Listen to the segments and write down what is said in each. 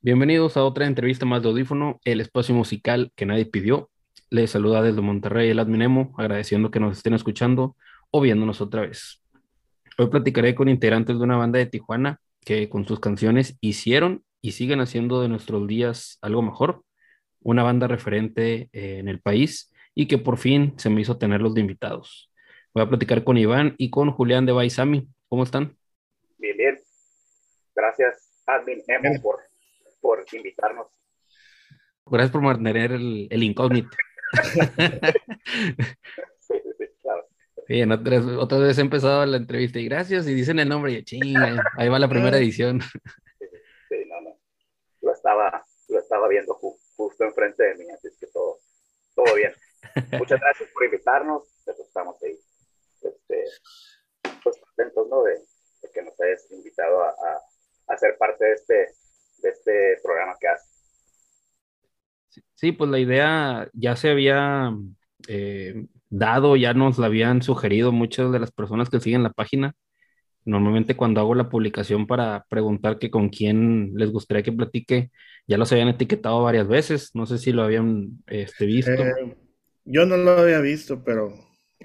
Bienvenidos a otra entrevista más de Audífono, el espacio musical que nadie pidió. Les saluda desde Monterrey el Adminemo, agradeciendo que nos estén escuchando o viéndonos otra vez. Hoy platicaré con integrantes de una banda de Tijuana que con sus canciones hicieron y siguen haciendo de nuestros días algo mejor, una banda referente eh, en el país y que por fin se me hizo tenerlos de invitados. Voy a platicar con Iván y con Julián de Baisami. ¿Cómo están? Bien, bien. Gracias, Admin Emo, por, por invitarnos. Gracias por mantener el, el incógnito. Sí, sí, claro. Bien, otra, otra vez he empezado la entrevista y gracias y dicen el nombre y chinga, ahí va la primera edición. Sí, no, no. Lo estaba, lo estaba viendo ju- justo enfrente de mí, así que todo, todo bien. Muchas gracias por invitarnos. Pues estamos ahí, este, pues contentos, ¿no? De, de que nos hayas invitado a, a, a ser parte de este, de este programa que haces. Sí, pues la idea ya se había eh, dado, ya nos la habían sugerido muchas de las personas que siguen la página. Normalmente cuando hago la publicación para preguntar que con quién les gustaría que platique, ya los habían etiquetado varias veces. No sé si lo habían este, visto. Eh, yo no lo había visto, pero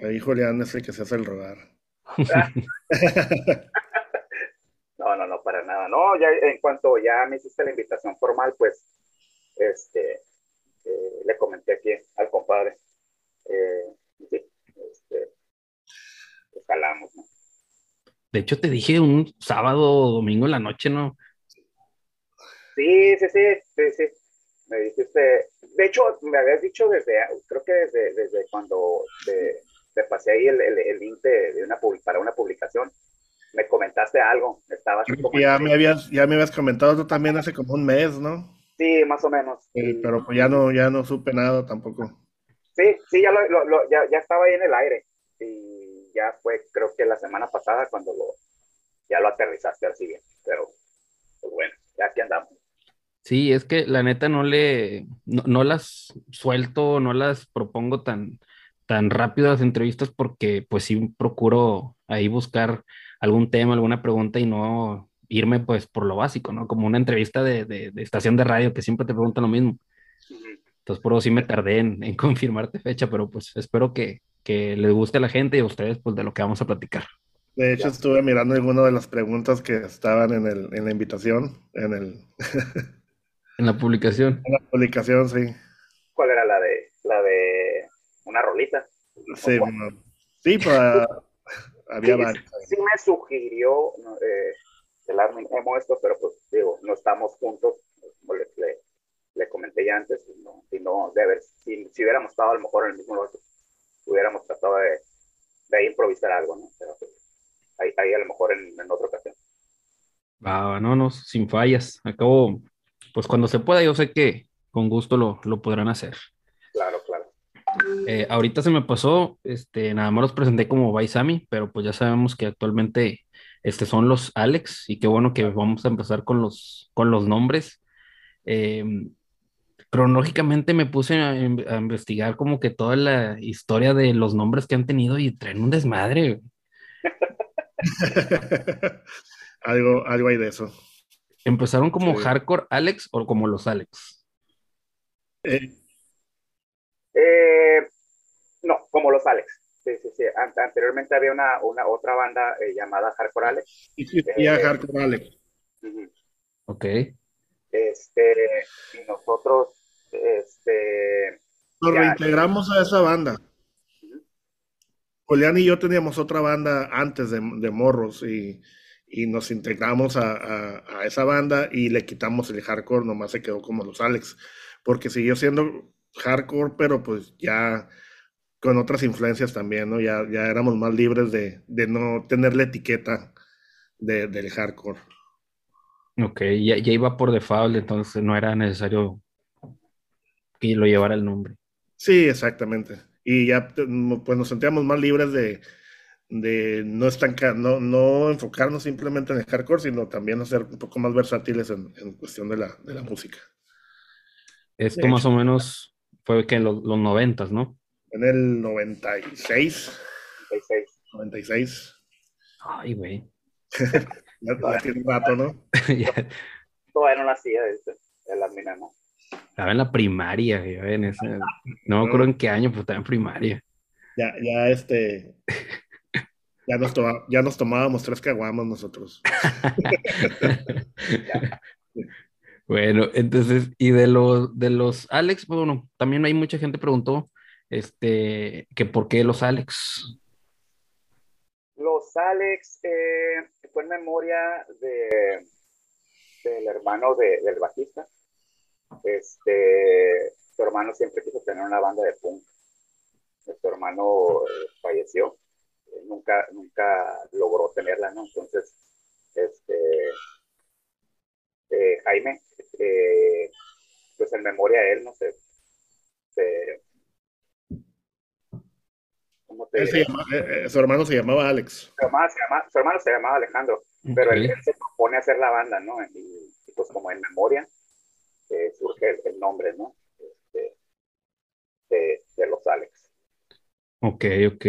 ahí Julián es el que se hace el rogar. No, no, no, para nada. No, ya en cuanto ya me hiciste la invitación formal, pues, este, eh, le comenté aquí al compadre. Eh, sí, este, jalamos, ¿no? De hecho, te dije un sábado o domingo en la noche, ¿no? Sí, sí, sí, sí, sí. Me dijiste, de hecho, me habías dicho desde, creo que desde, desde cuando te, te pasé ahí el, el, el link de, de una, para una publicación, me comentaste algo, estabas ya me habías, ya me habías comentado tú también hace como un mes, ¿no? Sí, más o menos. Y- pero pues ya no, ya no supe nada tampoco. Sí, sí, ya, lo, lo- lo- ya, ya estaba ahí en el aire. Y ya fue, creo que la semana pasada cuando lo, ya lo aterrizaste así bien. Pero, pues bueno, ya aquí andamos. Sí, es que la neta no le, no, no las suelto, no las propongo tan, tan rápido las entrevistas porque pues sí procuro ahí buscar algún tema, alguna pregunta y no irme pues por lo básico, ¿no? Como una entrevista de, de, de estación de radio que siempre te preguntan lo mismo. Entonces por eso sí me tardé en, en confirmarte fecha, pero pues espero que, que les guste a la gente y a ustedes pues de lo que vamos a platicar. De hecho, Ya. estuve mirando algunas de las preguntas que estaban en el, en la invitación, en el, En la publicación. en la publicación, sí. ¿Cuál era la de, la de una rolita? Sí, sí, pues, había Sí, sí me sugirió eh, el admin Emo esto, pero pues digo, no estamos juntos, como le, le, le comenté ya antes, y no, si no, de haber, si, si hubiéramos estado a lo mejor en el mismo lugar, hubiéramos tratado de, de improvisar algo, ¿no? Pero pues, ahí, ahí a lo mejor en, en otra ocasión. Va, va, no, no, sin fallas. Acabo, pues cuando se pueda, yo sé que con gusto lo, lo podrán hacer. Eh, ahorita se me pasó, este, nada más los presenté como Baisami, pero pues ya sabemos que actualmente este, son los Alex y qué bueno que vamos a empezar con los, con los nombres. Eh, cronológicamente me puse a, in- a investigar como que toda la historia de los nombres que han tenido y traen un desmadre. Algo, algo hay de eso. Empezaron como Sí. Hardcore Alex o como los Alex. Eh, Eh, no, como los Alex. Sí, sí, sí. An- anteriormente había una, una otra banda eh, llamada Hardcore Alex. y sí, sí, a Hardcore Alex. Ok. Este, y nosotros, este, Nos Ya. reintegramos a esa banda. Julián y yo teníamos otra banda antes de, de Morros y, y nos integramos a, a- a esa banda y le quitamos el hardcore, nomás se quedó como los Alex, porque siguió siendo hardcore, pero pues ya con otras influencias también, ¿no? Ya, ya éramos más libres de, de no tener la etiqueta de- del hardcore. Ok, ya, ya iba por default, entonces no era necesario que lo llevara el nombre. Sí, exactamente. Y ya pues nos sentíamos más libres de, de no, estancar, no, no enfocarnos simplemente en el hardcore, sino también ser un poco más versátiles en, en cuestión de la, de la música. Esto De más hecho. o menos fue que en los, los noventas, ¿no? En el 96, 66. 96, Ay, güey. ya, ya tiene un rato, ¿no? Ya, Todavía no nacía, dice. el adminemo. Estaba en la primaria, en ese, no me acuerdo en qué año, pero estaba en primaria. Ya, ya este. Ya nos, ya nos tomábamos tres caguamos nosotros. Bueno, entonces, y de los de los Alex, pues, bueno, también hay mucha gente preguntó este que por qué los Alex. Los Alex eh, fue en memoria de del hermano de, del bajista. Este, su hermano siempre quiso tener una banda de punk. Su hermano eh, falleció nunca, nunca logró tenerla, ¿no? Entonces, este, eh, Jaime, eh, pues en memoria de él, no sé, ¿cómo te eh, su hermano se llamaba Alex. Su hermano se, su hermano se llamaba Alejandro, pero él, se propone hacer la banda, ¿no? Y, pues como en memoria surge el, nombre, ¿no? Este, de, de los Alex. Ok, ok.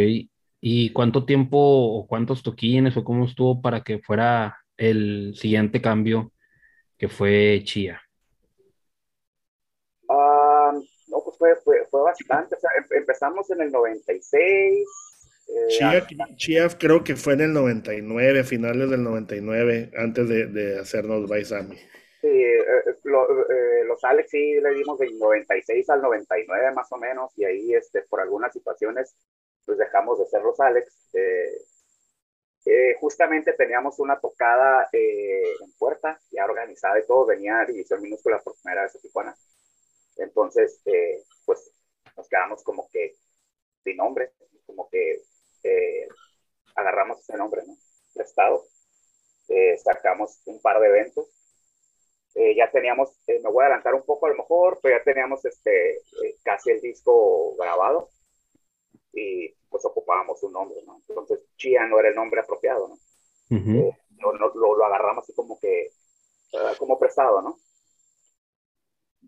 ¿Y cuánto tiempo o cuántos toquines o cómo estuvo para que fuera el siguiente cambio que fue Chía? Ah, no, pues fue, fue, fue bastante. O sea, em, empezamos en el 96. Eh, Chía, creo que fue en el 99, finales del 99, antes de, de hacernos Baisami. Sí, eh, eh, los Alex sí le dimos del 96 al 99 más o menos, y ahí este, por algunas situaciones pues dejamos de ser los Alex. Eh, eh, justamente teníamos una tocada eh, en puerta, ya organizada y todo, venía División Minúscula por primera vez a Tijuana. Entonces, pues nos quedamos como que sin nombre, como que agarramos ese nombre, ¿no? Prestado. sacamos un par de eventos. ya teníamos, me voy a adelantar un poco a lo mejor, pero ya teníamos este, casi el disco grabado y pues ocupábamos un nombre, ¿no? Entonces Chia no era el nombre apropiado, ¿no? Eh, lo, agarramos así como que, uh, como prestado, ¿no?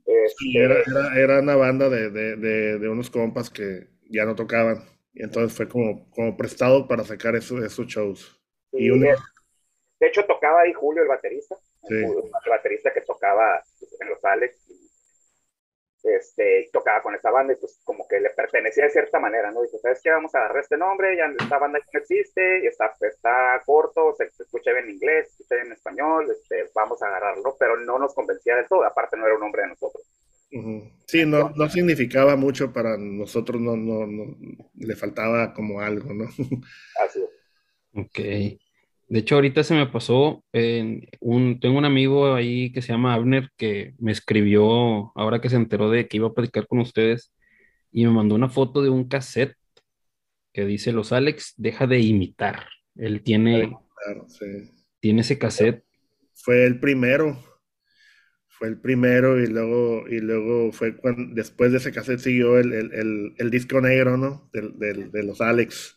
Este, era, era, una banda de, de, de, unos compas que ya no tocaban, y entonces fue como, como prestado para sacar esos, esos shows. y de, hecho tocaba ahí Julio, el baterista, el, baterista que tocaba en los Alex, este, tocaba con esta banda y pues como que le pertenecía de cierta manera, ¿no? Dijo, ¿sabes qué? Vamos a agarrar este nombre, ya esta banda no existe, y está, está corto, se, escucha bien en inglés, se escucha bien en español, este, vamos a agarrarlo, pero no nos convencía del todo, aparte no era un nombre de nosotros. Sí, no, no significaba mucho para nosotros, no, no, no, le faltaba como algo, ¿no? Así es. Ok. De hecho, ahorita se me pasó, un, tengo un amigo ahí que se llama Abner que me escribió ahora que se enteró de que iba a platicar con ustedes y me mandó una foto de un cassette que dice Los Alex, deja de imitar. Él tiene, tiene ese cassette. Fue el primero, fue el primero y luego, y luego fue cuando, después de ese cassette siguió el, disco negro, ¿no? de Los Alex.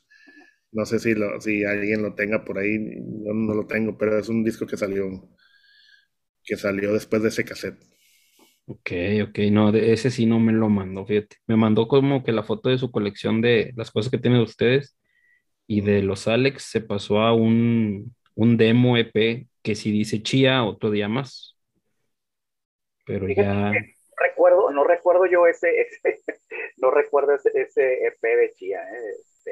No sé si, lo, si alguien lo tenga por ahí, yo no lo tengo, pero es un disco que salió, que salió después de ese cassette. Ok, ok, no, de ese sí no me lo mandó, fíjate. Me mandó como que la foto de su colección de las cosas que tienen ustedes y de los Alex se pasó a un, un demo EP que sí dice Chía, otro día más. Pero ya... recuerdo, no recuerdo yo ese, no recuerdo ese, ese EP de Chía, ¿eh? este,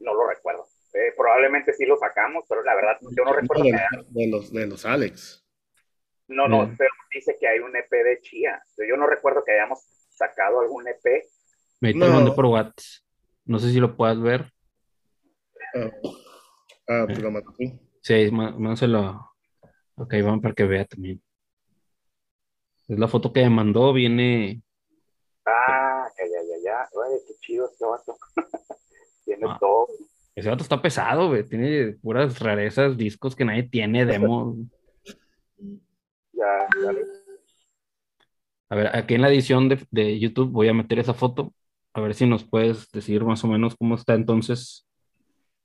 no lo recuerdo. Eh, probablemente sí lo sacamos, pero la verdad yo no recuerdo. De, los, de los Alex. No, no, pero dice que hay un EP de Chía. Yo no recuerdo que hayamos sacado algún EP. Me te no. por WhatsApp. No sé si lo puedas ver. Ah, ah pues lo mato Sí, mándaselo. Ok, vamos para que vea también. Es la foto que me mandó, viene. Ah, ya, ya, ya, ya. Ay, qué chido este vato. Tiene ah. todo. Ese vato está pesado, güey. Tiene puras rarezas, discos que nadie tiene, demo. ya, dale. A ver, aquí en la edición de, YouTube voy a meter esa foto. A ver si nos puedes decir más o menos cómo está entonces.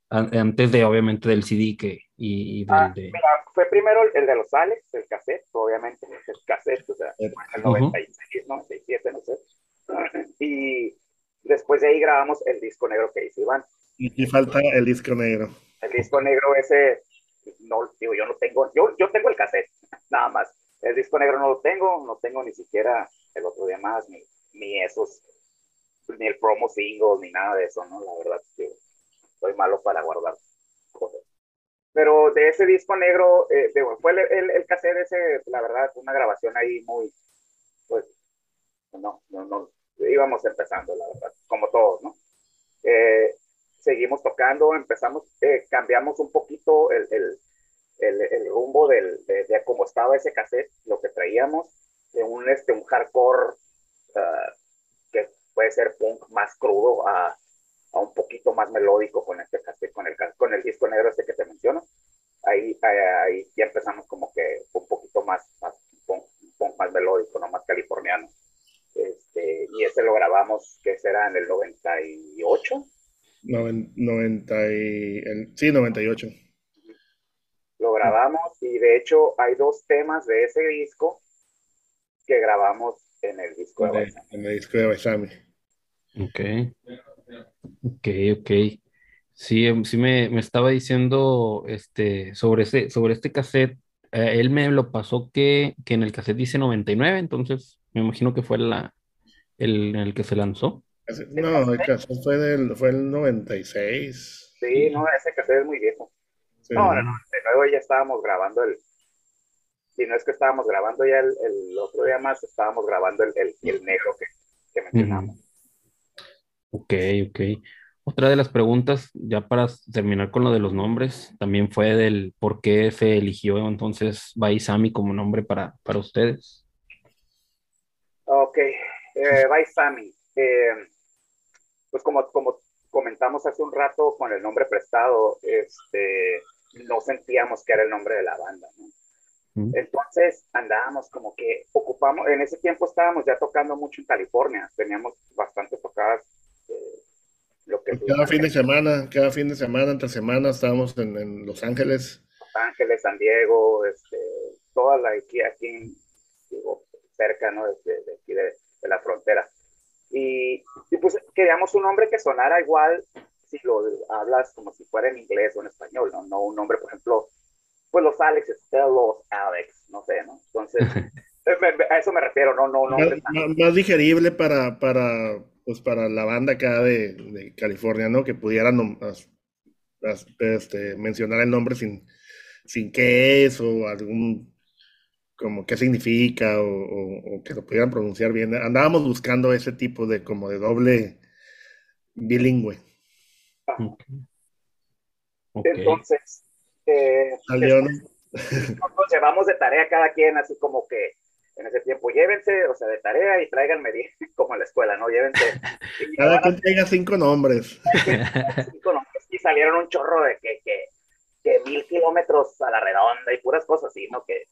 Antes de, obviamente, del CD que, y, ah, de... fue primero el de los Alex, el cassette, obviamente, el cassette, o sea, el 96, 97, no sé. Y Después de ahí grabamos el disco negro que hizo Iván. Y, falta el disco negro. El disco negro ese, no, digo, yo no tengo, yo, yo tengo el cassette, nada más. el disco negro no lo tengo, no tengo ni siquiera el otro día más, ni, ni esos, ni el promo single, ni nada de eso, ¿no? La verdad que soy malo para guardar cosas. Pero de ese disco negro, eh, fue el, el, el cassette ese, la verdad, una grabación ahí muy, pues, no, no, no, íbamos empezando, la verdad, como todos, ¿no? Eh, seguimos tocando, empezamos, eh, cambiamos un poquito el, el, el, rumbo del, de, de, cómo estaba ese cassette, lo que traíamos, de un, este, un hardcore uh, que puede ser punk más crudo a, a, un poquito más melódico con este cassette, con el, con el disco negro este que te menciono. Ahí, ahí, ya empezamos como que un poquito más, punk más melódico, no más californiano. Este, y ese lo grabamos, que será en el 98. 90 y, el, sí, 98. Lo grabamos y de hecho hay dos temas de ese disco que grabamos en el disco de Baisami. En el disco de Baisami. Ok. Ok, ok. Sí, em, sí me, me, estaba diciendo este, sobre, ese, sobre este cassette. Eh, él me lo pasó que, que en el cassette dice 99, entonces me imagino que fue la, el, el que se lanzó. No, el cassette fue, del, fue el 96. Sí, no, ese cassette es muy viejo. Sí. No, no, no, de nuevo ya estábamos grabando el. Si no es que estábamos grabando ya el, el otro día más, estábamos grabando el, el, el negro que, que mencionamos. Ok, ok. Otra de las preguntas, ya para terminar con lo de los nombres, también fue del por qué se eligió entonces Baisami como nombre para, para ustedes. Eh, Baisami. Eh, pues como, como comentamos hace un rato con el nombre prestado, este, no sentíamos que era el nombre de la banda, ¿no? Entonces andábamos como que ocupamos, en ese tiempo estábamos ya tocando mucho en California, teníamos bastante tocadas. Eh, lo que cada fin de semana, cada fin de semana, entre semana estábamos en, en, Los Ángeles. Los Ángeles, San Diego, este, toda la aquí, aquí digo, cerca, ¿no? De, de, de aquí de, la frontera. Y, y pues queríamos un nombre que sonara igual si lo hablas como si fuera en inglés o en español, ¿no? No un nombre, por ejemplo, pues los Alex, los Alex, no sé, ¿no? Entonces, a eso me refiero, no, no, no. Más, más, más digerible para, para, pues para la banda acá de, de California, ¿no? Que pudieran este, mencionar el nombre sin, sin qué es o algún, como qué significa o, o, o que lo pudieran pronunciar bien. Andábamos buscando ese tipo de, como de doble bilingüe. Okay. Entonces, eh, nos llevamos de tarea cada quien, así como que en ese tiempo, llévense, o sea, de tarea y tráiganme como en la escuela, ¿no? Llévense. cada quien traiga cinco nombres. cinco nombres. Y salieron un chorro de que, que, que, mil kilómetros a la redonda y puras cosas así, ¿no? Que,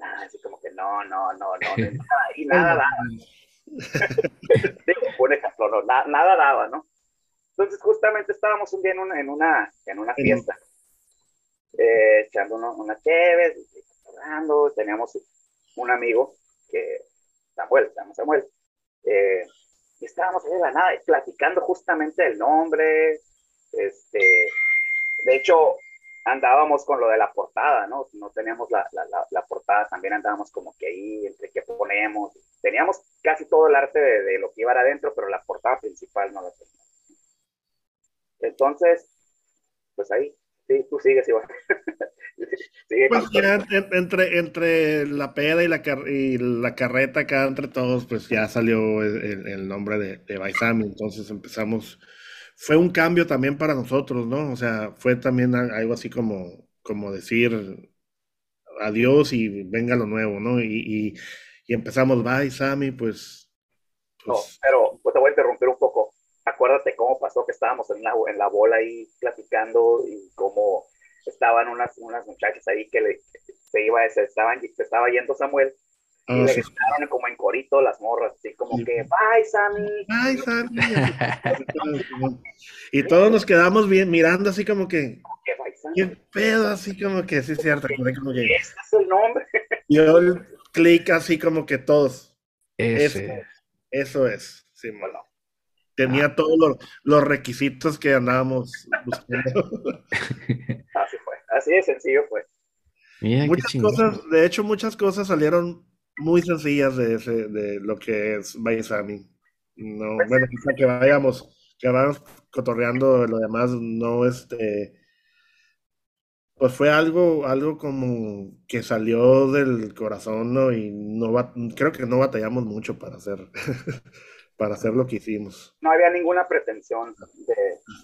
nada, así como que no, no, no, no, nada, y nada daba. Digo, un ejemplo, no, na, nada daba, ¿no? Entonces, justamente estábamos un día en una, en una, en una fiesta, eh, echando uno, una chévere, hablando, teníamos un amigo que, Samuel, se Samuel, eh, y estábamos ahí de la nada, platicando justamente el nombre, este, de hecho, andábamos con lo de la portada, ¿no? No teníamos la, la, la, la portada, también andábamos como que ahí, entre qué ponemos, teníamos casi todo el arte de, de lo que iba adentro, pero la portada principal no la teníamos. Entonces, pues ahí, sí, tú sigues igual. Sigue pues ya entre, entre la peda y la, y la carreta acá entre todos, pues ya salió el, el nombre de, de Baisami, entonces empezamos, fue un cambio también para nosotros, ¿no? O sea, fue también algo así como, como decir adiós y venga lo nuevo, ¿no? Y, y, y empezamos Baisami, pues, pues... No, pero pues, te voy a interrumpir un poco acuérdate cómo pasó que estábamos en la, en la bola ahí platicando y cómo estaban unas, unas muchachas ahí que le, se iba, se estaban, se estaba yendo Samuel y le sí. gritaron como en corito las morras, así como sí. que, bye Sammy. Bye Sammy. y todos nos quedamos bien mirando así como que, ¿qué pedo? Así como que, sí es cierto. Como que, este es el nombre. Yo el clic así como que todos. Ese. Eso, eso es. Sí, bueno tenía ah. todos los, los, requisitos que andábamos buscando. Así fue, así de sencillo fue. muchas cosas, de hecho, muchas cosas salieron muy sencillas de, ese, de lo que es Bayesami. No, pues bueno, quizá que vayamos, que vayamos cotorreando lo demás, no este pues fue algo, algo como que salió del corazón, ¿no? Y no creo que no batallamos mucho para hacer, para hacer lo que hicimos. No había ninguna pretensión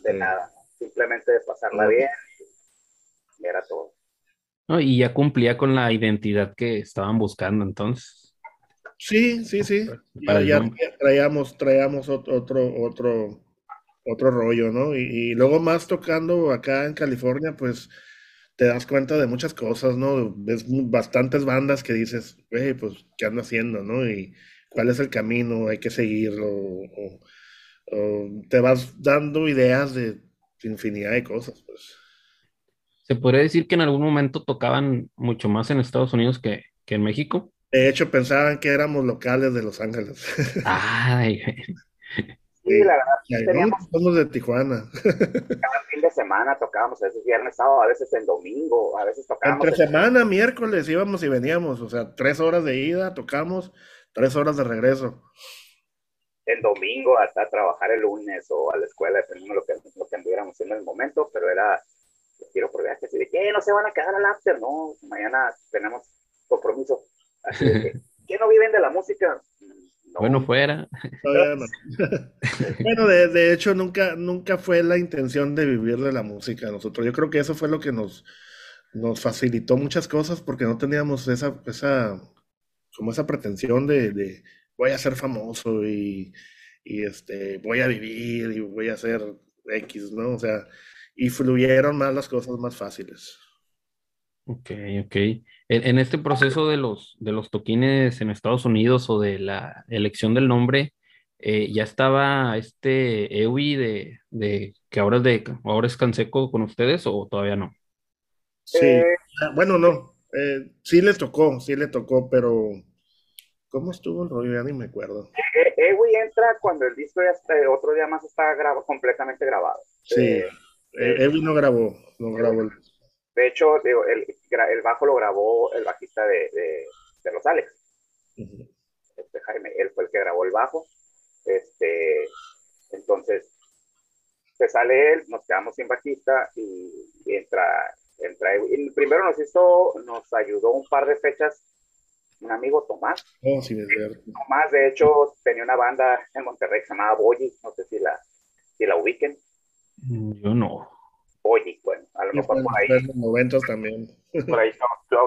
de, nada, simplemente de pasarla bien y era todo. Y ya cumplía con la identidad que estaban buscando entonces. Sí, sí, sí. Ya, traíamos, traíamos otro, otro, otro rollo, ¿no? Y, y, luego más tocando acá en California, pues te das cuenta de muchas cosas, ¿no? Ves bastantes bandas que dices, güey, pues, ¿qué ando haciendo, no? Y cuál es el camino, hay que seguirlo, o, te vas dando ideas de infinidad de cosas, pues. ¿Se podría decir que en algún momento tocaban mucho más en Estados Unidos que, en México? De hecho, pensaban que éramos locales de Los Ángeles. Ay, Sí, la verdad. Teníamos... Somos de Tijuana. Cada fin de semana tocábamos, a veces viernes, sábado, a veces en domingo, a veces tocábamos. Entre semana, miércoles íbamos y veníamos, o sea, tres horas de ida, tocamos, tres horas de regreso. En domingo hasta trabajar el lunes o a la escuela, dependiendo de lo que, lo que anduviéramos haciendo en el momento, pero era quiero por viaje, así de que no se van a quedar al after, no, mañana tenemos compromiso. Así de que, no viven de la música? Bueno, fuera. bueno, de, hecho, nunca, nunca fue la intención de vivir de la música nosotros. Yo creo que eso fue lo que nos, nos facilitó muchas cosas porque no teníamos esa, esa, como esa pretensión de, voy a ser famoso y, y, este, voy a vivir y voy a ser X, ¿no? O sea, y fluyeron más las cosas más fáciles. Ok, ok. En, este proceso de los, de los toquines en Estados Unidos o de la elección del nombre, eh, ¿ya estaba este EWI de, de, que ahora es de ahora es Canseco con ustedes o todavía no? Sí, eh, ah, bueno, no. Eh, sí le tocó, sí le tocó, pero ¿cómo estuvo el rollo? Ya ni me acuerdo. EWI entra cuando el disco ya está, otro día más está grabado, completamente grabado. Sí, EWI no grabó, no grabó el de hecho, digo, el, el, bajo lo grabó el bajista de, de, Los Alex. este, Jaime, él fue el que grabó el bajo. Este, entonces, se sale él, nos quedamos sin bajista y, entra, entra primero nos hizo, nos ayudó un par de fechas un amigo Tomás. Oh, sí, es verdad. Tomás, de hecho, tenía una banda en Monterrey que se llamaba Boyi, no sé si la, si la ubiquen. Mm, yo no. Boyi, bueno, a lo mejor por ahí. En los 90 también. Por ahí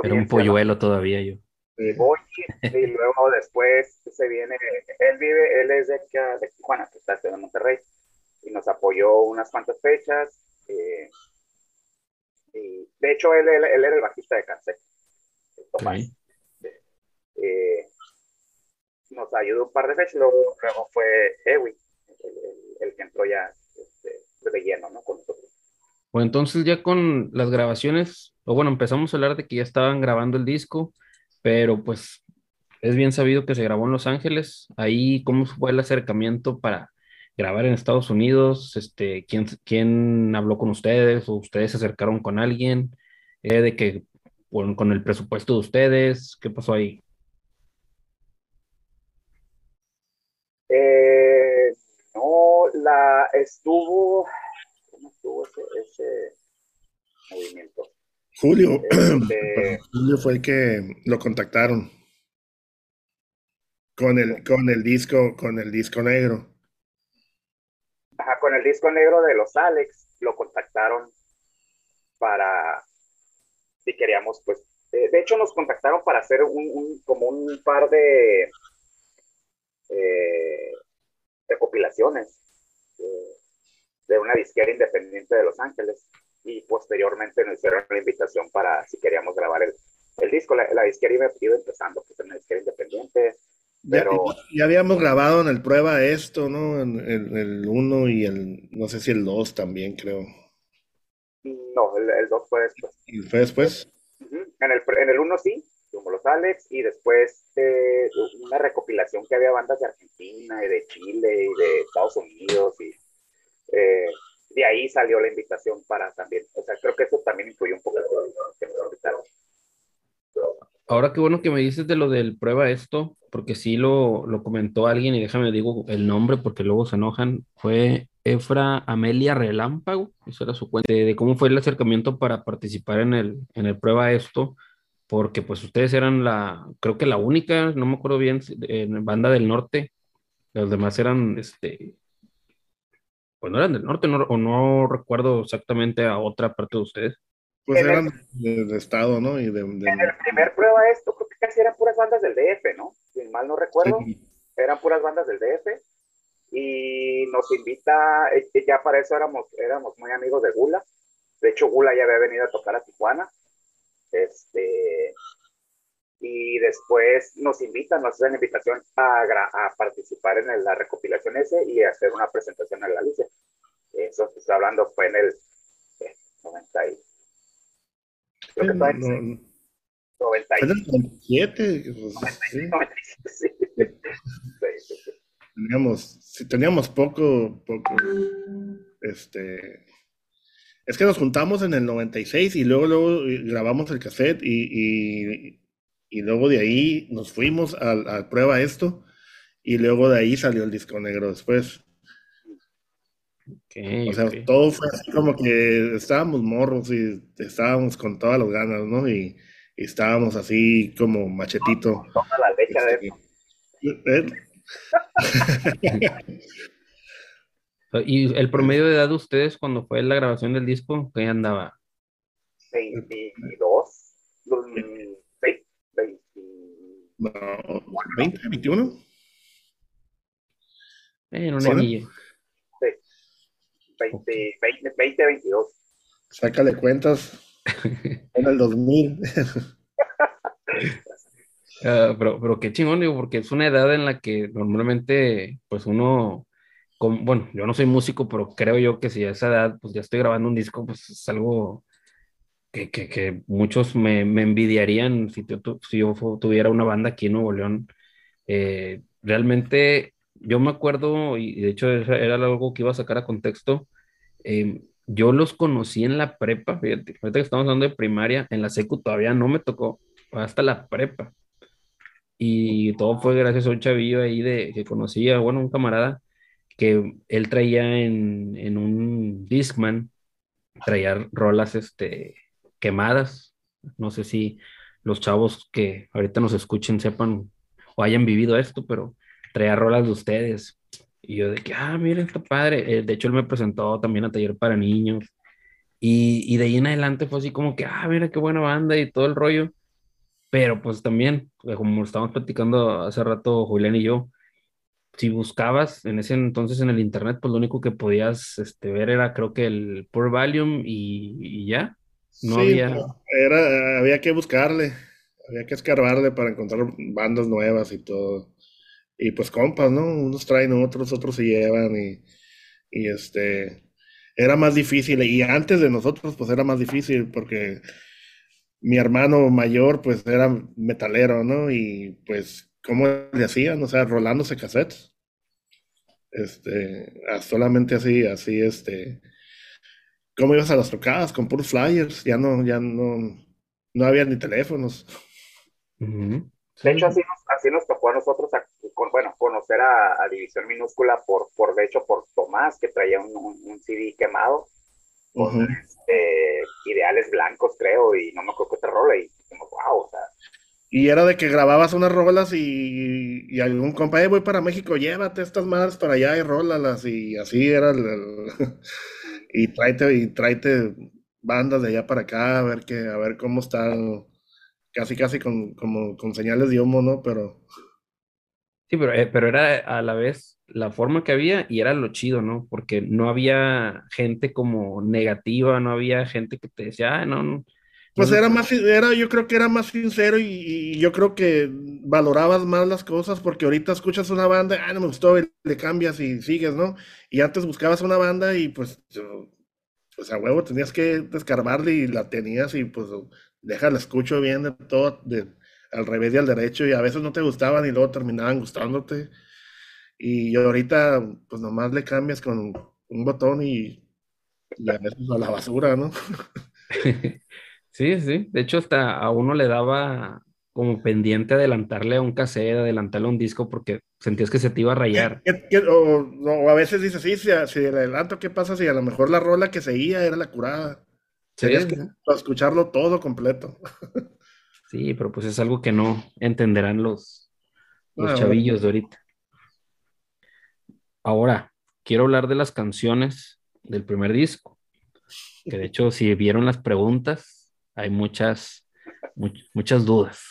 Era un polluelo todavía yo. Y y luego después se viene, él vive, él es de, de Tijuana, que está en Monterrey, y nos apoyó unas cuantas fechas. Eh, y de hecho, él, él, era el bajista de Cáncer. Tomás. Eh, nos ayudó un par de fechas, luego, luego fue Ewi, el, que entró ya de lleno, ¿no? Con nosotros. O entonces ya con las grabaciones, o bueno, empezamos a hablar de que ya estaban grabando el disco, pero pues es bien sabido que se grabó en Los Ángeles. Ahí, ¿cómo fue el acercamiento para grabar en Estados Unidos? Este, ¿quién, quién habló con ustedes? ¿O ustedes se acercaron con alguien? Eh, ¿De que con, el presupuesto de ustedes? ¿Qué pasó ahí? Eh, la estuvo tuvo ese, movimiento. Julio, este, Julio fue el que lo contactaron con el, con el disco, con el disco negro. Ajá, con el disco negro de los Alex lo contactaron para si queríamos, pues, de, hecho nos contactaron para hacer un, como un par de eh, recopilaciones. Eh, de una disquera independiente de Los Ángeles y posteriormente nos hicieron la invitación para si queríamos grabar el, el disco. La, la, disquera iba, iba empezando, pues una disquera independiente, pero... Ya, habíamos grabado en el prueba esto, ¿no? En, el 1 y el, no sé si el 2 también, creo. No, el 2 fue después. ¿Y fue después? En el, en el 1 sí, como los Alex, y después eh, una recopilación que había bandas de Argentina y de Chile y de Estados Unidos y eh, de ahí salió la invitación para también, o sea, creo que eso también influyó un poco que invitaron. ahora qué bueno que me dices de lo del prueba esto, porque sí lo, lo comentó alguien y déjame digo el nombre porque luego se enojan. Fue Efra Amelia Relámpago, eso era su cuenta, de, cómo fue el acercamiento para participar en el, en el prueba esto, porque pues ustedes eran la, creo que la única, no me acuerdo bien, en banda del norte, los demás eran, este, pues no eran del norte, o no recuerdo exactamente a otra parte de ustedes. Pues eran del estado, ¿no? Y de, En el primer prueba esto, creo que casi eran puras bandas del DF, ¿no? Si mal no recuerdo, eran puras bandas del DF. Y nos invita, eh, ya para eso éramos, éramos muy amigos de Gula. De hecho, Gula ya había venido a tocar a Tijuana. Este, y después nos invitan, nos hacen invitación a, a participar en la recopilación ese y hacer una presentación en la Alicia. Eso estoy hablando fue en el 90 eh, Creo que fue en 97. Teníamos, si teníamos poco, poco, este, es que nos juntamos en el 96 y luego, luego grabamos el cassette y, y, y luego de ahí nos fuimos a, a, prueba esto y luego de ahí salió el disco negro después. o sea, todo fue así como que estábamos morros y estábamos con todas las ganas, ¿no? Y, estábamos así como machetito. Toda la leche de ¿Eh? ¿Y el promedio de edad de ustedes cuando fue la grabación del disco? ¿Qué andaba? 22, 20, 21. En un anillo. Sí. 20, 20, 20, 22. Sácale cuentas. en el 2000. Uh, pero, pero qué chingón, digo, porque es una edad en la que normalmente, pues uno, con, bueno, yo no soy músico, pero creo yo que si a esa edad, pues ya estoy grabando un disco, pues es algo que, que, que muchos me, me, envidiarían si, si, yo tuviera una banda aquí en Nuevo León. Eh, realmente, yo me acuerdo, y de hecho era algo que iba a sacar a contexto, eh, yo los conocí en la prepa, fíjate, que estamos hablando de primaria, en la secu todavía no me tocó, hasta la prepa. Y todo fue gracias a un chavillo ahí de, que conocía, bueno, un camarada, que él traía en, en un Discman, traía rolas, este, quemadas. No sé si los chavos que ahorita nos escuchen sepan o hayan vivido esto, pero traía rolas de ustedes. Y yo de que, ah, miren, está padre. Eh, de hecho, él me presentó también a taller para niños. Y, y, de ahí en adelante fue así como que, ah, mira qué buena banda y todo el rollo. Pero pues también, como estábamos platicando hace rato Julián y yo, si buscabas en ese entonces en el internet, pues lo único que podías este, ver era creo que el Poor Volume y, y ya. No había. Era, había que buscarle, había que escarbarle para encontrar bandas nuevas y todo. Y pues compas, ¿no? Unos traen otros, otros se llevan y, y este, era más difícil. Y antes de nosotros, pues era más difícil porque mi hermano mayor, pues era metalero, ¿no? Y pues, ¿cómo le hacían? O sea, rolándose cassettes. Este, solamente así, así, este, cómo ibas a las tocadas con puros flyers, ya no, ya no, no había ni teléfonos. De hecho, así nos, así nos tocó a nosotros, con, bueno, conocer a, División Minúscula por, por, de hecho, por Tomás, que traía un, un, CD quemado, con este, ideales blancos, creo, y no me acuerdo qué otra rola, y dijimos, wow, o sea. Y era de que grababas unas rolas y, algún compa, voy para México, llévate estas madres para allá y rólalas, y así era el y tráete, y tráete bandas de allá para acá, a ver que, a ver cómo están, casi casi con, como, con señales de humo, ¿no? Pero. Sí, pero, eh, pero era a la vez la forma que había y era lo chido, ¿no? Porque no había gente como negativa, no había gente que te decía, ah, no, no. Pues era más, era, yo creo que era más sincero y, y, yo creo que valorabas más las cosas porque ahorita escuchas una banda, ah, no me gustó, y le cambias y sigues, ¿no? Y antes buscabas una banda y pues, pues a huevo tenías que descarbarle y la tenías y pues déjala, escucho bien de todo, de, al revés y al derecho y a veces no te gustaban y luego terminaban gustándote. Y ahorita pues nomás le cambias con un botón y le metes a la basura, ¿no? Sí, sí. De hecho, hasta a uno le daba como pendiente adelantarle a un cassette, adelantarle a un disco porque sentías que se te iba a rayar. o, a veces dices, sí, si, si el adelanto, ¿qué pasa si a lo mejor la rola que seguía era la curada? Serías que escucharlo todo completo. Sí, pero pues es algo que no entenderán los, los ah, chavillos de ahorita. Ahora, quiero hablar de las canciones del primer disco. Que de hecho, si vieron las preguntas, hay muchas, muchas dudas.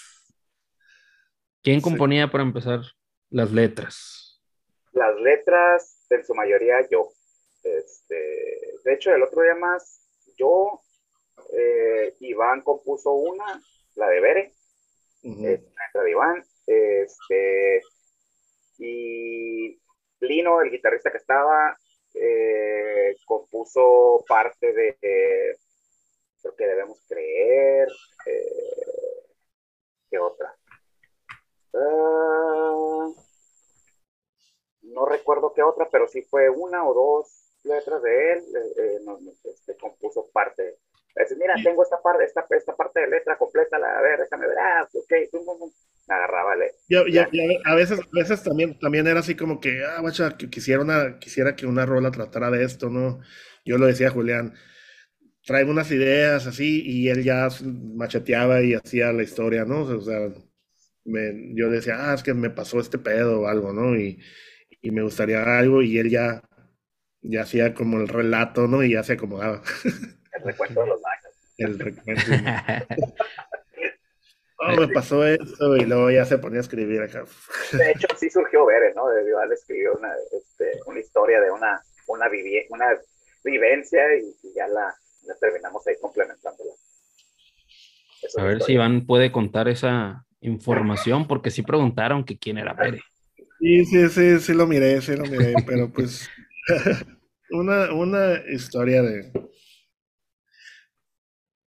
¿Quién componía para empezar las letras? Las letras, en su mayoría yo. Este, de hecho, el otro día más, yo, eh, Iván compuso una, la de Bere, la de Iván, este, y Lino, el guitarrista que estaba, eh, compuso parte de, lo que debemos creer, eh, ¿qué otra? Ah, no recuerdo qué otra, pero sí fue una o dos letras de él, eh, este, compuso parte mira, tengo esta parte, esta, esta parte de letra completa, a ver, déjame ver, ah, ok, agarraba, a veces, a veces también, también era así como que, ah, guacha, que quisiera, una, quisiera que una rola tratara de esto, ¿no? Yo lo decía a Julián, traigo unas ideas así y él ya macheteaba y hacía la historia, ¿no? O sea, me, yo decía, ah, es que me pasó este pedo o algo, ¿no? Y, y me gustaría algo y él ya, ya hacía como el relato, ¿no? Y ya se acomodaba. El recuento de los años. El recuento. oh, me pasó eso y luego ya se ponía a escribir acá. De hecho, sí surgió Bere, ¿no? De Igual escribió una, este, una historia de una, una, una vivencia y, ya la, terminamos ahí complementándola. a ver si Iván puede contar esa información, porque sí preguntaron que quién era Bere. Sí, sí, sí, sí lo miré, sí lo miré, pero pues una, una historia de,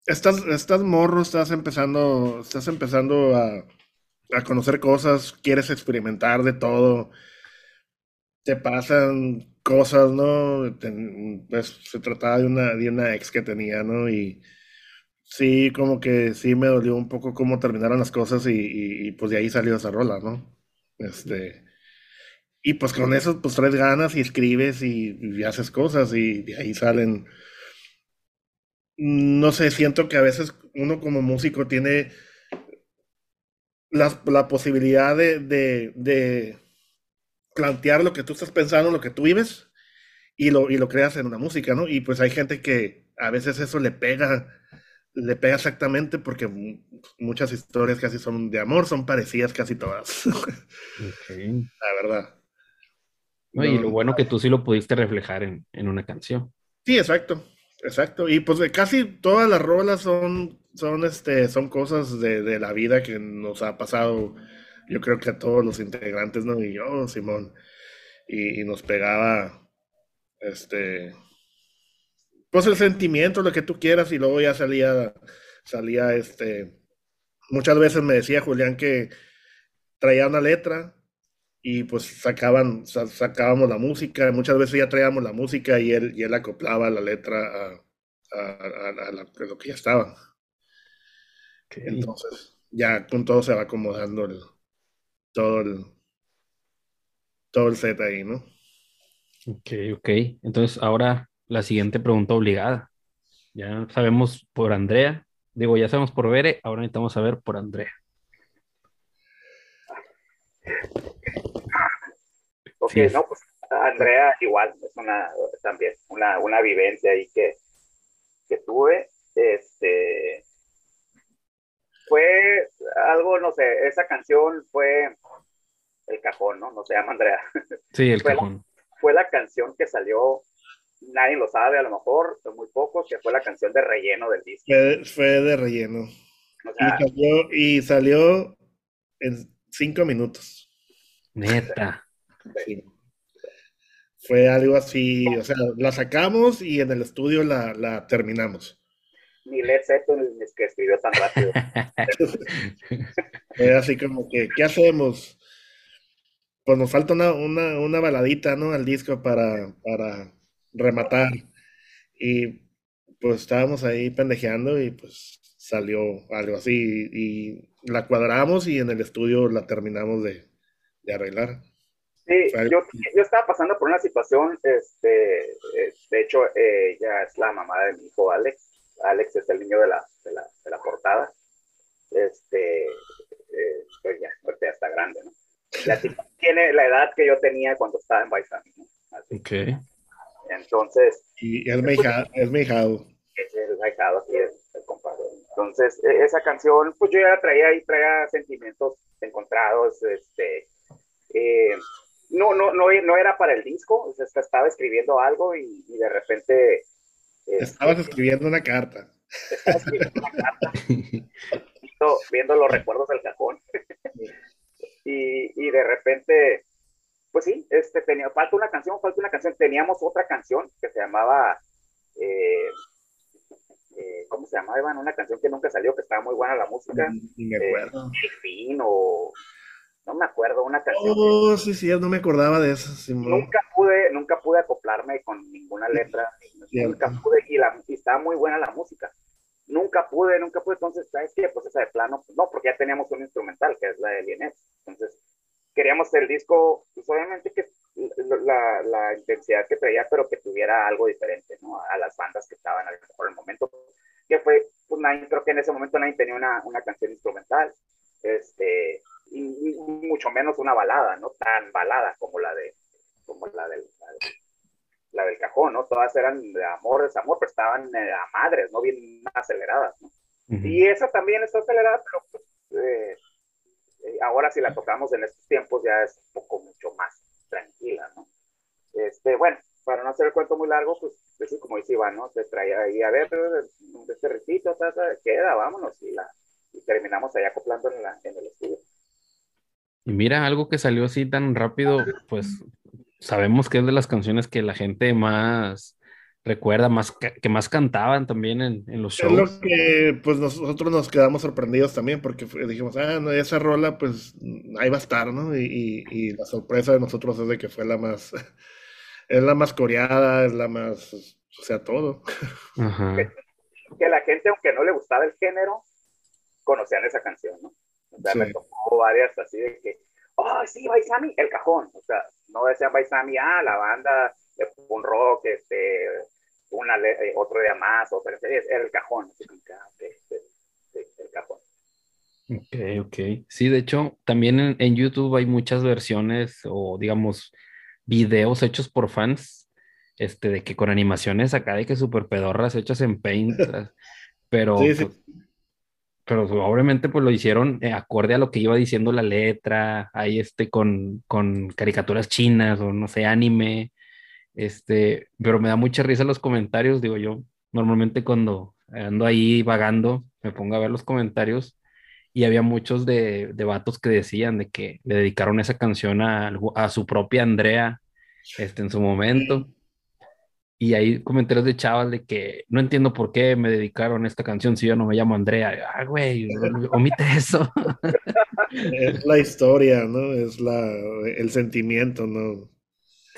estás, estás morro, estás empezando, estás empezando a, conocer cosas, quieres experimentar de todo, te pasan cosas, ¿no? pues, se trataba de una, de una ex que tenía, ¿no? Y sí, como que sí me dolió un poco cómo terminaron las cosas y, pues de ahí salió esa rola, ¿no? Este, y pues con eso, pues traes ganas y escribes y, haces cosas y de ahí salen no sé, siento que a veces uno como músico tiene la, la posibilidad de, plantear lo que tú estás pensando, lo que tú vives, y lo, y lo creas en una música, ¿no? Y pues hay gente que a veces eso le pega, le pega exactamente porque muchas historias casi son de amor, son parecidas casi todas. La verdad. y lo bueno que tú sí lo pudiste reflejar en, en una canción. Sí, exacto. Exacto, y pues casi todas las rolas son, son, este, son cosas de, la vida que nos ha pasado, yo creo que a todos los integrantes, ¿no? Y yo, Simón, y, nos pegaba, este, pues el sentimiento, lo que tú quieras, y luego ya salía, salía, este, muchas veces me decía Julián que traía una letra y pues sacaban, sacábamos la música, muchas veces ya traíamos la música y él, y él acoplaba la letra a, lo que ya estaba. Entonces, ya con todo se va acomodando el, todo el todo el set ahí, ¿no? Ok, ok. Entonces, ahora la siguiente pregunta obligada. Ya sabemos por Andrea, digo, ya sabemos por Bere, ahora necesitamos saber por Andrea. Ok, no, pues Andrea igual, es una, también, una, una vivencia ahí que, que tuve, este, fue algo, no sé, esa canción fue el cajón, ¿no? No se llama Andrea. Sí, el fue cajón. La, fue la canción que salió, nadie lo sabe, a lo mejor, son muy pocos, que fue la canción de relleno del disco. Fue, de relleno. y, salió, y salió en cinco minutos. Neta. Fue algo así, o sea, la sacamos y en el estudio la, la terminamos. Ni Led Zeppelin es que escribió tan rápido. Era así como que, ¿qué hacemos? Pues nos falta una, una, una baladita, ¿no? Al disco para, para rematar. Y pues estábamos ahí pendejeando y pues salió algo así y, la cuadramos y en el estudio la terminamos de, arreglar. Sí, yo, yo, estaba pasando por una situación, este, eh, de hecho, ella es la mamá de mi hijo Alex. Alex es el niño de la, de la, de la portada. Este, eh, pues ya, ya está grande, ¿no? La tiene la edad que yo tenía cuando estaba en Baisami, ¿no? Ok. Entonces. Y es mi hija, es mi hijado. Es el hijado, sí, es el compadre. Entonces, e, esa canción, pues yo ya traía ahí, traía sentimientos encontrados, este. Eh, no, no, no, no era para el disco, o sea, estaba escribiendo algo y, de repente. Este, Estabas escribiendo una carta. Estaba escribiendo una carta. viendo, viendo los recuerdos del cajón. Y, y de repente pues sí, este, tenía, falta una canción, falta una canción. Teníamos otra canción que se llamaba, eh, eh, ¿cómo se llamaba, Iván? Una canción que nunca salió, que estaba muy buena la música. Me acuerdo. Eh, el fin o... No me acuerdo, una canción. Oh, sí, sí, no me acordaba de eso. nunca pude, nunca pude acoplarme con ninguna letra. nunca pude, y, la, y estaba muy buena la música nunca pude, nunca pude, entonces, ¿sabes qué? Pues esa de plano, no, porque ya teníamos un instrumental, que es la de Lienet. Entonces, queríamos el disco, pues obviamente que la, intensidad que traía, pero que tuviera algo diferente, ¿no? A las bandas que estaban al mejor el momento. Que fue, pues nadie, creo que en ese momento nadie tenía una, una canción instrumental, este, y, mucho menos una balada, ¿no? Tan balada como la de, como la del, la, del cajón, ¿no? Todas eran de amor, desamor, pero estaban eh, a madres, ¿no? Bien aceleradas, ¿no? Y esa también está acelerada, pero pues, eh, eh, ahora si la tocamos en estos tiempos ya es un poco mucho más tranquila, ¿no? Este, bueno, para no hacer el cuento muy largo, pues, pues como dice Iván, ¿no? Se traía ahí, a ver, este recito, queda, vámonos, y, la, y terminamos ahí acoplando en, la, en el estudio. Y mira, algo que salió así tan rápido, pues sabemos que es de las canciones que la gente más recuerda, más que más cantaban también en, en los shows. Es lo que pues nosotros nos quedamos sorprendidos también porque dijimos, ah, no, esa rola pues ahí va a estar, ¿no? Y, y, la sorpresa de nosotros es de que fue la más, es la más coreada, es la más, o sea, todo. Que, la gente, aunque no le gustaba el género, conocían esa canción, ¿no? O sea, me tocó varias así de que, oh, sí, Baisami, el cajón. O sea, no decían Baisami, ah, la banda de un rock, este, una, eh, otro día más, o pero es el cajón, ah, el cajón. Ok, ok. Sí, de hecho, también en, en, YouTube hay muchas versiones o, digamos, videos hechos por fans, este, de que con animaciones acá de que super pedorras hechas en Paint, pero, sí, sí. Pues, pero obviamente pues lo hicieron eh, acorde a lo que iba diciendo la letra, ahí este con, con caricaturas chinas o no sé, anime, este, pero me da mucha risa los comentarios, digo yo, normalmente cuando ando ahí vagando, me pongo a ver los comentarios y había muchos de, de vatos que decían de que le dedicaron esa canción a, a su propia Andrea este, en su momento. Y hay comentarios de chavas de que no entiendo por qué me dedicaron esta canción si yo no me llamo Andrea. Ah, güey, omite eso. Es la historia, ¿no? Es la, el sentimiento, ¿no?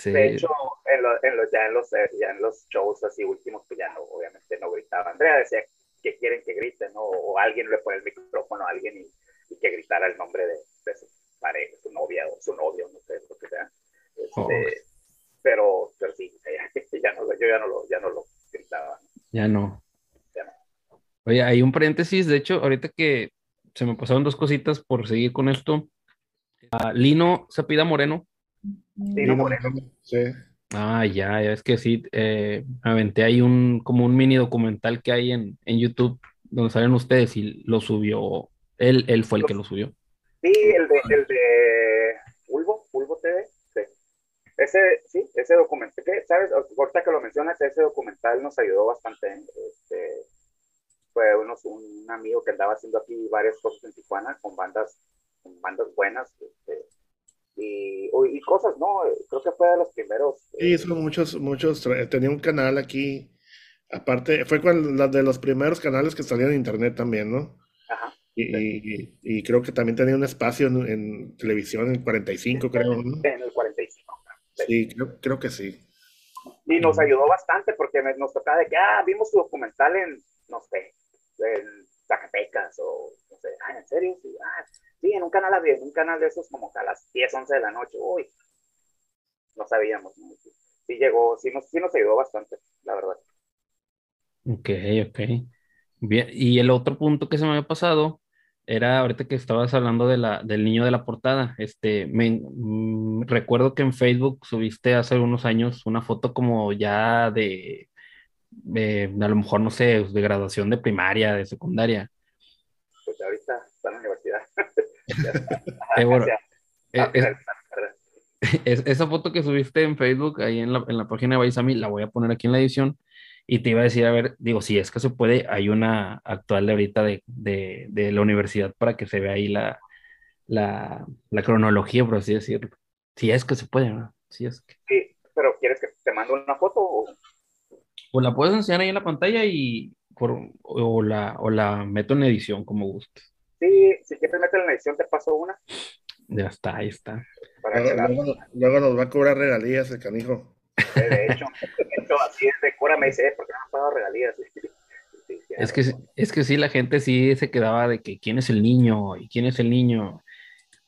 De hecho, en, en ya, en los, eh, ya en los shows así últimos, pues ya no, obviamente no gritaba. Andrea decía que quieren que griten, ¿no? O alguien le pone el micrófono a alguien y, que gritara el nombre de, su pareja, su novia o su novio, no sé, lo que sea. Este, oh. Pero, pero sí, ya, no, yo ya no lo, ya no lo gritaba. Ya no. Ya no. Oye, hay un paréntesis, de hecho, ahorita que se me pasaron dos cositas por seguir con esto. Uh, Lino Zapida Moreno Sí, Ah, ya, ya es que sí, eh, aventé ahí un, como un mini documental que hay en, en YouTube donde salen ustedes y lo subió, él, él fue el que lo subió. Sí, el de, el de Ulvo, Ulvo TV, sí. Ese, sí, ese documental, ¿sabes? Ahorita que lo mencionas, ese documental nos ayudó bastante. Este, fue unos, un amigo que andaba haciendo aquí varias cosas en Tijuana con bandas, con bandas buenas, este, y, cosas, ¿no? Creo que fue de los primeros. Sí, hizo muchos, muchos, tenía un canal aquí, aparte, fue con de los primeros canales que salían en internet también, ¿no? Ajá. Y, y, creo que también tenía un espacio en, televisión, en el 45, creo, ¿no? En el 45. Sí, creo, creo que sí. Y nos ayudó bastante porque nos tocaba de que, ah, vimos su documental en, no sé, en Zacatecas o, no sé, ah, ¿en serio? Sí, ah, sí, en un canal, en un canal de esos como a las 10, 11 de la noche, uy, no sabíamos, Sí llegó, sí nos, sí nos ayudó bastante, la verdad. Ok, ok. Bien, y el otro punto que se me había pasado era ahorita que estabas hablando de la, del niño de la portada. Este, me, mm, recuerdo que en Facebook subiste hace unos años una foto como ya de, a lo mejor, no sé, de graduación de primaria, de secundaria. Pues ahorita está en la universidad. esa foto que subiste en Facebook, ahí en la, en la página de Baisami, la voy a poner aquí en la edición y te iba a decir, a ver, digo, si es que se puede, hay una actual de ahorita de, de, de la universidad para que se vea ahí la, la, la, cronología, por así decirlo. Si es que se puede, ¿no? Si es que... Sí, pero ¿quieres que te mande una foto? O... o la puedes enseñar ahí en la pantalla y por, o, la, o la meto en edición, como gustes. Sí, si quieres meter en edición, te paso una. Ya está, ahí está. Luego, luego, nos va a cobrar regalías el canijo. De hecho, así es de cura me dice, eh, ¿por qué no han pagado regalías? es que, es que sí, la gente sí se quedaba de que quién es el niño y quién es el niño.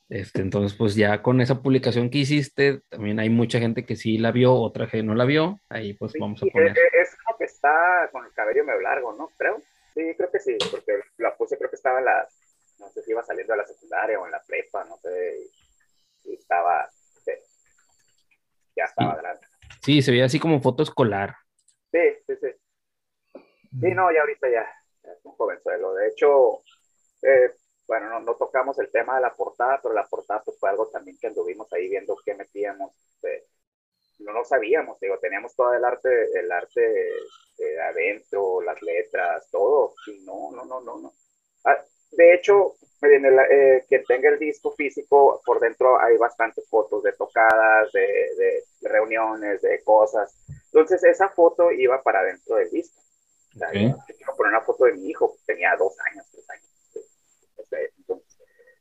Este, entonces, pues ya con esa publicación que hiciste, también hay mucha gente que sí la vio, otra que no la vio. Ahí pues vamos a poner. Es, uno que está con el cabello medio largo, ¿no? Creo. Sí, creo que sí, porque la puse, creo que estaba en la, no sé si iba saliendo de la secundaria o en la prepa, no sé, y, estaba, ya estaba grande. Sí, se veía así como foto escolar. Sí, sí, sí. Sí, no, ya ahorita ya, es un jovenzuelo. De hecho, eh, bueno, no, no, tocamos el tema de la portada, pero la portada pues, fue algo también que anduvimos ahí viendo qué metíamos. Eh, no lo sabíamos, digo, teníamos todo el arte, el arte de adentro, las letras, todo. Y no, no, no, no, no. Ah, de hecho, eh, quien tenga el disco físico, por dentro hay bastantes fotos de tocadas, de, reuniones, de cosas. Entonces, esa foto iba para dentro del disco. quiero poner una foto de mi hijo, tenía dos años, tres años.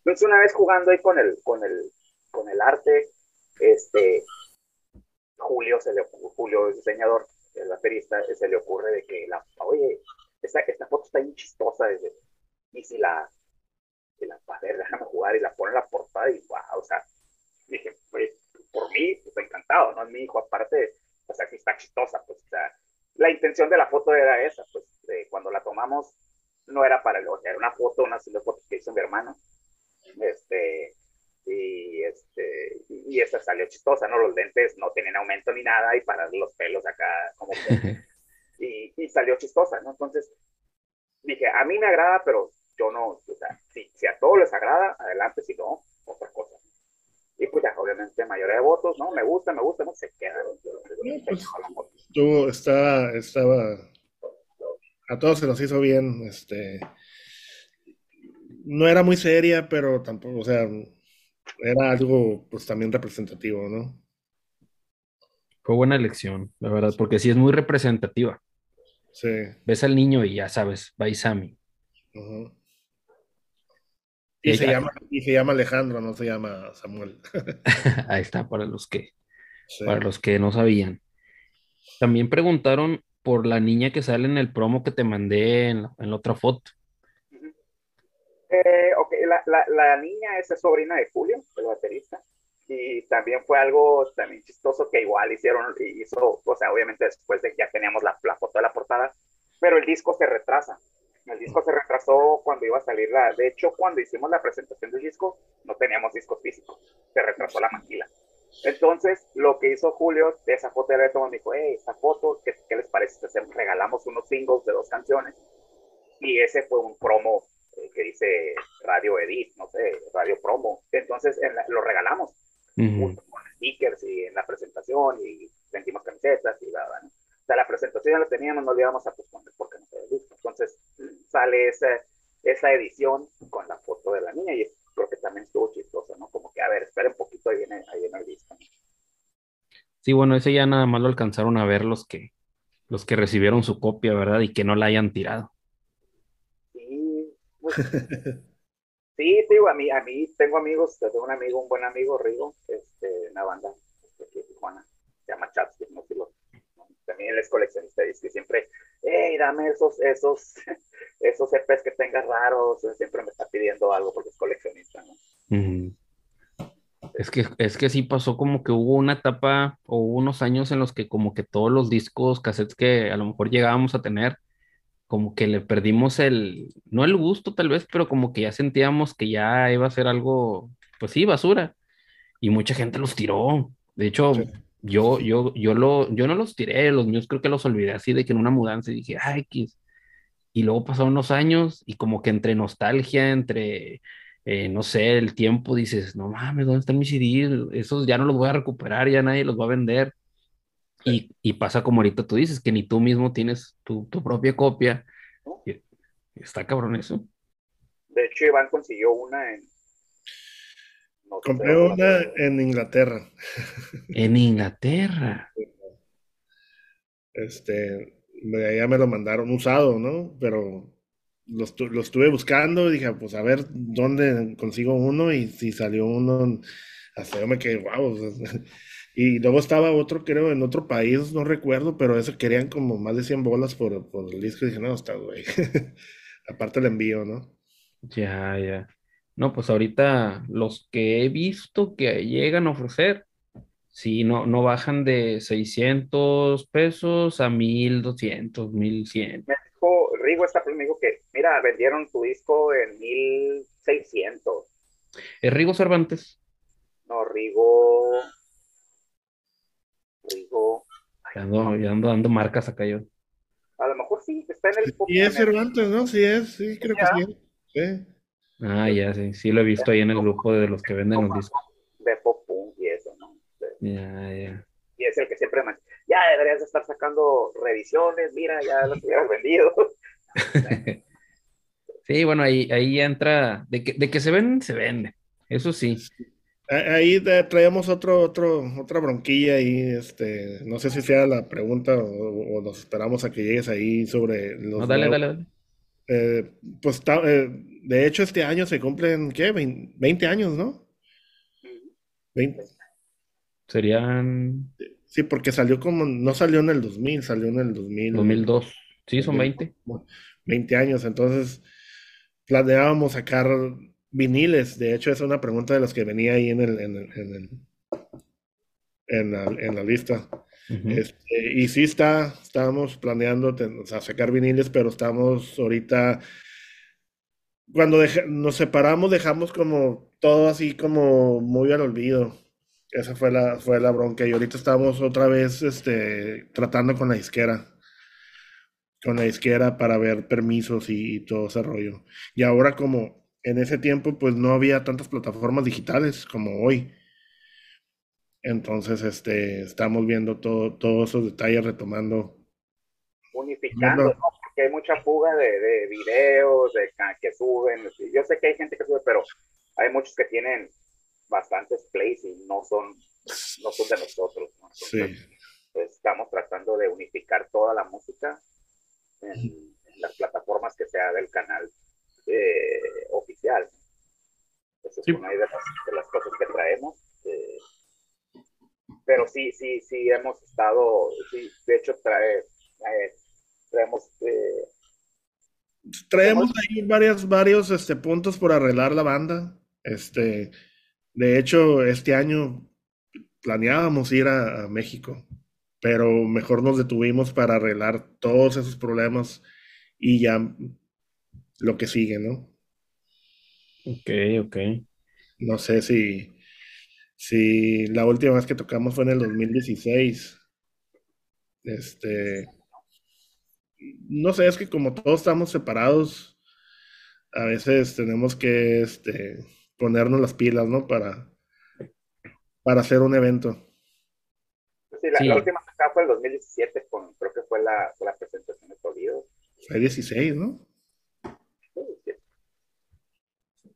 Entonces, una vez jugando ahí con el, con el, con el arte, este, Julio, se le, Julio, el diseñador, el baterista, se le ocurre de que, la, oye, esta, esta foto está bien chistosa, y si la, y la padre, déjame jugar y la pone en la portada y wow, o sea, dije, pues, por mí, pues encantado, ¿no? Mi hijo, aparte, o sea, que está chistosa, pues, o sea, la intención de la foto era esa, pues, cuando la tomamos, no era para el, o sea, era una foto, una de fotos que hizo mi hermano, este, y este, y esa salió chistosa, ¿no? Los lentes no tienen aumento ni nada, y para los pelos acá, como que, y, y salió chistosa, ¿no? Entonces, dije, a mí me agrada, pero yo no, o sea, si, si, a todos les agrada, adelante, si no, otra cosa. Y pues ya, obviamente, mayoría de votos, ¿no? Me gusta, me gusta, no se quedan. Tú estaba, estaba, a todos se nos hizo bien, este, no era muy seria, pero tampoco, o sea, era algo, pues también representativo, ¿no? Fue buena elección, la verdad, porque sí es muy representativa. Sí. Ves al niño y ya sabes, Baisami. Uh y, se llama, y se llama Alejandro, no se llama Samuel. Ahí está, para los que, para los que no sabían. También preguntaron por la niña que sale en el promo que te mandé en la, otra foto. Eh, ok, la, la, la, niña es sobrina de Julio, el baterista. Y también fue algo también chistoso que igual hicieron, hizo, o sea, obviamente después de que ya teníamos la, la foto de la portada, pero el disco se retrasa. El disco se retrasó cuando iba a salir la. De hecho, cuando hicimos la presentación del disco, no teníamos discos físicos. Se retrasó la maquila. Entonces, lo que hizo Julio de esa foto todo, me dijo, hey, esta foto, ¿qué, ¿qué, les parece? Entonces, regalamos unos singles de dos canciones. Y ese fue un promo eh, que dice Radio Edit, no sé, Radio Promo. Entonces, lo regalamos. Junto con stickers y en la presentación y vendimos camisetas y nada, ¿no? O sea, la presentación ya la teníamos, no le íbamos a posponer porque no Entonces sale esa, esa edición con la foto de la niña y creo que también estuvo chistoso, ¿no? Como que, a ver, espera un poquito, ahí viene, ahí viene el disco. Sí, bueno, ese ya nada más lo alcanzaron a ver los que, los que recibieron su copia, ¿verdad? Y que no la hayan tirado. Sí, pues, sí, digo, a mí, a mí tengo amigos, tengo un amigo, un buen amigo, Rigo, este, una banda este, aquí de Tijuana, se llama Chatsky, no sé si lo también él es coleccionista y es que siempre, hey, dame esos, esos, esos EPs que tengas raros, siempre me está pidiendo algo porque es coleccionista, ¿no? Es que, es que sí pasó como que hubo una etapa o unos años en los que como que todos los discos, cassettes que a lo mejor llegábamos a tener, como que le perdimos el, no el gusto tal vez, pero como que ya sentíamos que ya iba a ser algo, pues sí, basura. Y mucha gente los tiró. De hecho, yo, yo, yo, lo, yo no los tiré, los míos creo que los olvidé así de que en una mudanza y dije, ay, Y luego pasaron unos años y como que entre nostalgia, entre eh, no sé, el tiempo, dices, no mames, ¿dónde están mis CDs? Esos ya no los voy a recuperar, ya nadie los va a vender. Y, y pasa como ahorita tú dices, que ni tú mismo tienes tu, tu propia copia. Está cabrón eso. De hecho, Iván consiguió una en... Compré una en Inglaterra. En Inglaterra. Este, ya me lo mandaron usado, ¿no? Pero los, estuve buscando y dije, pues a ver dónde consigo uno y si salió uno, hasta yo me quedé, wow. y luego estaba otro, creo, en otro país, no recuerdo, pero eso querían como más de 100 bolas por, por el disco y dije, no, está, güey. Aparte el envío, ¿no? Ya, ya. No, pues ahorita los que he visto que llegan a ofrecer, sí, no, no bajan de 600 pesos a 1200, 1100. Rigo está me dijo que, mira, vendieron tu disco en 1600. ¿Es Rigo Cervantes? No, Rigo. Rigo. Ya ando, ya ando dando marcas acá yo. A lo mejor sí, está en el. Sí, es Cervantes, ¿no? Sí es, sí, creo que sí. sí. Ah, ya, sí, sí lo he visto ahí en el grupo de los que venden los discos. De pop punk y eso, ¿no? Ya, ya. Y es el que siempre me... Ya deberías estar sacando revisiones, mira, ya los hubieras vendido. sí, bueno, ahí, ahí entra, de que, de que se vende, se vende, eso sí. Ahí traemos otro, otro, otra bronquilla y este, no sé si sea la pregunta o, nos esperamos a que llegues ahí sobre los... No, dale, dale, dale. Eh, pues eh, de hecho este año se cumplen, ¿qué? 20, años, ¿no? 20. Serían... Sí, porque salió como, no salió en el 2000, salió en el 2000. 2002. Sí, son 20. 20 años, entonces planeábamos sacar viniles. De hecho, es una pregunta de las que venía ahí en el, en, el, en, la, en la, lista. Este, y sí está, estábamos planeando sacar viniles, pero estamos ahorita, cuando nos separamos, dejamos como todo así como muy al olvido. Esa fue la, fue la bronca. Y ahorita estamos otra vez este, tratando con la disquera con la izquierda para ver permisos y, todo ese rollo. Y ahora como en ese tiempo pues no había tantas plataformas digitales como hoy. Entonces este, estamos viendo todo, todos esos detalles retomando. Unificando, ¿no? Porque hay mucha fuga de, de videos, de que suben. Yo sé que hay gente que sube, pero hay muchos que tienen bastantes plays y no son, no son de nosotros. sí. Pues, estamos tratando de unificar toda la música en, las plataformas que sea del canal eh, oficial. Esa es una de las, cosas que traemos. Eh, pero sí, sí, sí hemos estado, sí, de hecho trae, eh, traemos... traemos ahí varios, varios este, puntos por arreglar la banda. Este, de hecho, este año planeábamos ir a México pero mejor nos detuvimos para arreglar todos esos problemas y ya lo que sigue, ¿no? Ok, ok. No sé si, si la última vez que tocamos fue en el 2016. Este, no sé, es que como todos estamos separados, a veces tenemos que este, ponernos las pilas, ¿no? Para, para hacer un evento. Sí, la, última acá fue el 2017, con, creo que fue la, la presentación de Toledo. Fue 16, ¿no?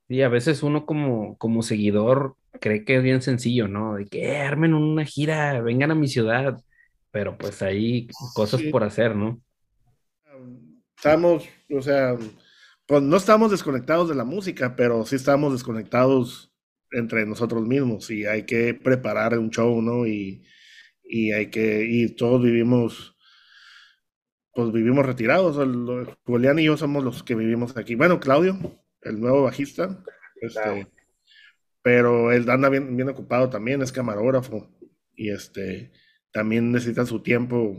Sí, a veces uno como, como seguidor cree que es bien sencillo, ¿no? De que eh, armen una gira, vengan a mi ciudad, pero pues hay cosas por hacer, ¿no? Estamos, o sea, pues no estamos desconectados de la música, pero sí estamos desconectados entre nosotros mismos y hay que preparar un show, ¿no? Y, y hay que, y todos vivimos pues vivimos retirados. Julián y yo somos los que vivimos aquí. Bueno, Claudio, el nuevo bajista. Este, pero él anda bien, bien ocupado también, es camarógrafo. Y este también necesita su tiempo,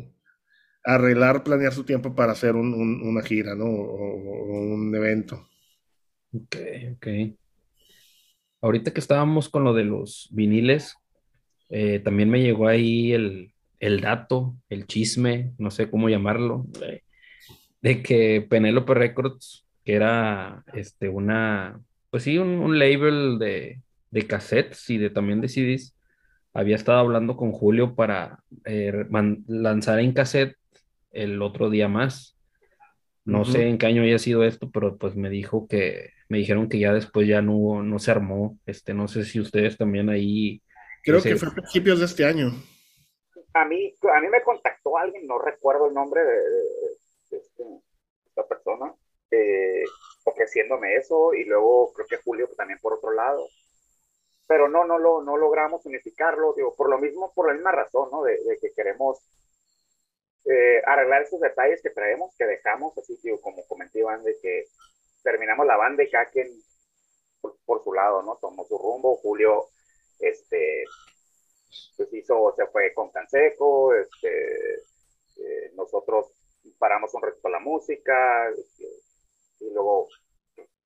arreglar, planear su tiempo para hacer una gira, ¿no? O, un evento. Ok, ok. Ahorita que estábamos con lo de los viniles, eh, también me llegó ahí el, el dato, el chisme, no sé cómo llamarlo, de, que Penelope Records, que era este, una, pues sí, un, label de, de, cassettes y de, también de CDs, había estado hablando con Julio para eh, lanzar en cassette el otro día más. No sé en qué año haya sido esto, pero pues me dijo que, me dijeron que ya después ya no, no se armó. Este, no sé si ustedes también ahí. Creo que fue a principios de este año a mí, a mí me contactó alguien, no recuerdo el nombre de, este, esta persona, eh, ofreciéndome eso, y luego creo que Julio también por otro lado. Pero no, no, lo, no logramos unificarlo, digo, por lo mismo, por la misma razón, ¿no? De, que queremos eh, arreglar esos detalles que traemos, que dejamos, así, digo, como comenté de que terminamos la banda y cada quien por, su lado, ¿no? Tomó su rumbo, Julio, este, pues hizo, se fue con Canseco, este, eh, nosotros paramos un resto la música, este, y luego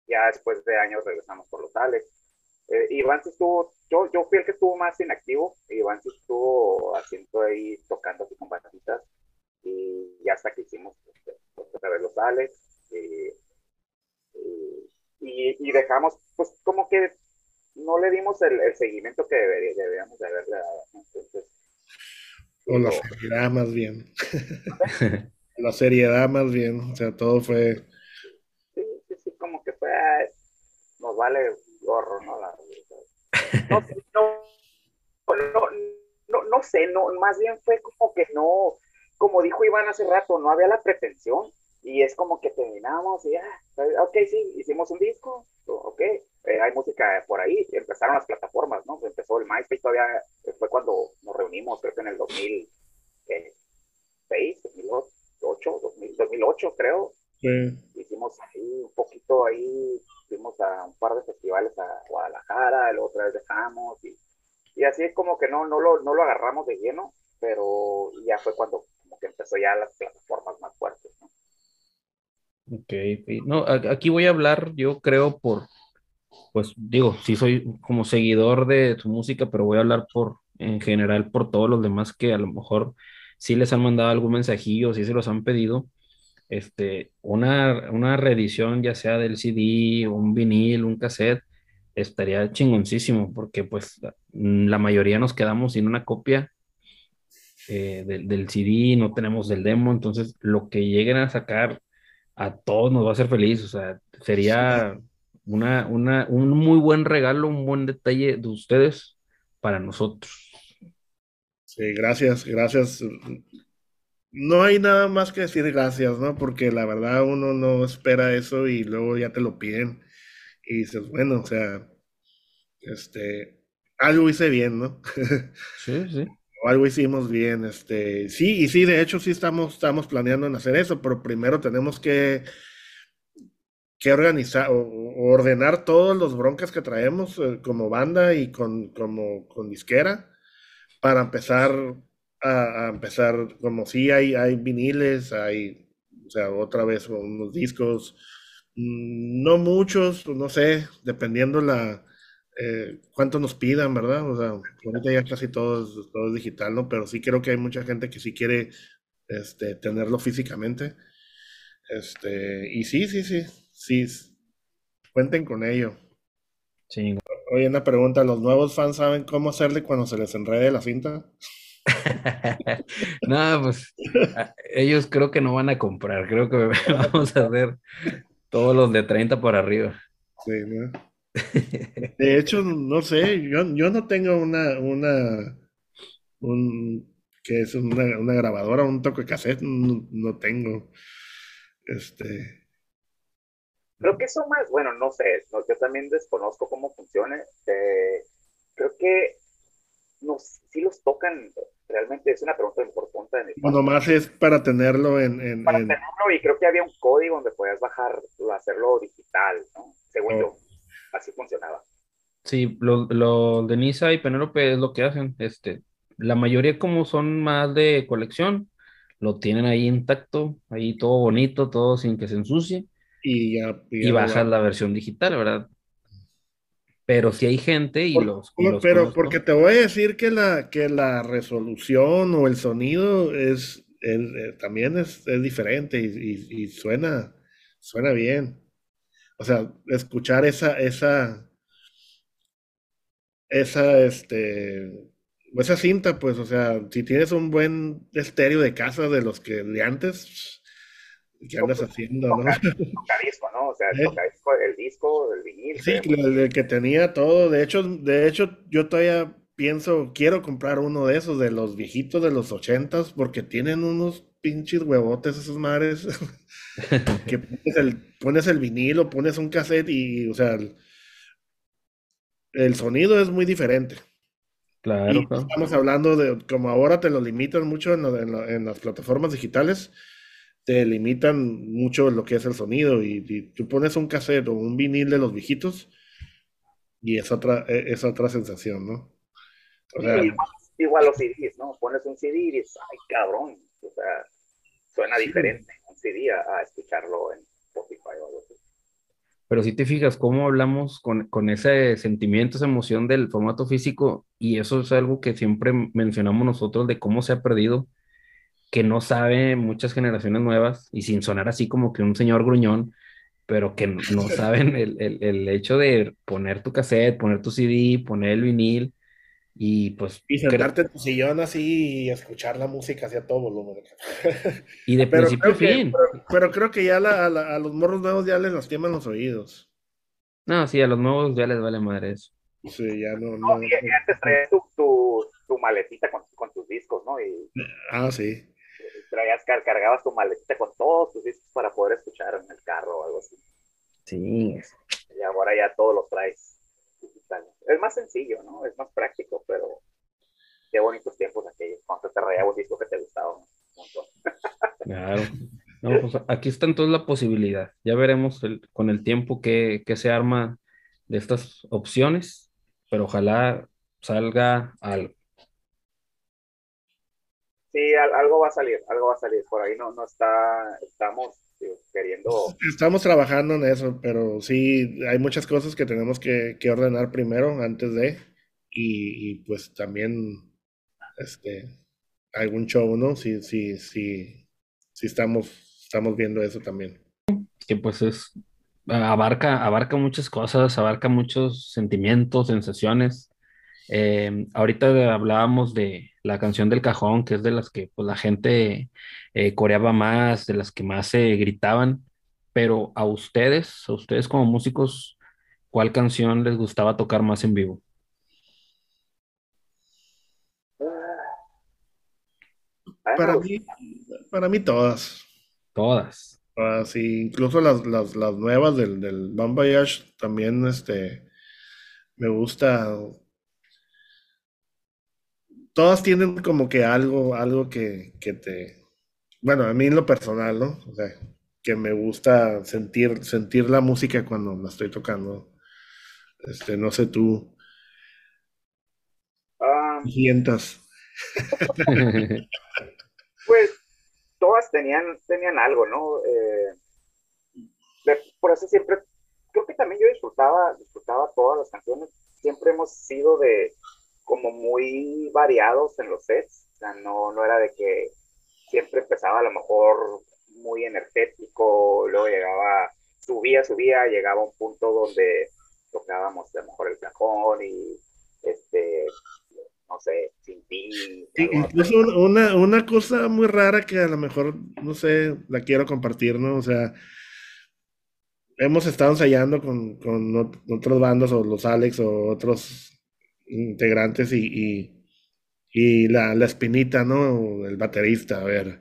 ya después de años regresamos por los Alex. Eh, Iván estuvo, yo, yo fui el que estuvo más inactivo, Iván estuvo haciendo ahí, tocando así con batitas, y, hasta que hicimos este, los Alex, y, y, dejamos, pues como que no le dimos el, seguimiento que debería, deberíamos de haberle dado. Entonces, o la seriedad más bien. la seriedad más bien. O sea, todo fue. Sí, sí, sí, como que fue. Nos vale gorro, ¿no? La, no, no, no, no, sé, no, más bien fue como que no, como dijo Iván hace rato, no había la pretensión y es como que terminamos y ya, ah, ok, sí, hicimos un disco, ok, eh, hay música por ahí, empezaron las plataformas, ¿no? Empezó el MySpace, todavía fue cuando nos reunimos, creo que en el 2006, 2008, 2008 creo. Hicimos ahí un poquito ahí, fuimos a un par de festivales a Guadalajara, la otra vez dejamos y, y así es como que no, no, lo, no lo agarramos de lleno, pero ya fue cuando como que empezó ya las plataformas más fuertes, ¿no? Ok, no, aquí voy a hablar, yo creo, por, pues digo, sí soy como seguidor de su música, pero voy a hablar por, en general, por todos los demás que a lo mejor sí les han mandado algún mensajillo, sí se los han pedido. Este, una, una reedición, ya sea del CD, un vinil, un cassette, estaría chingoncísimo, porque pues la mayoría nos quedamos sin una copia eh, del, del CD, no tenemos del demo, entonces lo que lleguen a sacar a todos nos va a hacer feliz, o sea, sería una, una, un muy buen regalo, un buen detalle de ustedes para nosotros. Sí, gracias, gracias. No hay nada más que decir gracias, ¿no? Porque la verdad uno no espera eso y luego ya te lo piden y dices, bueno, o sea, este, algo hice bien, ¿no? Sí, sí. algo hicimos bien, este, sí, y sí, de hecho sí estamos, estamos planeando en hacer eso, pero primero tenemos que que organizar o, ordenar todos los broncas que traemos eh, como banda y con, como, con disquera para empezar a, empezar como si hay, hay viniles, hay, o sea, otra vez unos discos, mm, no muchos, no sé, dependiendo la, eh, cuánto nos pidan, ¿verdad? O sea, ahorita ya casi todo es, todo es digital, ¿no? Pero sí creo que hay mucha gente que sí quiere este, tenerlo físicamente. Este, y sí, sí, sí, Sí, cuenten con ello. Sí. Oye, una pregunta, ¿los nuevos fans saben cómo hacerle cuando se les enrede la cinta? no, pues ellos creo que no van a comprar, creo que vamos a hacer todos los de 30 por arriba. Sí, ¿no? De hecho, no sé, yo, no tengo una, una, un, que es una, una grabadora, un toque cassette, no, no tengo. Este, Creo que eso más, bueno, no sé, yo también desconozco cómo funciona. Eh, creo que no, si los tocan, realmente es una pregunta importante pregunta de mi Bueno, más es para tenerlo en... en para en... tenerlo, y creo que había un código donde podías bajar, hacerlo digital, ¿no? Según Oh. yo, así funcionaba. Sí, lo, lo de Nisa y Penélope es lo que hacen. Este, la mayoría como son más de colección, lo tienen ahí intacto, ahí todo bonito, todo sin que se ensucie, Y ya... y ya lo bajas la versión digital, ¿verdad? Pero si hay gente y Por- los, y los pero conozco. porque te voy a decir que la, que la resolución o el sonido es, es- eh, también es, es diferente y, y- y suena, suena bien. O sea, escuchar esa, esa, esa, este, esa cinta, pues, o sea, si tienes un buen estéreo de casa de los que de antes, ¿qué andas haciendo, no? Tocadisco, ¿no? O sea, el Eh. tocadisco, el disco, el vinil. Sí, que- el, el que tenía todo. De hecho, de hecho, yo todavía pienso, quiero comprar uno de esos, de los viejitos de los ochentas, porque tienen unos pinches huevotes esas madres. que pones el, pones el vinilo, pones un cassette y, o sea, el, el sonido es muy diferente. Claro, Y claro. estamos hablando de, como ahora te lo limitan mucho en, lo- en lo- en las plataformas digitales, te limitan mucho lo que es el sonido y, y tú pones un cassette o un vinil de los viejitos y es otra, e- es otra sensación, ¿no? O sea, Sí, igual, igual los CDs, ¿no? Pones un CD y dices, ay, cabrón. O sea, suena Sí. diferente un CD a, a escucharlo en Spotify o algo así. Pero si te fijas cómo hablamos con, con ese sentimiento, esa emoción del formato físico, y eso es algo que siempre mencionamos nosotros de cómo se ha perdido, que no sabe muchas generaciones nuevas, y sin sonar así como que un señor gruñón, pero que no no saben el, el, el hecho de poner tu cassette, poner tu CD, poner el vinil, y pues, y sentarte en tu sillón así y escuchar la música hacia todo volumen. y de Pero principio a que, fin. pero, pero creo que ya la- a, la- a los morros nuevos ya les lastiman los oídos. No, sí, a los nuevos ya les vale madre eso. Sí, ya no, No, no. y, y antes traías tu, tu, tu maletita con, con tus discos, ¿no? Y Ah, sí. Traías, car- cargabas tu maletita con todos tus discos para poder escuchar en el carro o algo así. Sí, Y ahora ya todos los traes digitales. Es más sencillo, ¿no? Es más práctico, pero qué bonitos tiempos aquellos, cuando te rayaba un disco que te gustaba un montón. Claro. No, pues aquí está entonces la posibilidad. Ya veremos el- con el tiempo qué, qué se arma de estas opciones, pero ojalá salga algo. Sí, al- algo va a salir, algo va a salir. Por ahí no, no está, estamos digo, queriendo Estamos trabajando en eso, pero sí, hay muchas cosas que tenemos que, que ordenar primero antes de, y, y, pues también, este, algún show, ¿no? Sí, sí, sí, sí estamos, estamos viendo eso también. Que pues es, abarca, abarca muchas cosas, abarca muchos sentimientos, sensaciones. Eh, ahorita hablábamos de la canción del cajón, que es de las que pues, la gente eh, coreaba más, de las que más se gritaban, pero a ustedes, a ustedes como músicos, ¿cuál canción les gustaba tocar más en vivo? Ah, Para mí, para mí todas. Todas. Ah, sí, incluso las, las, las nuevas del, del también, este, me gusta. Todas tienen como que algo, algo que, que te, bueno, a mí en lo personal, ¿no? O sea, que me gusta sentir, sentir la música cuando la estoy tocando. Este, no sé tú, ah, sientas. pues todas tenían, tenían algo, ¿no? Eh, de- por eso siempre, creo que también yo disfrutaba, disfrutaba todas las canciones. Siempre hemos sido de como muy variados en los sets. O sea, no, no era de que siempre empezaba a lo mejor muy energético, luego llegaba, subía, subía, llegaba a un punto donde tocábamos a lo mejor el cajón y este, no sé, sin ti. Sí. Incluso un- una, una cosa muy rara que a lo mejor, no sé, la quiero compartir, ¿no? O sea, hemos estado ensayando con, con ot- otros bandos o los Alex o otros integrantes y, y, y la, la espinita, ¿no? El baterista, a ver,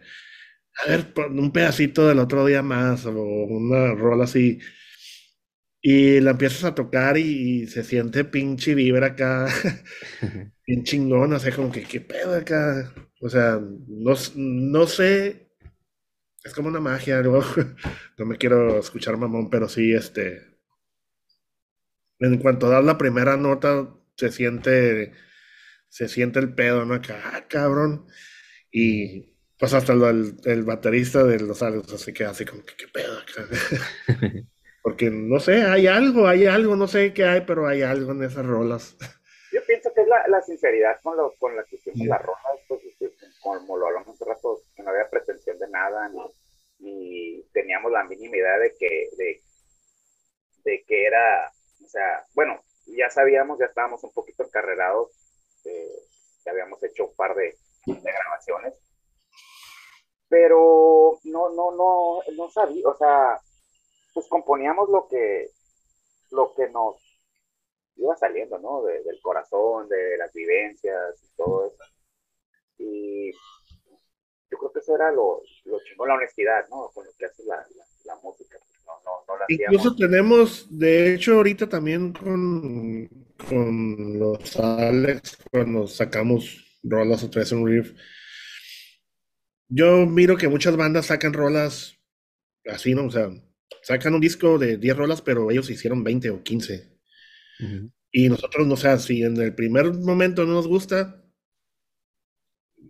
a ver, un pedacito del otro día más o una rola así. Y la empiezas a tocar y, y se siente pinche vibra acá, bien chingón, o sea, como que qué pedo acá. O sea, no, no sé, es como una magia, ¿no? no me quiero escuchar mamón, pero sí, este, en cuanto das la primera nota, se siente, se siente el pedo, ¿no? Acá, ah, cabrón. Y pues hasta el, el baterista de los Alex así que así como que qué pedo acá. Porque no sé, hay algo, hay algo, no sé qué hay, pero hay algo en esas rolas. Yo pienso que es la, la sinceridad con, lo, con la que hicimos las rolas, pues, como lo hablamos un rato, que no había pretensión de nada, ni, ni teníamos la mínima idea de que, de, de que era o sea, bueno, ya sabíamos, ya estábamos un poquito encarrerados, eh, ya habíamos hecho un par de, grabaciones, pero no, no, no, no sabía, o sea, pues componíamos lo que, lo que nos iba saliendo, ¿no? del corazón, de las vivencias y todo eso. Y yo creo que eso era lo, lo chingón, la honestidad, ¿no? Con lo que hace la, la música. Incluso tenemos, de hecho, ahorita también con, con los Alex, cuando sacamos rolas otra vez en Riff, yo miro que muchas bandas sacan rolas así, ¿no? O sea, sacan un disco de 10 rolas, pero ellos hicieron 20 o 15. Y nosotros, no sé, si en el primer momento no nos gusta,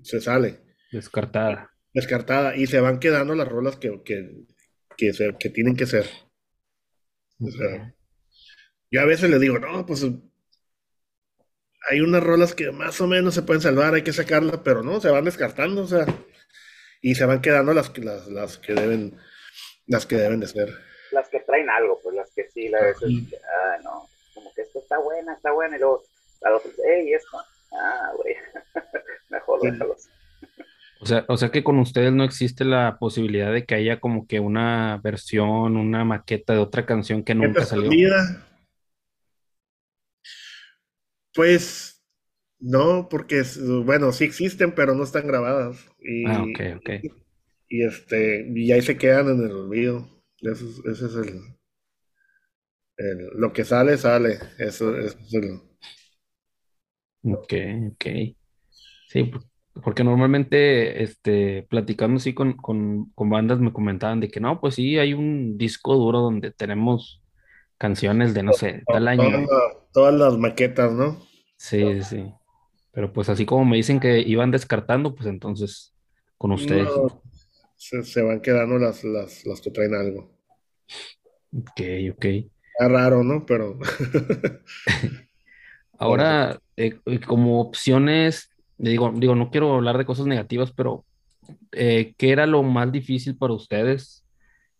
se sale. Descartada. Descartada. Y se van quedando las rolas que, que, que, que tienen que ser. O sea, yo a veces le digo, no, pues hay unas rolas que más o menos se pueden salvar, hay que sacarlas, pero no, se van descartando, o sea, y se van quedando las, las, las que deben, las que deben de ser. Las que traen algo, pues las que sí, la veces, ah, no, como que esto está buena, está buena, y luego a los hey, esto, ah, güey, mejor déjalos. O sea, o sea que con ustedes no existe la posibilidad de que haya como que una versión, una maqueta de otra canción que nunca salió. Pues no, porque bueno, sí existen, pero no están grabadas. Y, ah, ok, ok. Y, este, y ahí se quedan en el olvido. Eso, ese es el, lo que sale, sale. Eso, eso es el. Ok, ok. Sí, pues porque normalmente, este, platicando así con, con, con, bandas me comentaban de que no, pues sí, hay un disco duro donde tenemos canciones de, no sé, tal año. Todas, las maquetas, ¿no? Sí, sí. Pero pues así como me dicen que iban descartando, pues entonces con ustedes. se, van quedando las, las, las que traen algo. Ok, ok. Está raro, ¿no? Pero... Ahora, eh, como opciones digo, digo, no quiero hablar de cosas negativas, pero eh, ¿qué era lo más difícil para ustedes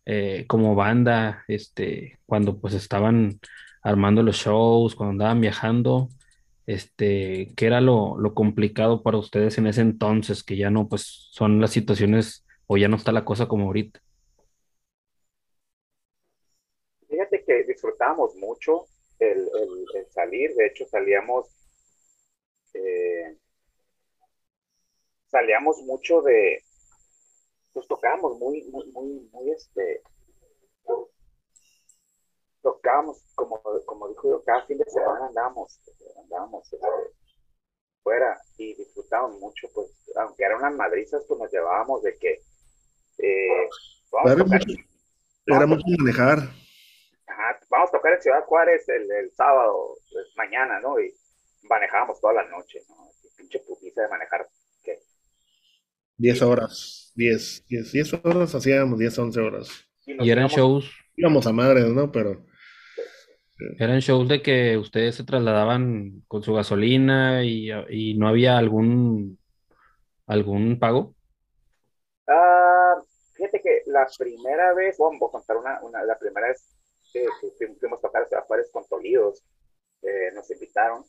eh, como banda, este, cuando pues estaban armando los shows, cuando andaban viajando? Este, ¿qué era lo, lo complicado para ustedes en ese entonces, que ya no, pues son las situaciones o ya no está la cosa como ahorita? Fíjate que disfrutábamos mucho el, salir, de hecho salíamos eh, salíamos mucho de, pues tocábamos muy, muy, muy, muy este, tocábamos, como, como dijo yo, cada fin de semana andábamos, andábamos este, fuera y disfrutábamos mucho, pues, aunque eran unas madrizas, pues nos llevábamos de que eh, vamos a tocar, era mucho manejar. vamos a tocar en Ciudad Juárez el, el sábado, pues, mañana, ¿no? Y manejábamos toda la noche, ¿no? Pinche putiza de manejar 10 horas, 10, 10, 10 horas hacíamos, 10, 11 horas. Y eran shows. Íbamos a madres, ¿no? Pero. Eran shows de que ustedes se trasladaban con su gasolina y, y no había algún algún pago. Ah, fíjate que la primera vez, bueno, voy a contar una, una la primera vez que, fuimos a tocar a Juárez con Tolidos, eh, nos invitaron,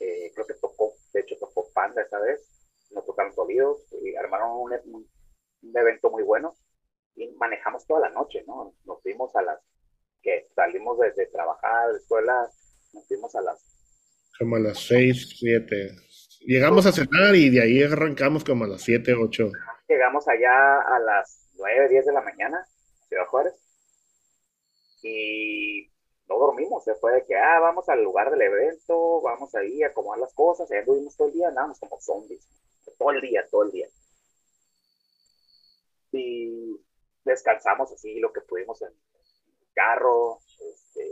eh, creo que tocó, de hecho tocó Panda esa vez, nos tocaron sólidos y armaron un, evento muy bueno y manejamos toda la noche, ¿no? Nos fuimos a las que salimos desde trabajar, de escuela, nos fuimos a las... Como a las 6, 7. Llegamos a cenar y de ahí arrancamos como a las 7, 8. Llegamos allá a las 9, 10 de la mañana, Ciudad Juárez. Y no dormimos, se fue de que, ah, vamos al lugar del evento, vamos ahí a acomodar las cosas, ahí anduvimos todo el día, andábamos como zombies todo el día, todo el día. Y descansamos así lo que pudimos en el carro, este,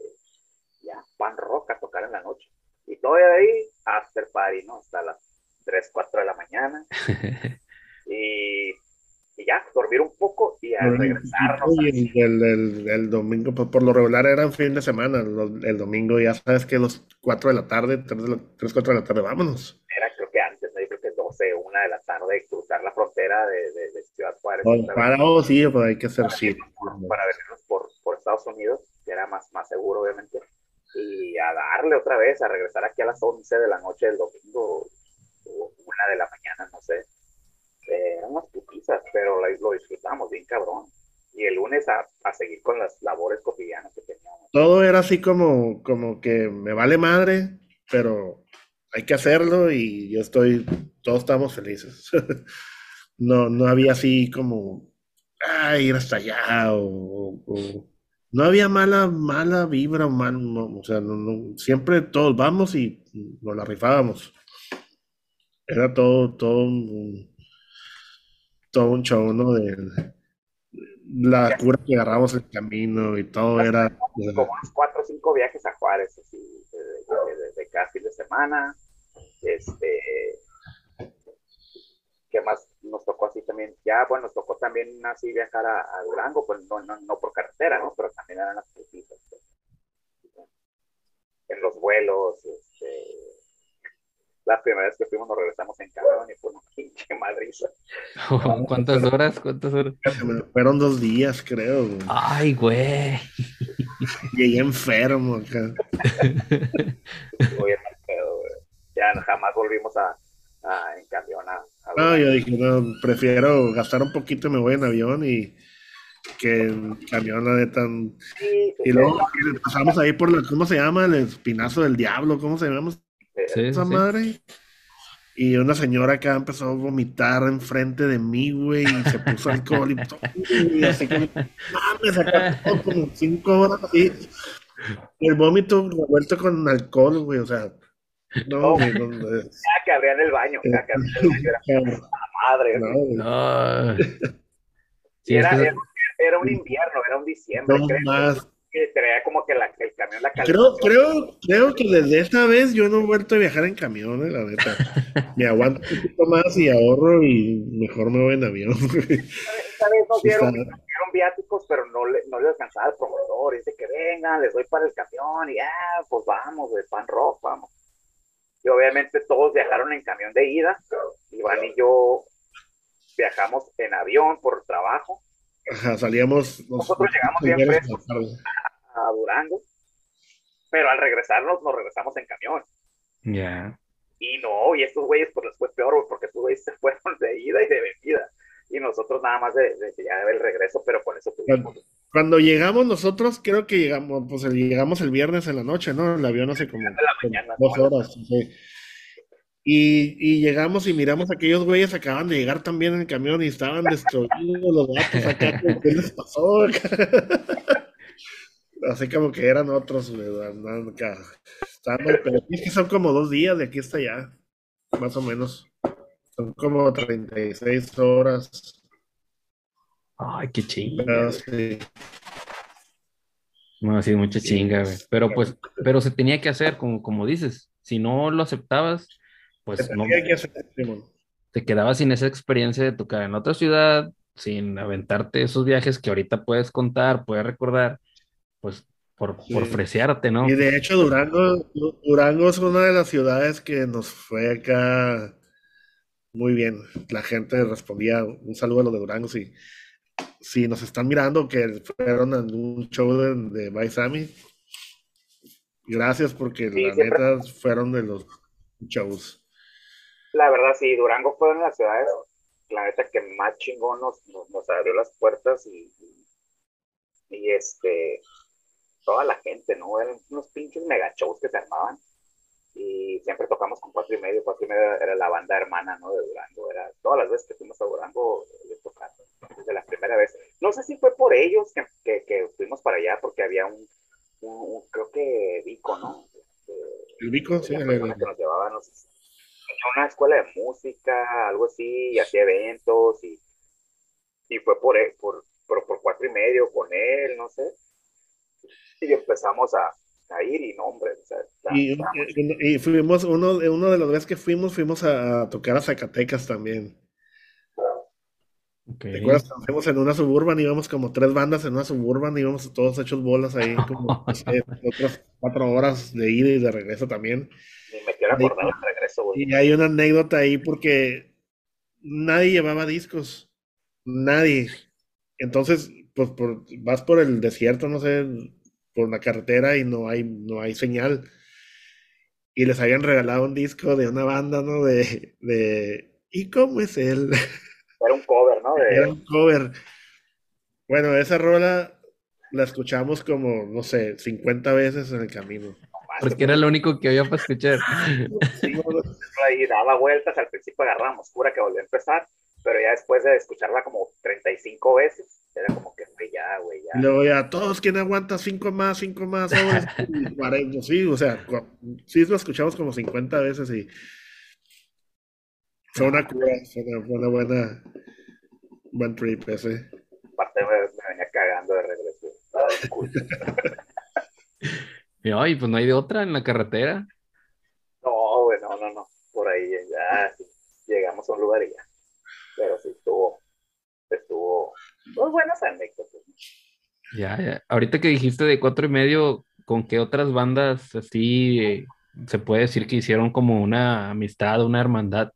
ya, pan roca, tocar en la noche. Y todavía de ahí, after party, ¿no? Hasta las 3, 4 de la mañana. y, y, ya, dormir un poco y a regresarnos. Y el, el, el, domingo, pues por lo regular era fin de semana. El, domingo ya sabes que los 4 de la tarde, 3, 3 4 de la tarde, vámonos. Era 12, 1 de la tarde, cruzar la frontera de, de, de Ciudad Juárez. Para, oh, sí, pues hay que hacer para sí. Por, para venirnos por, por Estados Unidos, que era más, más seguro, obviamente y a darle otra vez, a regresar aquí a las 11 de la noche del domingo, o una de la mañana, no sé. Eh, eran unas putizas, pero lo disfrutamos bien cabrón. Y el lunes a, a, seguir con las labores cotidianas que teníamos. Todo era así como, como que me vale madre, pero hay que hacerlo y yo estoy, todos estamos felices. no, no había así como, ah, ir hasta allá o, o no había mala, mala vibra, mal, o sea, no, siempre todos vamos y nos la rifábamos. Era todo, todo un, todo un show, ¿no? De la cura que agarramos el camino y todo era. Como unos cuatro o cinco viajes a Juárez, así, de, de cada fin de semana. Este, ¿qué más nos tocó así también? Ya, bueno, nos tocó también así viajar a, a Durango, pues no, no, no, por carretera, ¿no? Pero también eran las putitas. Pues. En los vuelos, este, la primera vez que fuimos nos regresamos en camión y fue una pinche madriza. ¿Cuántas horas? ¿Cuántas horas? Fueron dos días, creo. Güey. Ay, güey. Llegué enfermo acá. Ya jamás volvimos a, a en camión a, no, yo dije, no, prefiero gastar un poquito y me voy en avión y que en camión, la tan y luego pasamos ahí por la, ¿cómo se llama? El espinazo del diablo, ¿cómo se llama? esa madre. Y una señora que empezó a vomitar enfrente de mí, güey, y se puso alcohol y, todo, y así como, mames, acá como cinco horas así. El vómito revuelto con alcohol, güey, o sea, no, no, no, Ya que abrían el baño, ya que abrían el baño, madre. No, sí, era, era, era, un invierno, era un diciembre. No más. Que traía como que la, el camión la creo, creo, creo que desde esta vez yo no he vuelto a viajar en camión, eh, la neta. me aguanto un poquito más y ahorro y mejor me voy en avión. Esta vez nos dieron, dieron viáticos, pero no le, no le alcanzaba el promotor. Dice que vengan, les doy para el camión y ah, pues vamos, de pan rock, vamos y obviamente todos viajaron en camión de ida. Iván y yo viajamos en avión por trabajo. Ajá, salíamos. Nosotros llegamos bien frescos a, Durango, pero al regresarnos nos regresamos en camión. Ya. Y no, y estos güeyes pues les fue peor porque estos güeyes se fueron de ida y de venida. Y nosotros nada más de, de, ya el regreso, pero con eso tuvimos. Cuando llegamos nosotros, creo que llegamos, pues llegamos el viernes en la noche, ¿no? El avión hace como dos horas. Sí. Y, y, llegamos y miramos a aquellos güeyes acaban de llegar también en el camión y estaban destruidos los gatos acá. ¿Qué les pasó? Así como que eran otros, acá. pero es que son como dos días de aquí hasta allá, más o menos. Son como 36 horas. Ay, qué chinga. Sí. No, sí, mucha chinga, güey. Pero pues, pero se tenía que hacer, como, como dices. Si no lo aceptabas, pues no. Te quedabas sin esa experiencia de tocar en otra ciudad, sin aventarte esos viajes que ahorita puedes contar, puedes recordar, pues por, por fresearte, ¿no? Y de hecho, Durango, Durango es una de las ciudades que nos fue acá muy bien. La gente respondía un saludo a los de Durango, sí si nos están mirando que fueron en un show de, de Baisami, gracias porque la neta fueron de los shows. La verdad, sí, Durango fue una de las ciudades, la neta que más chingón nos, nos, abrió las puertas y, y, este, toda la gente, ¿no? Eran unos pinches mega shows que se armaban y siempre tocamos con cuatro y medio, cuatro y medio era la banda hermana, ¿no? De Durango, era todas las veces que fuimos a Durango, desde la primera vez. No sé si fue por ellos que, que, fuimos para allá, porque había un, un, creo que Vico, ¿no? el Vico, sí, el, que nos llevaba, nos una escuela de música, algo así, y hacía eventos, y, y fue por, él, por, por, por cuatro y medio con él, no sé. Y empezamos a, a ir y no, hombre. O sea, y, y, fuimos, uno, uno de los días que fuimos, fuimos a, tocar a Zacatecas también. Okay. ¿Te acuerdas? Fuimos en una suburban, íbamos como tres bandas en una suburban, íbamos todos hechos bolas ahí, como otras cuatro horas de ida y de regreso también. Y me quiero acordar de regreso, Y hay una anécdota ahí porque nadie llevaba discos, nadie. Entonces, pues por, vas por el desierto, no sé, por la carretera y no hay, no hay señal. Y les habían regalado un disco de una banda, ¿no? De, de ¿y cómo es él? Era un cover, ¿no? Era un cover. Bueno, esa rola la escuchamos como, no sé, 50 veces en el camino. Porque era lo único que había para escuchar. y daba vueltas, al principio agarramos cura que volvió a empezar, pero ya después de escucharla como 35 veces, era como que, ya, güey, ya. Luego ya, todos, ¿quién aguanta cinco más, cinco más? sí, o sea, sí lo escuchamos como 50 veces y fue una cura, fue una, buena, buen trip ese. Aparte me, me venía cagando de regreso. y pues no hay de otra en la carretera. No, güey, no, no, no. Por ahí ya llegamos a un lugar y ya. Pero sí estuvo, estuvo muy buenas anécdotas. Ya, ya. Ahorita que dijiste de cuatro y medio, ¿con qué otras bandas así eh, se puede decir que hicieron como una amistad, una hermandad?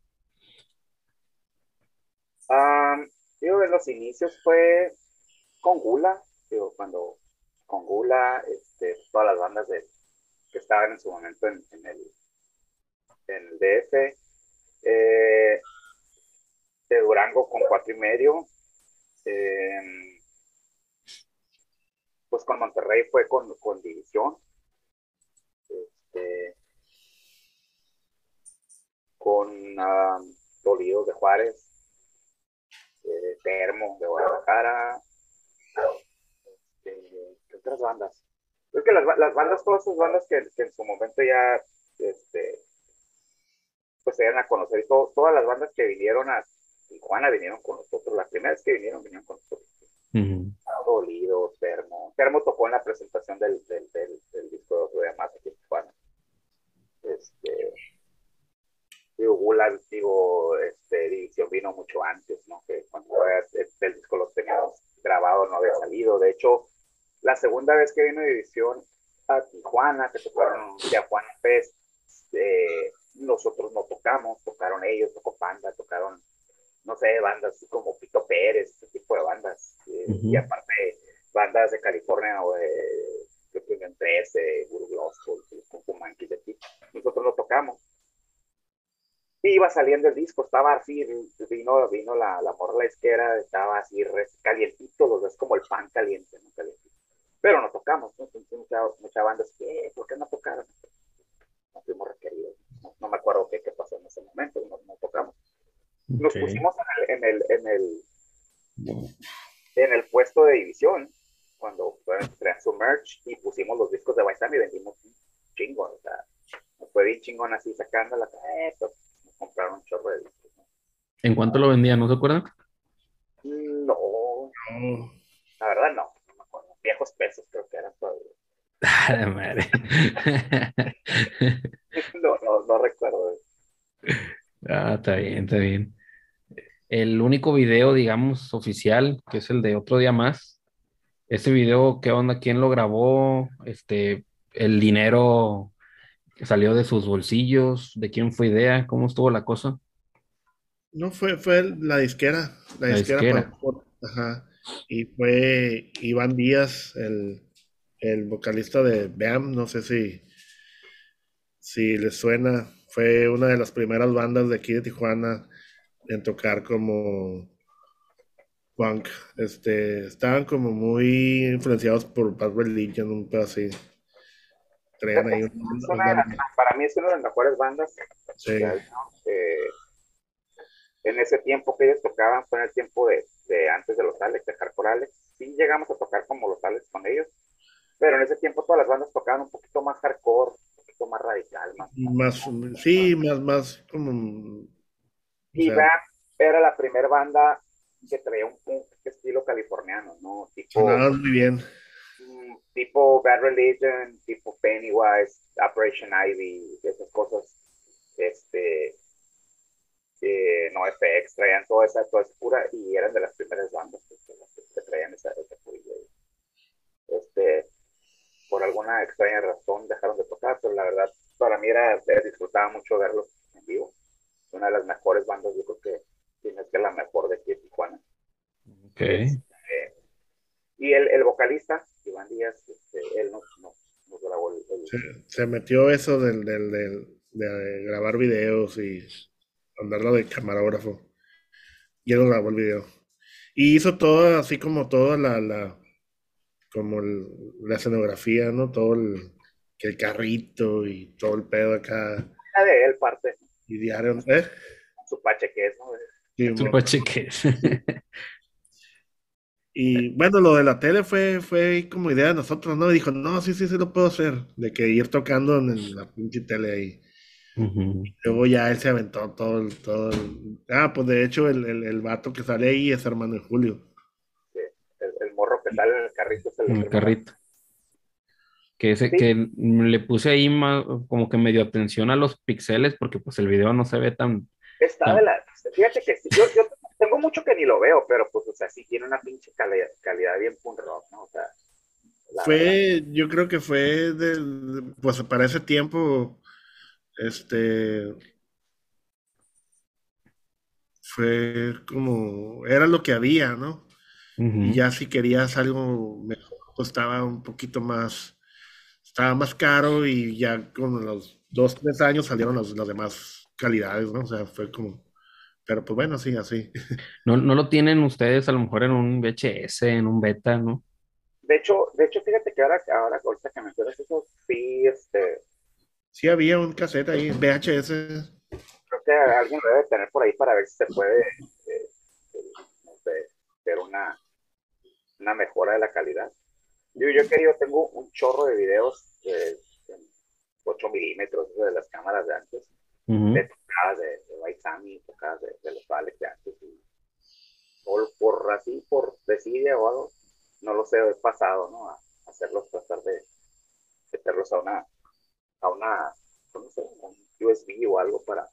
Digo, en los inicios fue con Gula, digo, cuando con Gula, este, todas las bandas de, que estaban en su momento en, el, en el DF, eh, de Durango con cuatro y medio, eh, pues con Monterrey fue con, con división. Este, con uh, de Juárez, eh, Termo de Guadalajara, este, ¿qué otras bandas? Es que las, las, bandas, todas esas bandas que, en su momento ya este, pues se iban a conocer, y todas las bandas que vinieron a Tijuana vinieron con nosotros, las primeras que vinieron vinieron con nosotros. Uh Dolido, Termo. Termo tocó en la presentación del, del, del, disco de más aquí en Tijuana. Este, digo, Gula, digo, este, División vino mucho antes, ¿no? Que cuando el, disco lo teníamos grabado no había salido. De hecho, la segunda vez que vino División a Tijuana, que tocaron Tijuana Fest, eh, nosotros no tocamos, tocaron ellos, tocó Panda, tocaron no sé, bandas así como Pito Pérez, ese tipo de bandas. Eh, y aparte, bandas de California o de, que tienen 13, Guru Gospel, Monkeys de aquí. Nosotros lo tocamos. Iba saliendo el disco, estaba así, vino, vino la, la morla izquierda, estaba así calientito, los ves como el pan caliente, ¿no? Calientito. Pero no tocamos, ¿no? Mucha, mucha banda eh, ¿por qué no tocaron? No fuimos requeridos. No, me acuerdo qué, qué pasó en ese momento, no, no tocamos. Nos pusimos en el, en el, en el, puesto de división cuando crean su merch y pusimos los discos de Baisami y vendimos un chingo, o sea, nos fue bien chingón así sacando la compraron un chorro de discos. ¿En cuánto lo vendían? ¿No se acuerdan? No, la verdad no, no me acuerdo. Viejos pesos creo que eran todavía. madre. no, no, no recuerdo. Ah, está bien, está bien el único video, digamos, oficial, que es el de otro día más. Ese video, ¿qué onda? ¿Quién lo grabó? Este, el dinero que salió de sus bolsillos, ¿de quién fue idea? ¿Cómo estuvo la cosa? No, fue, fue la disquera, la, disquera, ajá. Y fue Iván Díaz, el, el vocalista de BAM, no sé si, si les suena, fue una de las primeras bandas de aquí de Tijuana en tocar como punk. Este, estaban como muy influenciados por Bad Religion, un pedo así. Ahí para mí es una de las mejores bandas. Sí. Eh, en ese tiempo que ellos tocaban fue en el tiempo de, de antes de los Alex, de Hardcore Alex. Sí llegamos a tocar como los Alex con ellos, pero en ese tiempo todas las bandas tocaban un poquito más hardcore, poquito más radical, más. Más, sí, más, más como. Y era la primera banda que traía un punk estilo californiano, ¿no? Tipo, muy bien. Tipo Bad Religion, tipo Pennywise, Operation Ivy, esas cosas. Este. Eh, no FX, traían toda esa, toda esa y eran de las primeras bandas que, que, traían esa, esa Este, por alguna extraña razón dejaron de tocar, pero la verdad para mí era, disfrutaba mucho verlos en vivo. Una de las mejores bandas, yo creo que tienes que la mejor de aquí de Tijuana. Okay. Este, y el, el, vocalista, Iván Díaz, este, él nos, grabó el... Se, metió eso del, del, del, de grabar videos y andarlo de camarógrafo. Y él grabó el video. Y hizo todo, así como toda la, la como la escenografía, ¿no? Todo el, el carrito y todo el pedo acá. La de él parte. Y diario, ¿eh? Su pacheques, ¿no? Sí, Su pacheques. y bueno, lo de la tele fue, fue como idea de nosotros, ¿no? Y dijo, no, sí, sí, sí lo puedo hacer. De que ir tocando en la pinche tele ahí. Luego ya él se aventó todo el, todo Ah, pues de hecho el, el, el, vato que sale ahí es hermano de Julio. Sí, el, morro que sale en el carrito. en el carrito. Que, ese, que le puse ahí más, como que medio atención a los pixeles porque pues el video no se ve tan... Está de la... Fíjate que yo, yo, tengo mucho que ni lo veo, pero pues o sea, sí tiene una pinche calidad, calidad bien punk rock, ¿no? O sea... Fue, yo creo que fue del, pues para ese tiempo este fue como, era lo que había, ¿no? Y ya si querías algo mejor, costaba un poquito más, estaba más caro y ya con los dos, tres años salieron las, demás calidades, ¿no? O sea, fue como, pero pues bueno, sí, así. No, no lo tienen ustedes a lo mejor en un VHS, en un beta, ¿no? De hecho, de hecho, fíjate que ahora, ahora ahorita que me acuerdas eso, sí, este, Sí había un cassette ahí, VHS. Creo que alguien lo debe tener por ahí para ver si se puede eh, no sé, ver una, una mejora de la calidad. Yo, yo querido, tengo un chorro de videos de, 8 milímetros de las cámaras de antes, de tocadas de, de Baitami, tocadas de, de, los Alex de antes. Y, por, por así, por desidia o algo, no lo sé, he pasado, ¿no? A hacerlos, tratar de meterlos a una a una, no sé, un USB o algo para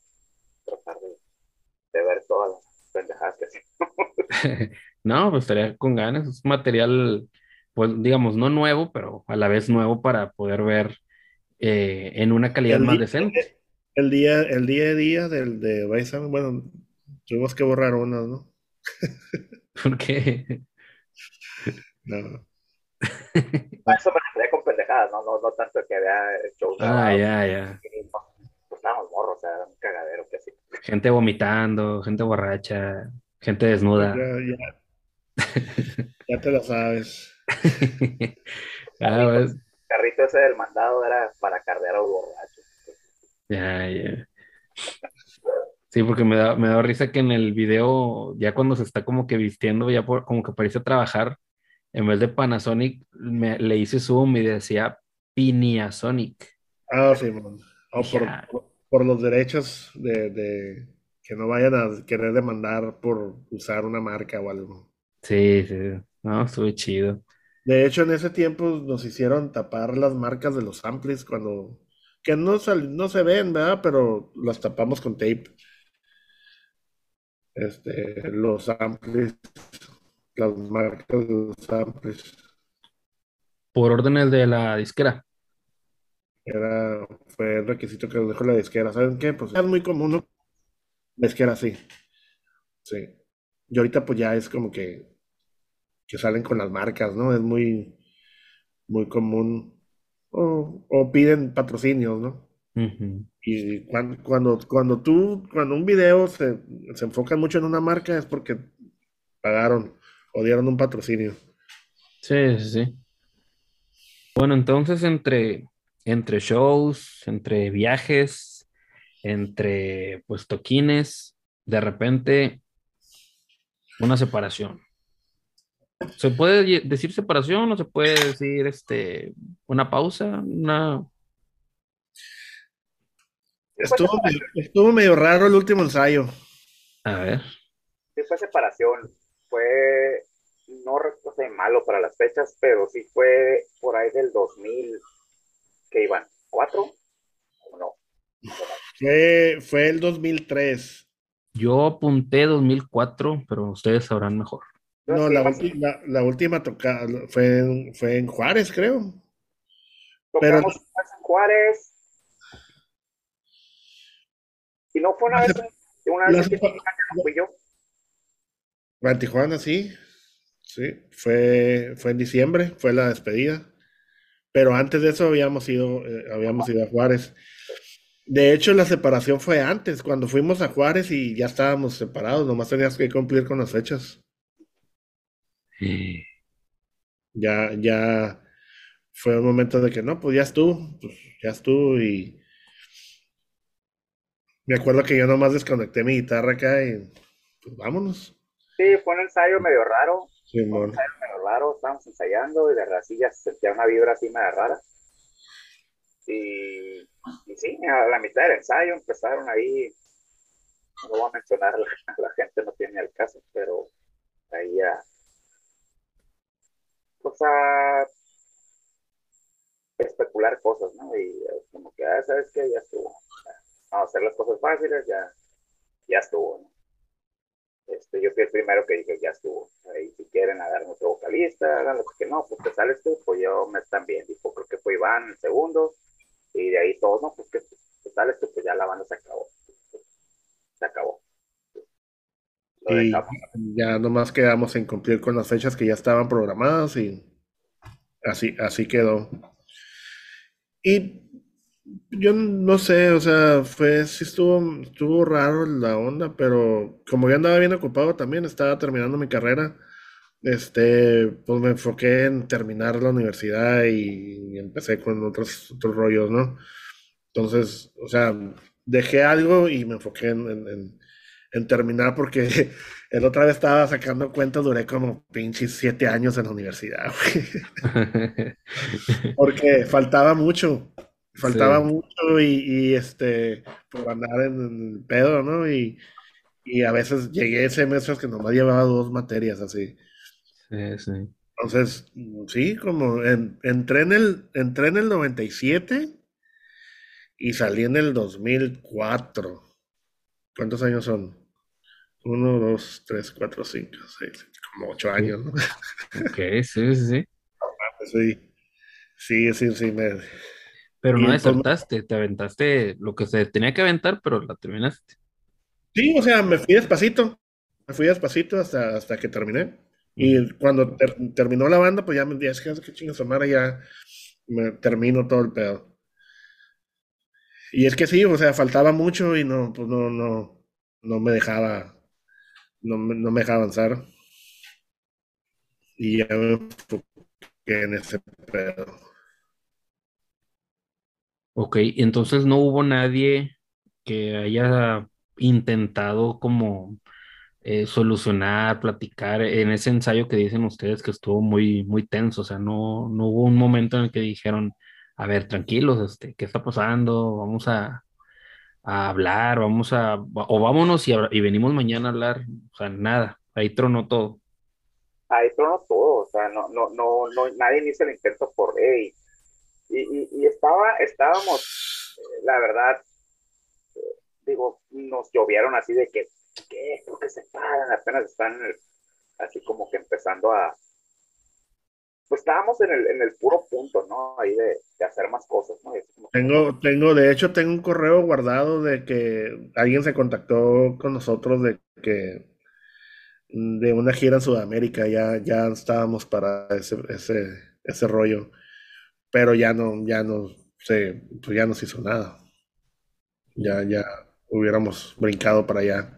tratar de, ver todas las pendejadas que hacen. no, pues estaría con ganas, es material, pues digamos, no nuevo, pero a la vez nuevo para poder ver eh, en una calidad más decente. El día, el día a día del de Vice bueno, tuvimos que borrar uno, ¿no? ¿Por qué? No. Eso me refería con pendejadas, ¿no? No, no tanto que había shows. Ah, ya, ya. Pues estábamos morros, o sea, era un cagadero que así. Gente vomitando, gente borracha, gente desnuda. Ya, ya. ya te lo sabes. ah, pues. El carrito ese del mandado era para cargar a un borracho. Ya, ya. Sí, porque me da, me da risa que en el video, ya cuando se está como que vistiendo, ya por, como que parece trabajar, en vez de Panasonic, me, le hice zoom y decía Piniasonic. Ah, sí, por, por, los derechos de, de, que no vayan a querer demandar por usar una marca o algo. Sí, sí, no, estuvo chido. De hecho, en ese tiempo nos hicieron tapar las marcas de los amplis cuando, que no, no se ven, ¿verdad? Pero las tapamos con tape. Este, los amplis las marcas de los samples. Por órdenes de la disquera. Era, fue el requisito que nos dejó la disquera. ¿Saben qué? Pues es muy común, ¿no? Disquera sí. Sí. Y ahorita pues ya es como que, que salen con las marcas, ¿no? Es muy, muy común. O, piden patrocinios, ¿no? Y cuando, cuando, cuando tú, cuando un video se, se enfoca mucho en una marca es porque pagaron o dieron un patrocinio. Sí, sí, sí. Bueno, entonces entre, entre shows, entre viajes, entre pues toquines, de repente una separación. ¿Se puede decir separación o se puede decir este una pausa? Una Estuvo, medio, estuvo medio raro el último ensayo. A ver. Sí fue separación. Fue, no recuerdo malo para las fechas, pero sí fue por ahí del 2000, que iban, ¿cuatro? ¿O no? Fue, fue el 2003. Yo apunté 2004, pero ustedes sabrán mejor. No, la, última, la última tocada fue, en, fue en Juárez, creo. Tocamos pero, en Juárez. Y no fue una vez, una vez que fui yo. En Tijuana, sí. Sí, fue, fue en diciembre, fue la despedida. Pero antes de eso habíamos ido, eh, habíamos ido a Juárez. De hecho, la separación fue antes, cuando fuimos a Juárez y ya estábamos separados, nomás tenías que cumplir con las fechas. Ya, ya fue un momento de que no, pues ya estuvo, pues ya estuvo y me acuerdo que yo nomás desconecté mi guitarra acá y pues vámonos. Sí, fue un ensayo medio raro. Sí, un ensayo medio raro, estábamos ensayando y de verdad sí ya se sentía una vibra así medio rara. Y, y, sí, a la mitad del ensayo empezaron ahí, no voy a mencionar, la, la gente no tiene el caso, pero ahí ya especular cosas, ¿no? Y como que, ah, ¿sabes qué? Ya estuvo. Vamos a hacer las cosas fáciles, ya, ya estuvo, ¿no? Este, yo fui el primero que dije, ya estuvo. Ahí, si quieren agarrar otro vocalista, hagan lo que no, pues te sales tú, pues yo me también. Dijo, creo que fue Iván el segundo, y de ahí todos, no, pues que te sales tú, pues ya la banda se acabó. Se acabó. Y ya nomás quedamos en cumplir con las fechas que ya estaban programadas y así, así quedó. Y yo no sé, o sea, fue, sí estuvo, estuvo raro la onda, pero como yo andaba bien ocupado también, estaba terminando mi carrera, este, pues me enfoqué en terminar la universidad y, empecé con otros, otros rollos, ¿no? Entonces, o sea, dejé algo y me enfoqué en en terminar porque el otra vez estaba sacando cuentas, duré como pinches siete años en la universidad, porque faltaba mucho, faltaba mucho y, este, por andar en el pedo, ¿no? Y, a veces llegué semestres que nomás llevaba dos materias así. Sí, sí. Entonces, sí, como entré, en el, entré en el 97 y salí en el 2004. ¿Cuántos años son? Uno, dos, tres, cuatro, cinco, seis, como ocho años, ¿no? Ok, sí, sí, sí. Sí, sí, sí, me... Pero no desaltaste, te aventaste lo que se tenía que aventar, pero la terminaste. Sí, o sea, me fui despacito, me fui despacito hasta, hasta que terminé. Y cuando terminó la banda, pues ya me dije, es que chingas ya me termino todo el pedo. Y es que sí, o sea, faltaba mucho y no, pues no, no, no me dejaba no, no me deja avanzar. Y ya me enfoqué en ese pedo. Ok, entonces no hubo nadie que haya intentado como eh, solucionar, platicar en ese ensayo que dicen ustedes que estuvo muy, muy tenso, o sea, no, no hubo un momento en el que dijeron, a ver, tranquilos, este, ¿qué está pasando? Vamos a, a hablar, vamos a, o vámonos y, venimos mañana a hablar, o sea, nada, ahí tronó todo. Ahí tronó todo, o sea, no, no, no, no nadie hizo el intento por él. Y, y, estaba, estábamos, eh, la verdad, eh, digo, nos llovieron así de que, ¿qué? ¿Por qué se paran? Apenas están así como que empezando a, pues estábamos en el, en el puro punto, ¿no? Ahí de, de hacer más cosas, ¿no? Tengo, tengo, de hecho, tengo un correo guardado de que alguien se contactó con nosotros de que de una gira en Sudamérica, ya, ya estábamos para ese, ese, ese rollo, pero ya no, ya no se, pues ya no se hizo nada. Ya, ya hubiéramos brincado para allá.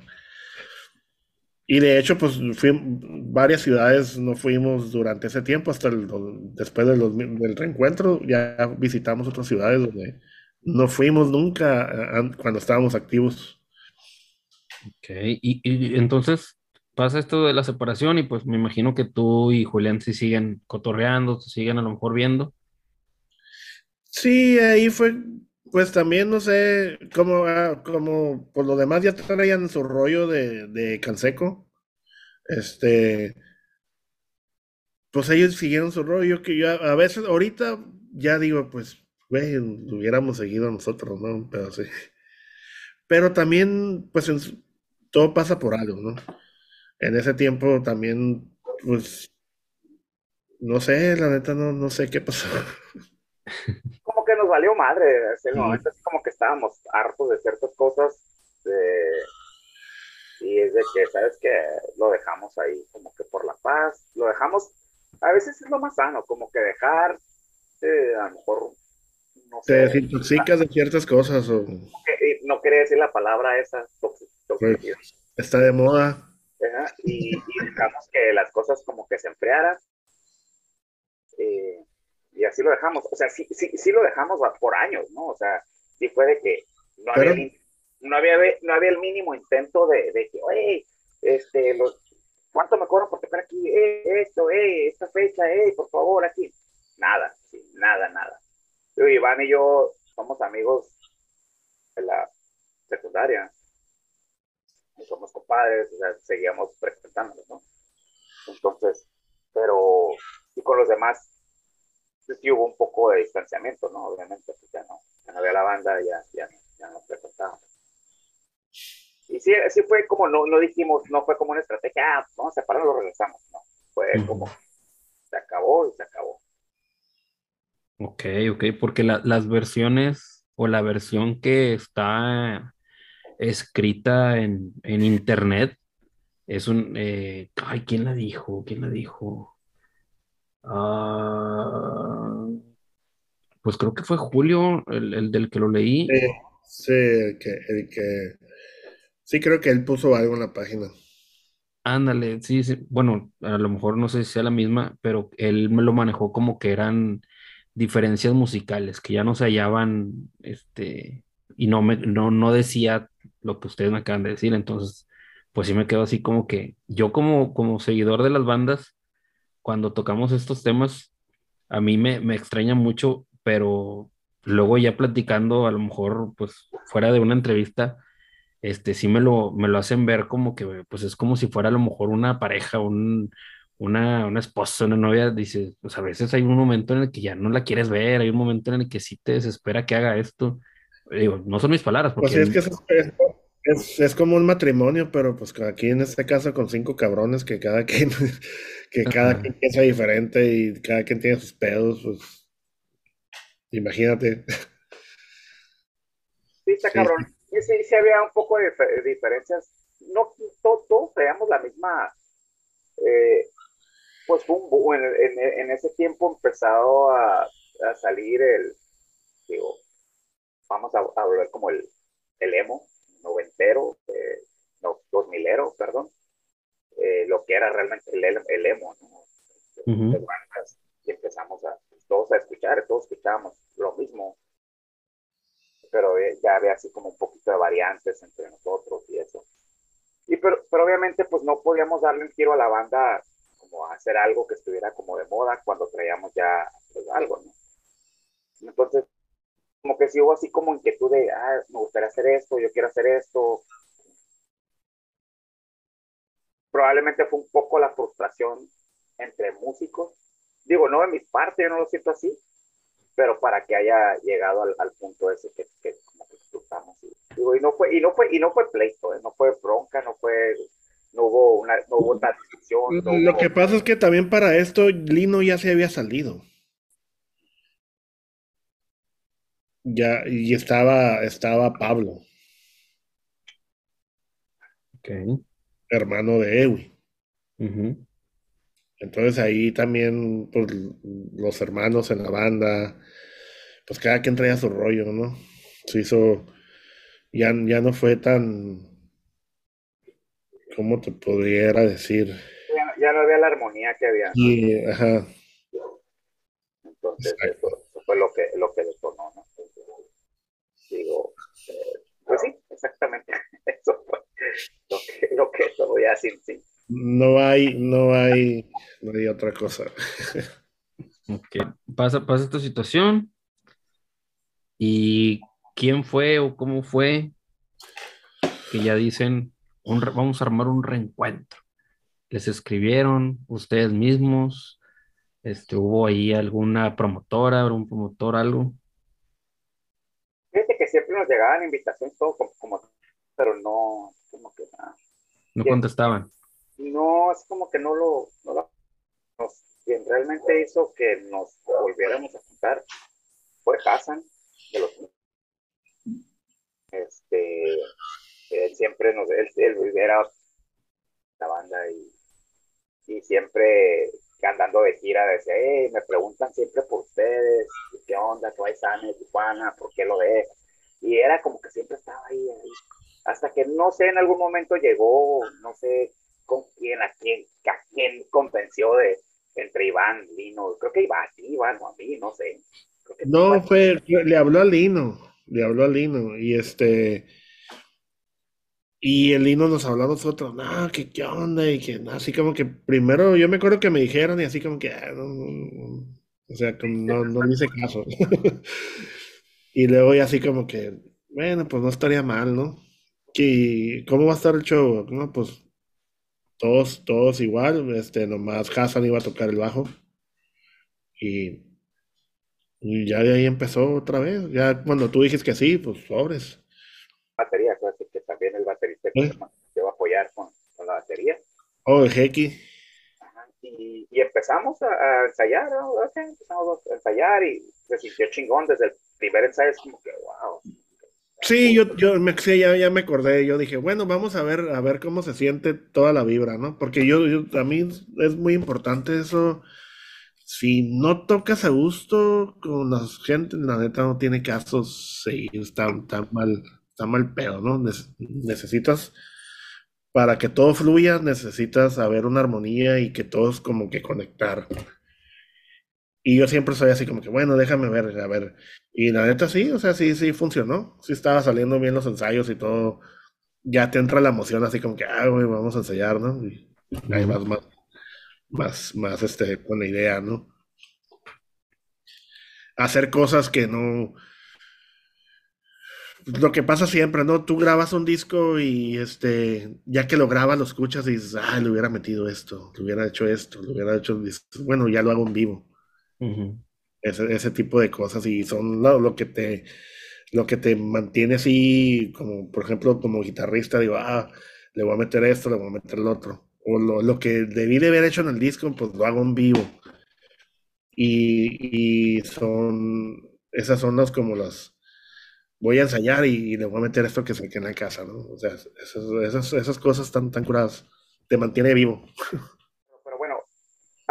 Y de hecho, pues fui, varias ciudades no fuimos durante ese tiempo, hasta el, después del, del, reencuentro, ya visitamos otras ciudades donde no fuimos nunca cuando estábamos activos. Ok, y, y, entonces pasa esto de la separación y pues me imagino que tú y Julián se siguen cotorreando, se siguen a lo mejor viendo. Sí, ahí fue, Pues también no sé cómo, ah, como por lo demás ya traían su rollo de, de Canseco. Este, pues ellos siguieron su rollo que yo a, veces ahorita ya digo, pues, güey, hubiéramos seguido nosotros, ¿no? Pero sí. Pero también, pues, todo pasa por algo, ¿no? En ese tiempo también, pues, no sé, la neta, no, no sé qué pasó. Nos valió madre, en el momento es como que estábamos hartos de ciertas cosas, y es de que, ¿sabes que Lo dejamos ahí como que por la paz, lo dejamos, a veces es lo más sano, como que dejar, eh, a lo mejor, no sé. Te desintoxicas de ciertas cosas o... No quería decir la palabra esa, toxicidad. Pues, está de moda. Y, dejamos que las cosas como que se enfriaran. Eh, y así lo dejamos. O sea, sí, sí, sí lo dejamos por años, ¿no? O sea, sí fue de que no había, no había, no había el mínimo intento de, de que, oye, este, los, ¿cuánto me cobran por tocar aquí? Eh, esto, eh, esta fecha, eh, por favor, aquí. Nada, nada, nada. Yo, Iván y yo somos amigos de la secundaria somos compadres, o sea, seguíamos presentándonos, ¿no? Entonces, pero, y con los demás, sí hubo un poco de distanciamiento, ¿no? Obviamente, pues ya no, ya no había la banda, ya, ya, ya nos presentábamos. Y sí, sí fue como, no, no dijimos, no fue como una estrategia, ah, vamos a separarnos, lo regresamos, no. Fue como, se acabó y se acabó. Ok, ok, porque la, las versiones o la versión que está escrita en, internet. Es un... Eh, ay, ¿quién la dijo? ¿Quién la dijo? Ah, pues creo que fue Julio, el, del que lo leí. Sí, el que, el que... Sí, creo que él puso algo en la página. Ándale, sí, sí. Bueno, a lo mejor no sé si sea la misma, pero él me lo manejó como que eran diferencias musicales, que ya no se hallaban, este, y no me, no, no decía lo que ustedes me acaban de decir. Entonces, pues sí me quedo así como que yo como, como seguidor de las bandas, cuando tocamos estos temas, a mí me, me extraña mucho, pero luego ya platicando, a lo mejor, pues fuera de una entrevista, este, sí me lo, me lo hacen ver como que, pues es como si fuera a lo mejor una pareja, un, una, una esposa, una novia, dice, pues a veces hay un momento en el que ya no la quieres ver, hay un momento en el que sí te desespera que haga esto. Digo, no son mis palabras. Pues porque pues es que es, es, como un matrimonio, pero pues aquí en este caso con cinco cabrones que cada quien, que cada quien piensa diferente y cada quien tiene sus pedos, pues imagínate. Sí, está cabrón. Sí, sí, sí, había un poco de diferencias. No todos veíamos la misma. Eh, pues en, en, en, ese tiempo empezado a, a salir el, digo, vamos a, a volver como el, el emo, noventero, eh, no, dos milero, perdón, eh, lo que era realmente el, el emo, ¿no? y empezamos a, todos a escuchar, todos escuchábamos lo mismo, pero eh, ya había así como un poquito de variantes entre nosotros y eso. Y pero, pero obviamente pues no podíamos darle un giro a la banda como a hacer algo que estuviera como de moda cuando traíamos ya pues, algo, ¿no? Entonces como que si hubo así como inquietud de, ah, me gustaría hacer esto, yo quiero hacer esto. Probablemente fue un poco la frustración entre músicos. Digo, no de mi parte, yo no lo siento así, pero para que haya llegado al, punto ese que, que como que disfrutamos. Digo, y no fue, y no fue, y no fue pleito, ¿eh? no fue bronca, no fue, no hubo una, no hubo una discusión. Lo que pasa es que también para esto Lino ya se había salido. Ya, y estaba, estaba Pablo. Hermano de Ewi. Entonces ahí también, pues, los hermanos en la banda, pues cada quien traía su rollo, ¿no? Se hizo, ya, ya no fue tan, ¿cómo te pudiera decir? Ya, no había la armonía que había. Sí, ajá. Entonces eso, fue lo que, lo que. Digo, eh, pues sí, exactamente, eso fue lo que, lo que lo voy a decir, sí. No hay, no hay, no hay otra cosa. Ok, pasa, pasa esta situación y quién fue o cómo fue que ya dicen, vamos a armar un reencuentro. Les escribieron ustedes mismos, este, hubo ahí alguna promotora, un promotor, algo. Que siempre nos llegaban invitaciones, todo como, pero no, como que nada. No contestaban. No, es como que no lo, no lo quien realmente hizo que nos volviéramos a juntar fue Hassan, de los este él siempre nos él, él era la banda y, y siempre andando de gira decía, hey, me preguntan siempre por ustedes, qué onda, qué vais a Tijuana, por qué lo de y era como que siempre estaba ahí, ahí, hasta que no sé, en algún momento llegó, no sé con quién, a quién, a quién convenció de, entre Iván, Lino, creo que iba ti, Iván, o a mí, no sé. No, fue, le habló a Lino, le habló a Lino, y este, y el Lino nos habló a nosotros, no, que qué onda, y que así como que primero yo me acuerdo que me dijeron, y así como que, ah, o sea, no, no le hice caso. y luego y así como que, bueno, pues no estaría mal, ¿no? ¿Y cómo va a estar el show? No, pues todos, todos igual, este, nomás Hassan iba a tocar el bajo. Y, ya de ahí empezó otra vez. Ya cuando tú dijiste que sí, pues sobres. Batería, que también el baterista ¿Eh? se va a apoyar con, la batería. Oh, el Jequi. Y, y, empezamos a, ensayar, empezamos a ensayar y se sintió chingón desde el primer ensayo, es como que, wow, Sí, yo, yo me, ya, ya me acordé, yo dije, bueno, vamos a ver, a ver cómo se siente toda la vibra, ¿no? Porque yo, a mí es muy importante eso. Si no tocas a gusto con la gente, la neta no tiene caso seguir, está, está mal, está mal pedo, ¿no? necesitas, para que todo fluya, necesitas haber una armonía y que todos como que conectar. Y yo siempre soy así como que, bueno, déjame ver, a ver. Y la neta sí, o sea, sí, sí funcionó. Sí estaba saliendo bien los ensayos y todo. Ya te entra la emoción así como que, ah, güey, vamos a ensayar, ¿no? Y ahí más, más, más, más, este, con la idea, ¿no? Hacer cosas que no... Lo que pasa siempre, ¿no? Tú grabas un disco y este, ya que lo grabas, lo escuchas y dices, ah, le hubiera metido esto, le hubiera hecho esto, le hubiera hecho, bueno, ya lo hago en vivo ese, ese, tipo de cosas y son lo, lo, que te lo que te mantiene así, como por ejemplo, como guitarrista, digo, ah, le voy a meter esto, le voy a meter el otro. O lo, lo que debí de haber hecho en el disco, pues lo hago en vivo. Y, y son, esas son las como las, voy a ensayar y, le voy a meter esto que quede en la casa, ¿no? O sea, esas, esas, esas cosas tan, tan curadas, te mantiene vivo.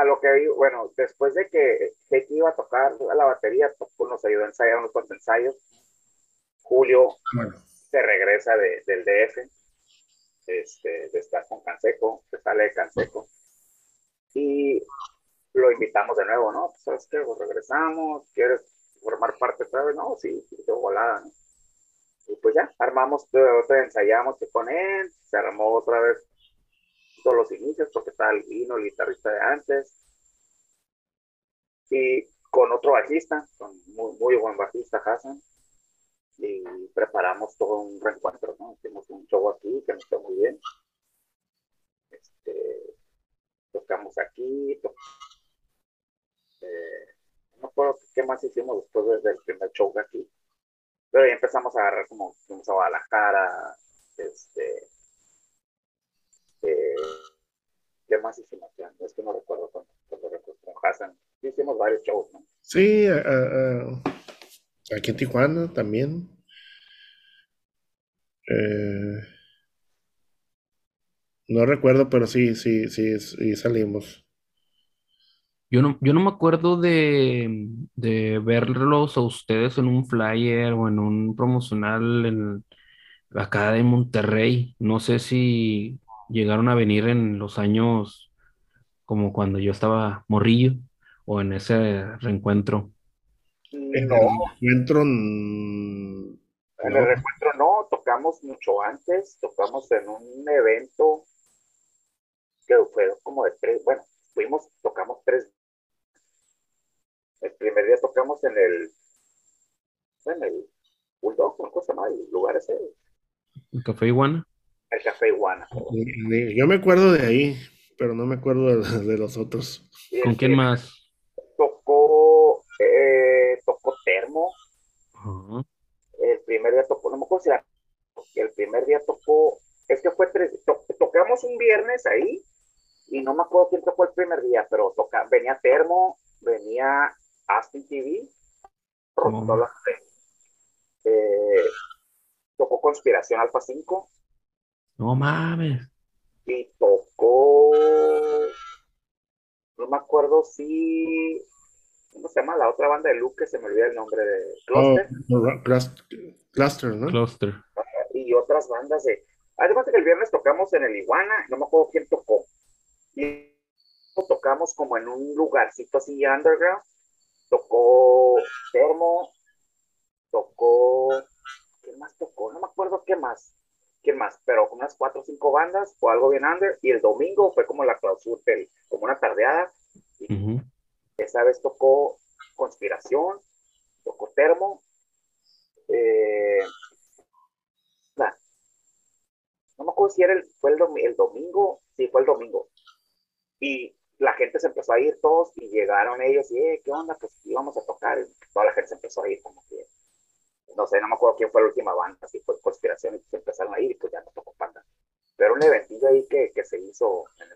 lo que bueno, después de que Heiki iba a tocar la batería, nos ayudó a ensayar unos cuantos ensayos. Julio se regresa del DF, este, de estar con Canseco, se sale de Canseco. Y lo invitamos de nuevo, ¿no? Pues, ¿Sabes qué? Pues regresamos, ¿quieres formar parte otra vez? No, sí, sí, de volada, ¿no? Y pues ya, armamos, otra ensayamos con él, se armó otra vez todos los inicios, porque estaba el vino, el guitarrista de antes, y con otro bajista, con muy, muy buen bajista, Hassan, y preparamos todo un reencuentro, ¿no? Hicimos un show aquí que nos fue muy bien. Este, tocamos aquí, eh, no recuerdo qué más hicimos después del primer show aquí. Pero ya empezamos a agarrar como fuimos a Guadalajara, este, eh, ¿Qué más hicimos? Es que no recuerdo cuando, recuerdo con Hassan. hicimos varios shows, ¿no? Sí, aquí en Tijuana también. Eh, no recuerdo, pero sí, sí, sí, sí salimos. Yo no, yo no me acuerdo de, de verlos a ustedes en un flyer o en un promocional en, acá de Monterrey. No sé si llegaron a venir en los años como cuando yo estaba morrillo o en ese reencuentro? En el reencuentro. En el reencuentro no, tocamos mucho antes, tocamos en un evento que fue como de tres, bueno, fuimos, tocamos tres. El primer día tocamos en el, en el Bulldog, ¿cómo se llama el lugar ese? ¿El Café Iguana? El Café Iguana. Yo me acuerdo de ahí, pero no me acuerdo de, los otros. ¿Con quién más? Tocó, eh, tocó Termo. El primer día tocó, no me acuerdo si era, el primer día tocó, es que fue tres, tocamos un viernes ahí y no me acuerdo quién tocó el primer día, pero toca, venía Termo, venía Aston TV, eh, tocó Conspiración Alfa 5. No mames. Y tocó, no me acuerdo si, ¿cómo se llama? La otra banda de Luke, que se me olvida el nombre de Cluster. Cluster, ¿no? Cluster. Y otras bandas de, además de que el viernes tocamos en el Iguana, no me acuerdo quién tocó. Y tocamos como en un lugarcito así underground. Tocó Termo, tocó, ¿qué más tocó? No me acuerdo qué más, quién más, pero unas cuatro o cinco bandas, fue algo bien under, y el domingo fue como la clausura, como una tardeada, esa vez tocó Conspiración, tocó Termo, eh, no me acuerdo si era el, fue el, el domingo, sí, fue el domingo, y la gente se empezó a ir todos y llegaron ellos y, eh, ¿qué onda? Pues íbamos a tocar. toda la gente se empezó a ir como que, no sé, no me acuerdo quién fue la última banda, si fue Conspiración y se empezaron a ir y pues ya no tocó panda. Pero un eventillo ahí que, que se hizo el,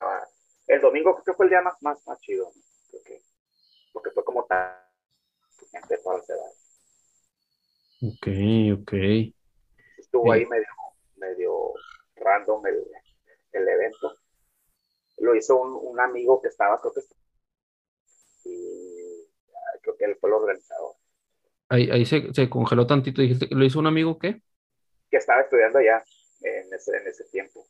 ah, el, domingo creo que fue el día más, más, más chido, creo que, porque fue como tal, gente todas las edades. Ok, ok. Estuvo ahí medio, medio random el, el evento lo hizo un, amigo que estaba, creo que, y creo que él fue el organizador. Ahí, ahí se, se, congeló tantito, dijiste, ¿lo hizo un amigo qué? Que estaba estudiando allá en ese, en ese tiempo.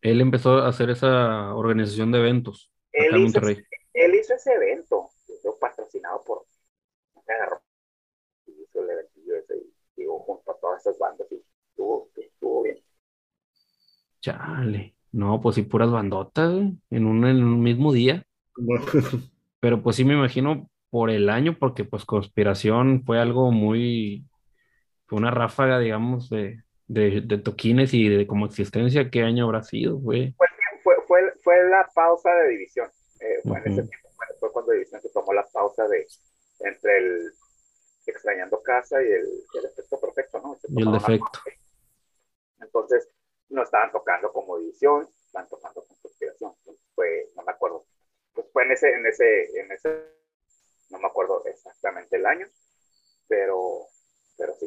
Él empezó a hacer esa organización de eventos. Él, hizo, él hizo ese evento, patrocinado por y hizo el eventillo ese y digo, junto a todas esas bandas y estuvo, estuvo bien. Chale. No, pues sí, puras bandotas, en un, en un mismo día. Pero pues sí me imagino por el año, porque pues Conspiración fue algo muy, fue una ráfaga, digamos, de, de, toquines y de como existencia, ¿qué año habrá sido, güey? Fue, fue, fue, la pausa de división. Eh, fue, en ese tiempo, fue cuando división se tomó la pausa de entre el extrañando casa y el, el efecto perfecto, ¿no? Y el defecto. Entonces, no estaban tocando como división, estaban tocando con conspiración. Fue, no me acuerdo, pues fue en ese, en ese, en ese, no me acuerdo exactamente el año, pero, pero sí.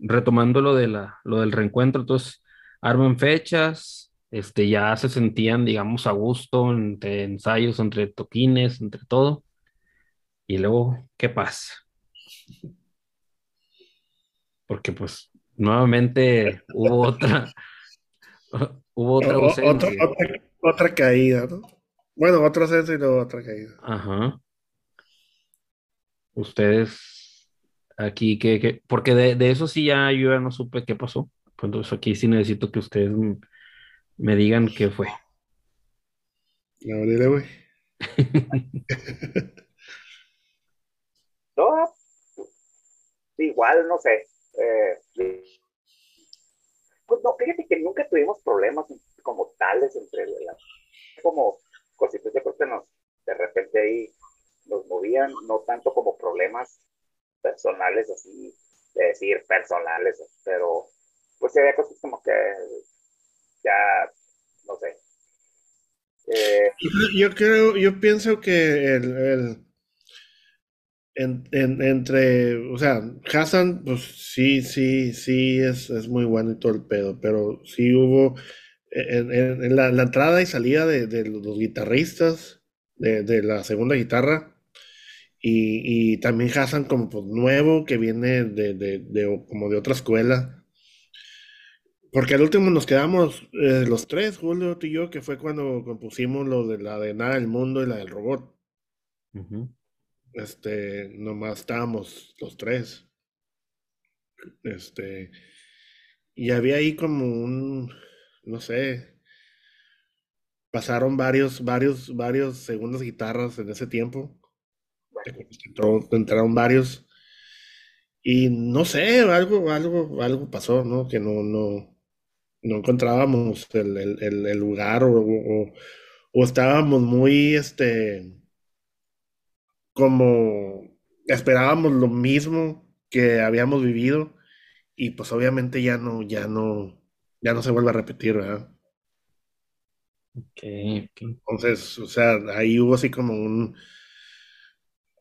Retomando lo, de la, lo del reencuentro, entonces arman fechas, este, ya se sentían, digamos, a gusto entre ensayos, entre toquines, entre todo. Y luego, ¿qué pasa? Porque pues nuevamente hubo otra, hubo otra Otra, caída, ¿no? Bueno, otra ausencia y luego otra caída. Ajá. Ustedes aquí, que, porque de, eso sí ya yo ya no supe qué pasó. Pues, entonces aquí sí necesito que ustedes me digan qué fue. La verdad, güey. no, igual, no sé. Eh, pues no, fíjate que nunca tuvimos problemas como tales entre las, como cositas, de creo que nos, de repente ahí nos movían, no tanto como problemas personales así, de decir personales, pero pues había cosas como que ya, no sé. Eh, yo creo, yo pienso que el entre, o sea, Hassan, pues sí, sí, sí, es, es, muy bueno y todo el pedo, pero sí hubo en, la, entrada y salida de, los guitarristas de, la segunda guitarra y, también Hassan como pues, nuevo que viene de, como de otra escuela. Porque al último nos quedamos eh, los tres, Julio, tú y yo, que fue cuando compusimos lo de la de Nada del Mundo y la del Robot este, nomás estábamos los tres. Este, y había ahí como un, no sé, pasaron varios, varios, varios segundas guitarras en ese tiempo. Entraron varios. Y no sé, algo, algo, algo pasó, ¿no? Que no, no, no encontrábamos el, lugar o, o, estábamos muy, este, como esperábamos lo mismo que habíamos vivido y pues obviamente ya no, ya no, ya no se vuelve a repetir, ¿verdad? Entonces, o sea, ahí hubo así como un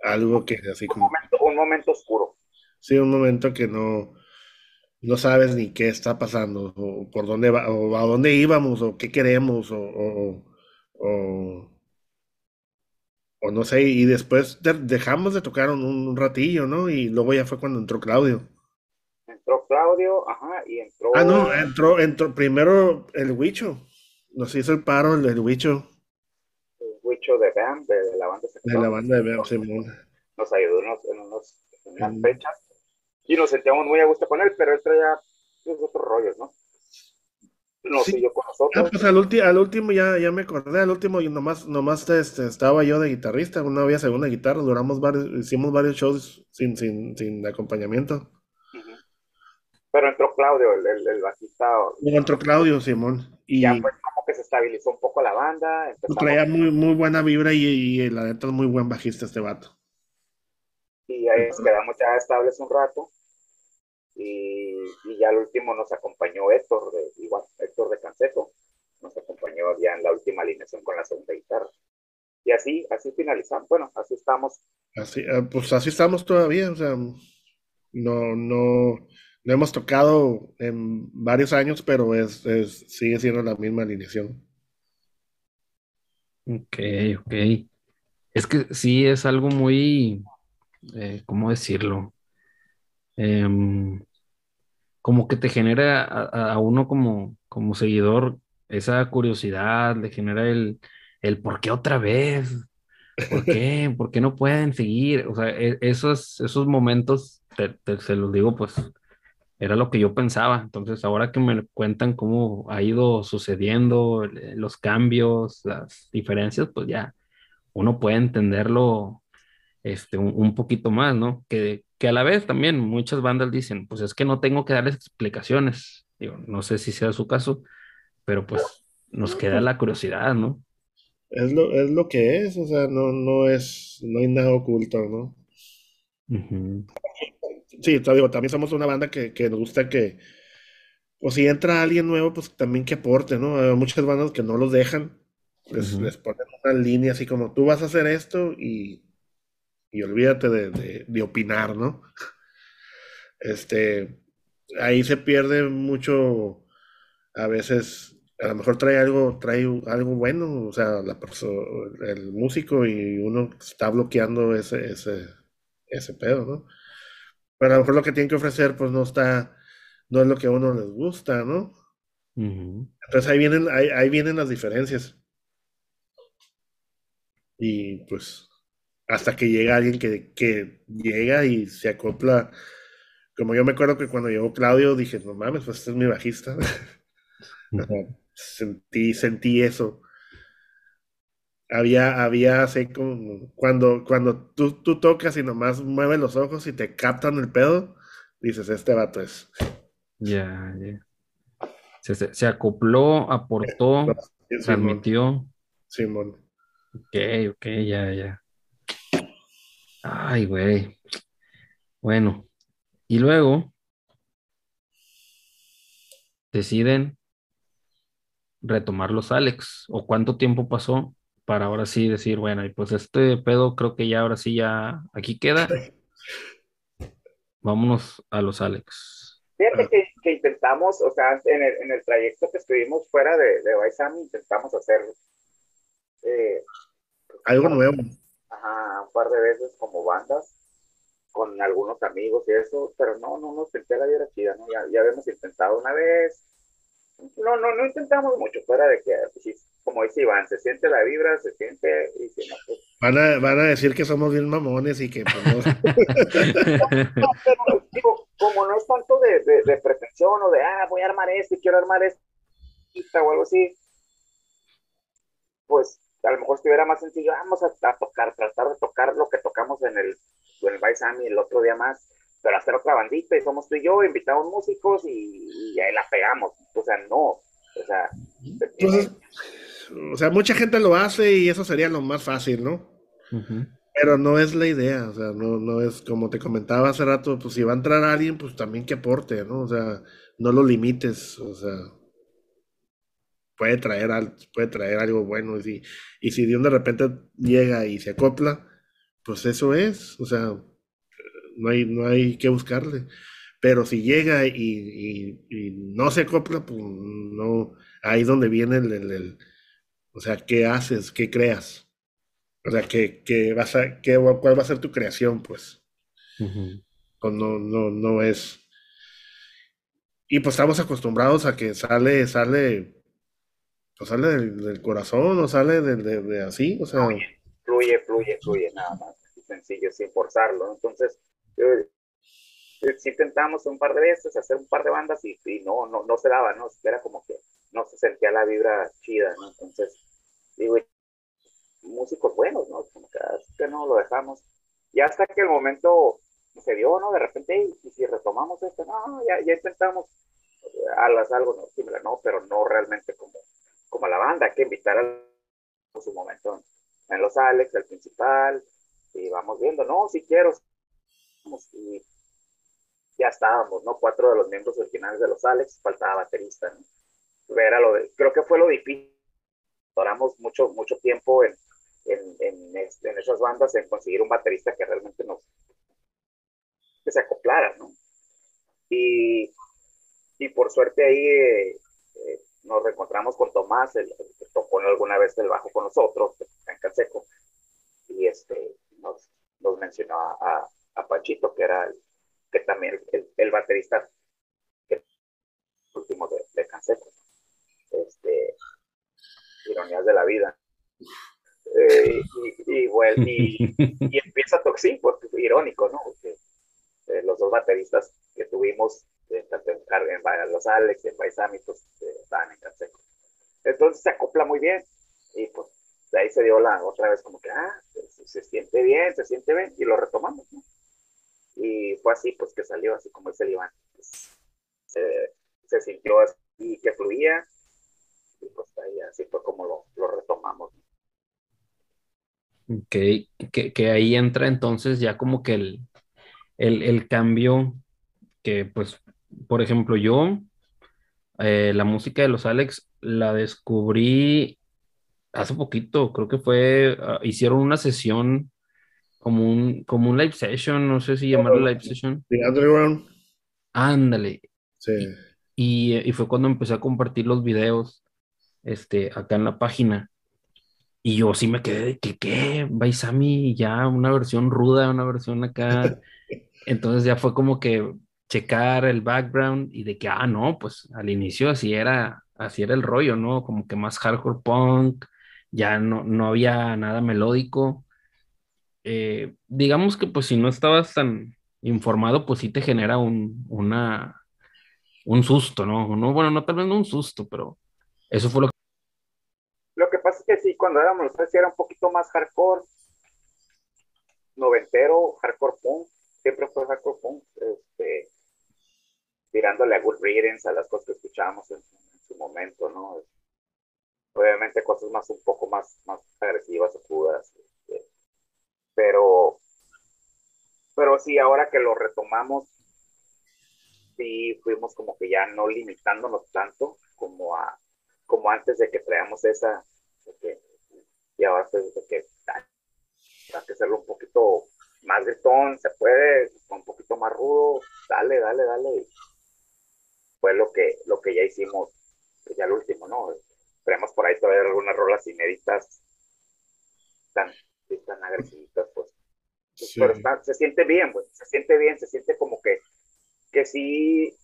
algo que así como un momento, un momento oscuro. Sí, un momento que no, no sabes ni qué está pasando, o por dónde va, o a dónde íbamos, o qué queremos, o, o, o, no sé, y después dejamos de tocar un, ratillo, ¿no? Y luego ya fue cuando entró Claudio. Entró Claudio, ajá, y entró. Ah, no, entró, entró primero el Huicho. Nos hizo el paro el, el Huicho. El Huicho de Bam, de, la banda De la banda de Bam, Simón. Nos ayudó en, unos, en unas fechas y nos sentíamos muy a gusto con él, pero él traía pues, otros rollos, ¿no? No sí. siguió con nosotros. Ah, pues al, al último ya, ya me acordé, al último y nomás, nomás este, estaba yo de guitarrista, no había segunda guitarra, duramos varios, hicimos varios shows sin, sin, sin acompañamiento. Pero entró Claudio, el, el, el bajista. entró Claudio, Simón. Y ya fue como que se estabilizó un poco la banda. Traía muy, muy buena vibra y, y, la neta es muy buen bajista este vato. Y ahí nos quedamos ya estables un rato. Y, ya al último nos acompañó Héctor, de, igual, Héctor de Canseco, nos acompañó ya en la última alineación con la segunda guitarra. Y así, así finalizamos, bueno, así estamos. Así, ah, pues así estamos todavía, o sea, no, no, no hemos tocado en varios años, pero es, sigue siendo la misma alineación. Ok, ok. Es que sí es algo muy, eh, ¿cómo decirlo? Em, como que te genera a, uno como, como seguidor esa curiosidad, le genera el, el ¿por qué otra vez? ¿Por qué? ¿Por qué no pueden seguir? O sea, e, esos, esos momentos, se los digo, pues era lo que yo pensaba. Entonces, ahora que me cuentan cómo ha ido sucediendo los cambios, las diferencias, pues ya uno puede entenderlo este, un, poquito más, ¿no? Que, que a la vez también muchas bandas dicen, pues es que no tengo que darles explicaciones. Digo, no sé si sea su caso, pero pues nos queda la curiosidad, ¿no? Es lo, es lo que es, o sea, no, no es, no hay nada oculto, ¿no? Sí, digo, también somos una banda que, que nos gusta que, o si entra alguien nuevo, pues también que aporte, ¿no? Hay muchas bandas que no los dejan, les, les ponen una línea así como tú vas a hacer esto y y olvídate de, opinar, ¿no? Este, ahí se pierde mucho, a veces, a lo mejor trae algo, trae algo bueno, o sea, la el músico y uno está bloqueando ese, ese, ese pedo, ¿no? Pero a lo mejor lo que tienen que ofrecer, pues no está, no es lo que a uno les gusta, ¿no? Entonces ahí vienen, ahí, ahí vienen las diferencias. Y pues hasta que llega alguien que, que, llega y se acopla. Como yo me acuerdo que cuando llegó Claudio dije, no mames, pues este es mi bajista. sentí, sentí eso. Había, había así como cuando, cuando tú, tú tocas y nomás mueves los ojos y te captan el pedo, dices, este vato es. Ya, ya. Se, se, acopló, aportó, transmitió. Simón. Ok, ok, ya, ya. Ay, güey. Bueno, y luego deciden retomar los Alex. ¿O cuánto tiempo pasó para ahora sí decir, bueno, y pues este pedo creo que ya ahora sí ya aquí queda. Vámonos a los Alex. Fíjate que, intentamos, o sea, en el, en el, trayecto que estuvimos fuera de, de Baisam, intentamos hacer eh, algo nuevo ajá, un par de veces como bandas con algunos amigos y eso, pero no, no nos sentía la vida chida, ¿no? Ya, ya habíamos intentado una vez, no, no, no intentamos mucho, fuera de que, pues, como dice Iván, se siente la vibra, se siente, y si no, pues... Van a, van a decir que somos bien mamones y que, pues, no. pero, digo, como no es tanto de, de, de, pretensión o de, ah, voy a armar esto y quiero armar esto, o algo así, pues a lo mejor estuviera más sencillo, vamos a, tocar, tratar de tocar lo que tocamos en el, en el Baisami el otro día más, pero hacer otra bandita y somos tú y yo, invitamos músicos y, ahí la pegamos. O sea, no. O sea, o sea, mucha gente lo hace y eso sería lo más fácil, ¿no? Pero no es la idea, o sea, no, no es como te comentaba hace rato, pues si va a entrar alguien, pues también que aporte, ¿no? O sea, no lo limites, o sea, puede traer, puede traer algo bueno y si, y si de repente llega y se acopla, pues eso es, o sea, no hay, no hay que buscarle. Pero si llega y, no se acopla, pues no, ahí donde viene el, o sea, ¿qué haces? ¿Qué creas? O sea, ¿qué, qué vas a, qué, ¿cuál va a ser tu creación, pues? Pues no, no, no es. Y pues estamos acostumbrados a que sale, sale, pues sale del, corazón o sale de, de, así, o sea. Fluye, fluye, fluye, nada más. Sencillo, sin forzarlo. Entonces, si intentamos un par de veces hacer un par de bandas y, no, no, no se daba, ¿no? Era como que no se sentía la vibra chida, ¿no? Entonces, digo, músicos buenos, ¿no? Como que, no lo dejamos. Y hasta que el momento se dio, ¿no? De repente, y si retomamos esto, no, ya, ya intentamos alas algo, no, similar, no, pero no realmente como, como la banda, hay que invitar a su momento en los Alex, el principal, y vamos viendo, no, si quiero, y ya estábamos, ¿no? Cuatro de los miembros originales de los Alex, faltaba baterista, ¿no? Era lo de, creo que fue lo difícil. Duramos mucho, mucho tiempo en, en, en, en, esas bandas en conseguir un baterista que realmente nos que se acoplara, ¿no? Y, y por suerte ahí eh, eh, nos reencontramos con Tomás, el, que tocó alguna vez el bajo con nosotros, en Canseco, y este, nos, nos mencionó a, a Pachito, que era el, que también el, el baterista el último de, de Canseco. Este, ironías de la vida. Eh, y, bueno, y, empieza Toxin, porque irónico, ¿no? Porque eh, los dos bateristas que tuvimos, eh, tanto en, en, los Alex y en Baisami, pues estaban en Canseco. Entonces se acopla muy bien. Y pues de ahí se dio la otra vez como que, ah, se, se siente bien, se siente bien, y lo retomamos, ¿no? Y fue así, pues que salió así como ese Iván. Pues, se sintió así que fluía. Y pues ahí así fue como lo, lo retomamos. Que, que, que, ahí entra entonces ya como que el, el, el cambio que pues, por ejemplo, yo, eh, la música de los Alex la descubrí hace poquito, creo que fue, uh, hicieron una sesión como un, como un live session, no sé si llamarlo live session. The Underground. Ándale. Sí. Y, y, fue cuando empecé a compartir los videos este, acá en la página. Y yo sí me quedé de que, ¿qué? Baisami, ya una versión ruda, una versión acá. Entonces ya fue como que checar el background y de que, ah, no, pues al inicio así era, así era el rollo, ¿no? Como que más hardcore punk, ya no, no había nada melódico. Eh, digamos que pues si no estabas tan informado, pues sí te genera un, una, un susto, ¿no? ¿no? Bueno, no tal vez no un susto, pero eso fue lo que... Lo que pasa es que sí, cuando éramos los era un poquito más hardcore, noventero, hardcore punk, siempre fue hardcore punk, este, tirándole a good readings a las cosas que escuchábamos en, su momento, ¿no? Obviamente cosas más, un poco más, más agresivas o crudas, pero, pero sí, ahora que lo retomamos, sí fuimos como que ya no limitándonos tanto como a como antes de que traíamos esa y ahora pues, de que hay que hacerlo un poquito más gritón, se puede, un poquito más rudo, dale, dale, dale. Fue lo que, lo que ya hicimos, pues, ya lo último, ¿no? Tenemos por ahí todavía algunas rolas inéditas tan agresivitas, pues. Pero se siente bien, pues, se siente bien, se siente como que, que sí,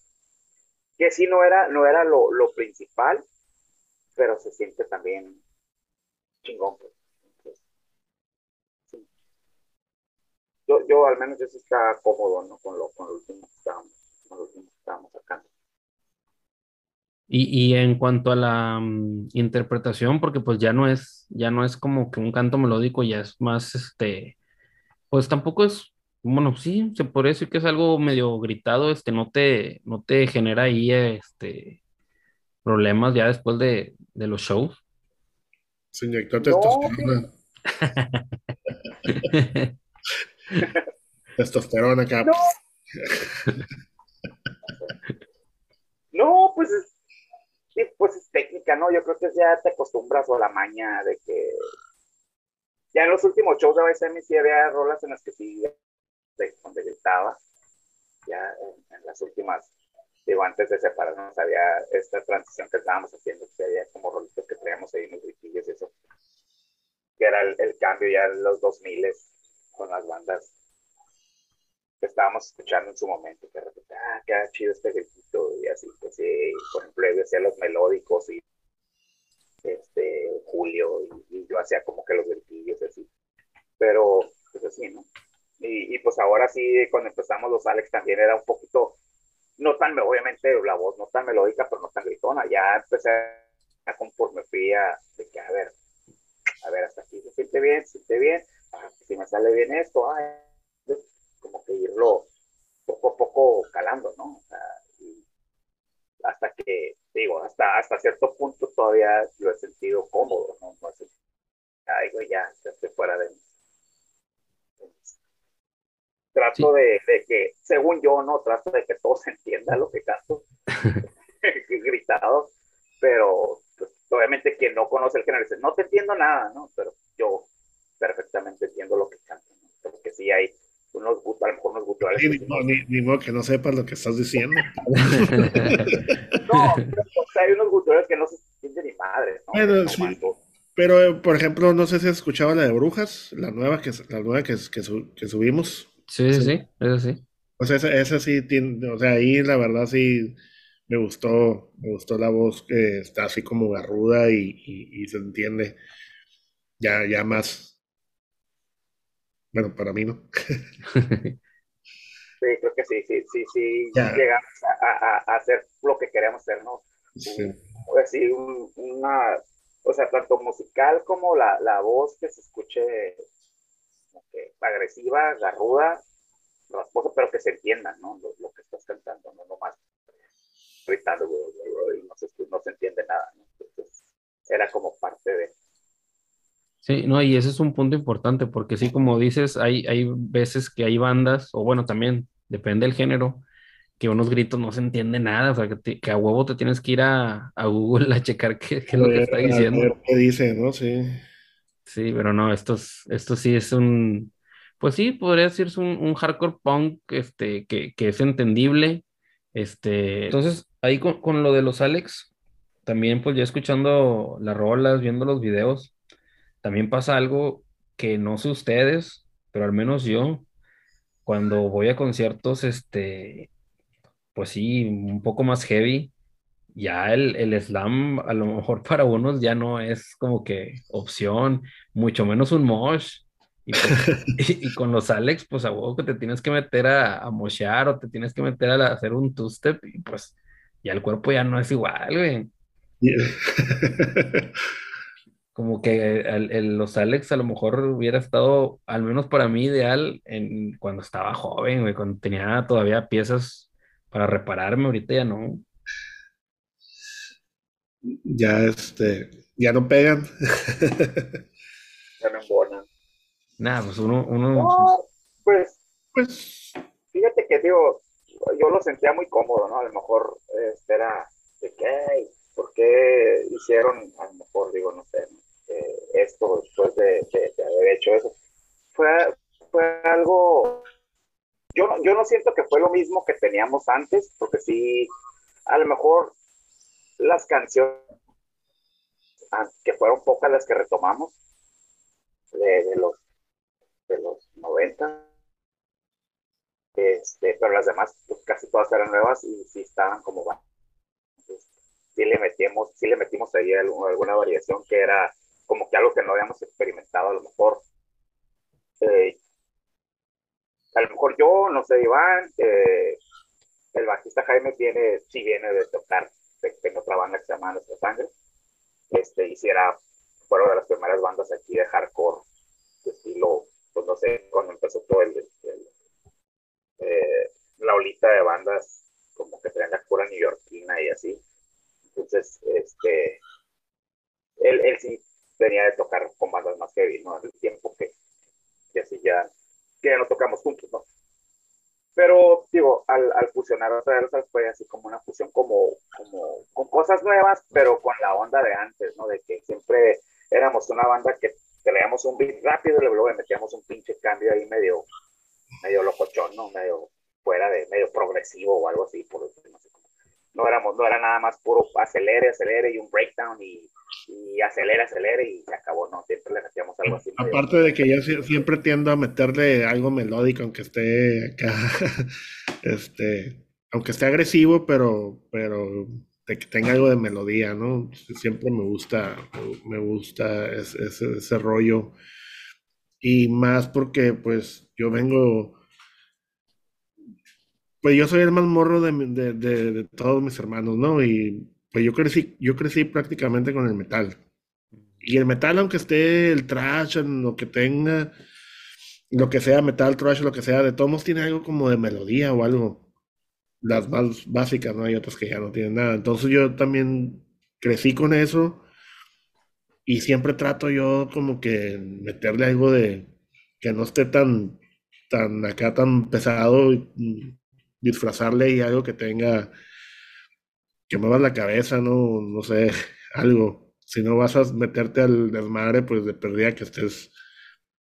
que sí no era, no era lo, lo principal, pero se siente también chingón, pues. Yo, yo al menos yo sí estaba cómodo, ¿no? Con lo, con lo último que estábamos, con lo último que estábamos sacando. Y, y en cuanto a la mm, interpretación, porque pues ya no es, ya no es como que un canto melódico, ya es más, este, pues tampoco es, bueno, sí, se podría decir que es algo medio gritado, este, no te, no te genera ahí, este, problemas ya después de, de los shows. Se inyectó testosterona. testosterona acá. No. no, pues es, pues técnica, ¿no? Yo creo que ya te acostumbras a la maña de que ya en los últimos shows de BSM sí había rolas en las que sí, de, donde gritaba, ya en, en las últimas digo, antes de separarnos había esta transición que estábamos haciendo, que había como rolitos que traíamos ahí unos gritillos y eso, que era el, el, cambio ya en los 2000 con las bandas que estábamos escuchando en su momento, que de repente, ah, qué chido este gritito, y así, pues sí, por ejemplo, yo hacía los melódicos y este, Julio, y, y yo hacía como que los gritillos así, pero pues así, ¿no? Y, y pues ahora sí, cuando empezamos los Alex también era un poquito no tan, obviamente la voz no tan melódica, pero no tan gritona. Ya empecé a conforme fui a, de que, a ver, a ver, hasta aquí se siente bien, se siente bien, ah, si me sale bien esto, ah, como que irlo poco a poco calando, ¿no? O sea, hasta que, digo, hasta, hasta cierto punto todavía lo he sentido cómodo, ¿no? no sé, güey, ya, ya estoy fuera de, trato de, de, que, según yo, no trato de que todo se entienda lo que canto, gritado, pero pues, obviamente quien no conoce el género dice, no te entiendo nada, ¿no? Pero yo perfectamente entiendo lo que canto, ¿no? porque sí hay unos, a lo mejor unos guturales. Ni, ni, ni, modo que no sepas lo que estás diciendo. no, pero, o sea, hay unos guturales que no se entienden ni madre, ¿no? Bueno, no sí. Pero, por ejemplo, no sé si has escuchado la de Brujas, la nueva que, la nueva que, que, que subimos. Sí, sí, sí, eso sí. O sea, esa, esa sí tiene, o sea, ahí la verdad sí me gustó, me gustó la voz que está así como garruda y, y, y se entiende ya, ya más. Bueno, para mí no. Sí, creo que sí, sí, sí, sí, ya. llegamos a, a, a, hacer lo que queremos hacer, ¿no? Sí. Un, así, un, una, o sea, tanto musical como la, la voz que se escuche agresiva, garruda, rasposa, pero que se entienda, ¿no? Lo, lo, que estás cantando, no nomás gritando, y no se, no se entiende nada, ¿no? Entonces, era como parte de... Sí, no, y ese es un punto importante, porque sí, como dices, hay, hay veces que hay bandas, o bueno, también depende del género, que unos gritos no se entiende nada, o sea, que, te, que a huevo te tienes que ir a, a Google a checar qué, qué es lo que está diciendo. ¿Qué dice, no? Sí. Sí, pero no, esto, esto sí es un, pues sí, podría decirse un, un hardcore punk este, que, que, es entendible. Este, entonces, ahí con, con, lo de los Alex, también pues ya escuchando las rolas, viendo los videos, también pasa algo que no sé ustedes, pero al menos yo, cuando voy a conciertos, este, pues sí, un poco más heavy, ya el, el, slam a lo mejor para unos ya no es como que opción, mucho menos un mosh. Y, pues, y, y con los Alex, pues a huevo que te tienes que meter a, a mochear o te tienes que meter a, la, a, hacer un two-step y pues ya el cuerpo ya no es igual, güey. Yeah. como que el, el, los Alex a lo mejor hubiera estado, al menos para mí, ideal en, cuando estaba joven, güey, cuando tenía todavía piezas para repararme, ahorita ya no ya este ya no pegan. ya no embonan. Nada, pues uno, uno... No, pues, pues, fíjate que digo, yo lo sentía muy cómodo, ¿no? A lo mejor este era de qué, ¿por qué hicieron, a lo mejor digo, no sé, eh, esto después de, de, de, haber hecho eso? Fue, fue algo, yo, yo no siento que fue lo mismo que teníamos antes, porque sí, a lo mejor las canciones, ah, que fueron pocas las que retomamos, de, de los, de los 90, este, pero las demás, pues casi todas eran nuevas y sí estaban como Entonces, sí le metimos, sí le metimos ahí alguna, variación que era como que algo que no habíamos experimentado a lo mejor. Eh, a lo mejor yo, no sé, Iván, eh, el bajista Jaime viene, sí viene de tocar en otra banda llama Nuestra Sangre. Este, hiciera, fueron de las primeras bandas aquí de hardcore, de estilo, pues no sé, cuando empezó todo el, eh, la olita de bandas como que traen la cura neoyorquina y así. Entonces, este, él, él sí venía de tocar con bandas más heavy, ¿no? el tiempo que, que así ya, que ya no tocamos juntos, ¿no? Pero, digo, al, al fusionar otra vez fue así como una fusión como, como, con cosas nuevas, pero con la onda de antes, ¿no? De que siempre éramos una banda que traíamos un beat rápido y luego le metíamos un pinche cambio ahí medio, medio locochón, ¿no? Medio fuera de, medio progresivo o algo así, por no sé cómo. No éramos, no era nada más puro acelere, acelere y un breakdown y y acelera, acelera y se acabó, ¿no? Siempre le metíamos algo así. Aparte de que yo siempre tiendo a meterle algo melódico, aunque esté acá, este, aunque esté agresivo, pero, pero de que tenga algo de melodía, ¿no? Siempre me gusta, me gusta ese, ese, rollo. Y más porque, pues, yo vengo, pues yo soy el más morro de, de, de todos mis hermanos, ¿no? Y pues yo crecí, yo crecí prácticamente con el metal. Y el metal, aunque esté el trash, lo que tenga, lo que sea metal, trash, lo que sea, de todos tiene algo como de melodía o algo. Las más básicas, ¿no? Hay otras que ya no tienen nada. Entonces yo también crecí con eso y siempre trato yo como que meterle algo de que no esté tan, tan acá, tan pesado, y disfrazarle y algo que tenga que muevas la cabeza, ¿no? No sé, algo. Si no vas a meterte al desmadre, pues de perdida que estés,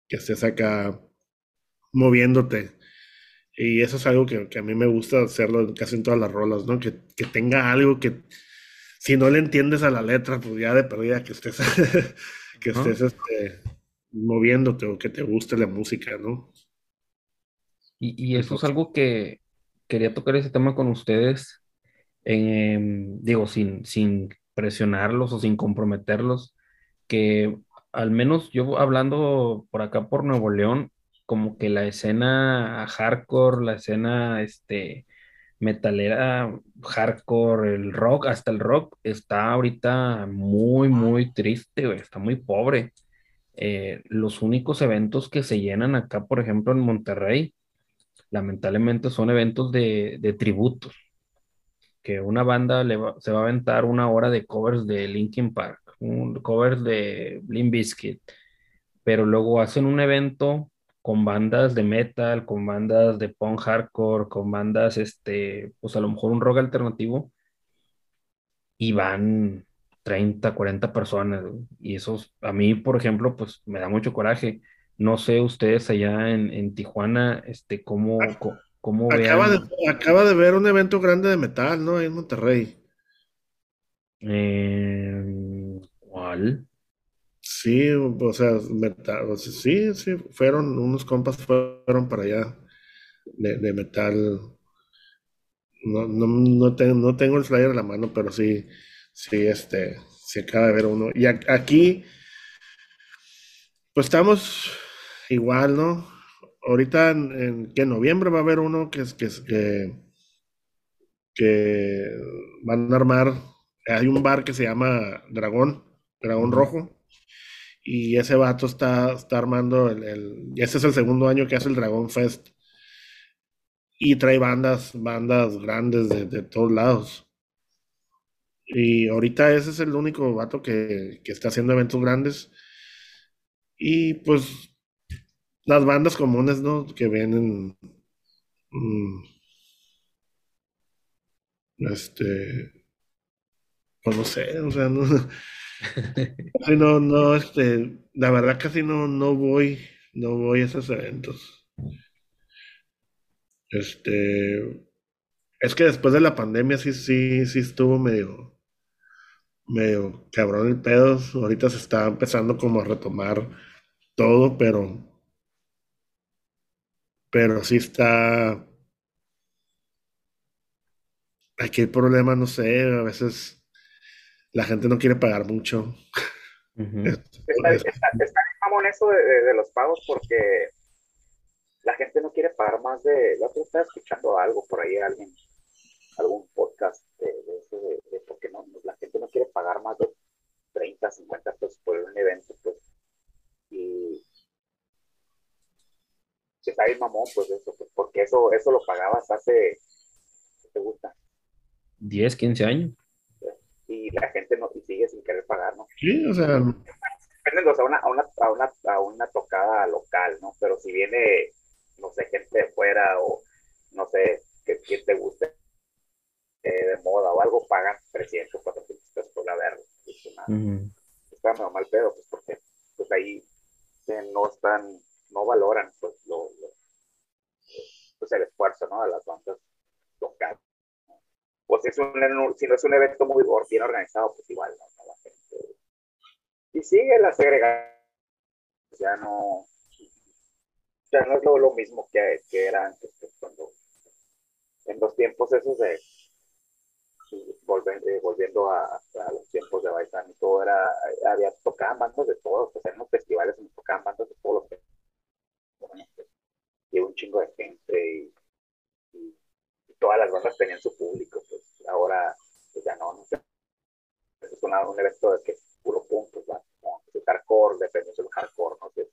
que estés acá moviéndote. Y eso es algo que, a mí me gusta hacerlo casi en todas las rolas, ¿no? Que, tenga algo que, si no le entiendes a la letra, pues ya de perdida que estés, que estés este, moviéndote o que te guste la música, ¿no? Y, y eso es algo que quería tocar ese tema con ustedes digo, sin, sin presionarlos o sin comprometerlos, que al menos yo hablando por acá por Nuevo León, como que la escena hardcore, la escena este, metalera, hardcore, el rock, hasta el rock, está ahorita muy, muy triste, está muy pobre. Eh, los únicos eventos que se llenan acá, por ejemplo, en Monterrey, lamentablemente son eventos de, de tributos que una banda le se va a aventar una hora de covers de Linkin Park, un, covers de Limp Bizkit, pero luego hacen un evento con bandas de metal, con bandas de punk hardcore, con bandas, este, pues a lo mejor un rock alternativo, y van 30, 40 personas, y eso a mí, por ejemplo, pues me da mucho coraje. No sé ustedes allá en, Tijuana, este, cómo, acaba, de, acaba de ver un evento grande de metal, ¿no? En Monterrey. Eh, ¿cuál? Sí, o sea, metal, sí, sí, fueron, unos compas fueron para allá de, metal. No, no, no, no tengo el flyer en la mano, pero sí, sí, este, se acaba de ver uno. Y aquí, pues estamos igual, ¿no? Ahorita en, que noviembre va a haber uno que es que, que, que van a armar, hay un bar que se llama Dragón, Dragón Rojo, y ese vato está, está armando el, el, ese es el segundo año que hace el Dragón Fest, y trae bandas, bandas grandes de, de todos lados. Y ahorita ese es el único vato que, que está haciendo eventos grandes. Y pues las bandas comunes, ¿no? Que vienen. Mm, este. Pues no sé, o sea, no. no, no, este. La verdad casi no, no voy. No voy a esos eventos. Este. Es que después de la pandemia sí, sí, sí estuvo medio. Medio cabrón el pedo. Ahorita se está empezando como a retomar todo, pero pero sí está. Aquí el problema, no sé, a veces la gente no quiere pagar mucho. está, está, eso de, los pagos porque la gente no quiere pagar más de. La otra estaba escuchando algo por ahí, alguien, algún podcast de, eso, de, porque no, la gente no quiere pagar pagar más de 30, 50 pesos por un evento, pues. Y que está bien mamón, pues eso, pues, porque eso, eso lo pagabas hace, ¿qué te gusta? 10, 15 años. Y la gente no, y sigue sin querer pagar, ¿no? Sí, o sea, Depende, o sea, una, a, una, a, una, a una tocada local, ¿no? Pero si viene, no sé, gente de fuera o no sé, que, que te guste eh, de moda o algo, pagan 300, 400 pesos por la verga. Está medio mal pedo, pues porque pues ahí eh, no están, no valoran pues lo, lo- pues el esfuerzo, ¿no? De las bandas locales. O si, es un, si no es un evento muy bien organizado, pues igual, ¿no? La gente. Y sigue la segregación, ya no, ya no es lo, lo mismo que, que era antes, pues, cuando, en los tiempos esos de, volviendo, volviendo a, a los tiempos de Baizán y todo era, había, tocaban bandas de todos, pues en los festivales tocaban bandas de todos los pues, y un chingo de gente y, y- y todas las bandas tenían su público, pues ahora pues ya no, no sé. Es una- un evento de que es puro punto, ¿verdad? Que es hardcore, depende del hardcore, no sé,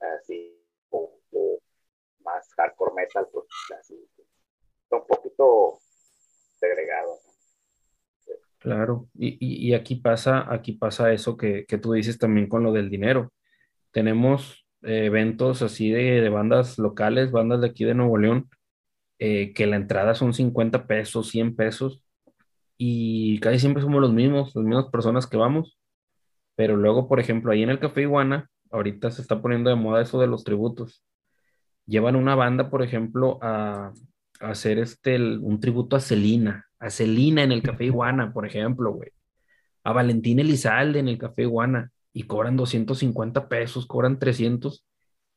así, o, o más hardcore metal, pues así, está un poquito segregado, ¿no? Claro, y, y- y aquí pasa, aquí pasa eso que, que tú dices también con lo del dinero. Tenemos eventos así de, de bandas locales, bandas de aquí de Nuevo León, eh, que la entrada son 50 pesos, 100 pesos, y casi siempre somos los mismos, las mismas personas que vamos, pero luego, por ejemplo, ahí en el Café Iguana, ahorita se está poniendo de moda eso de los tributos. Llevan una banda, por ejemplo, a, a hacer este, el- un tributo a Celina, a Celina en el Café Iguana, por ejemplo, güey. A Valentín Elizalde en el Café Iguana y cobran 250 pesos, cobran 300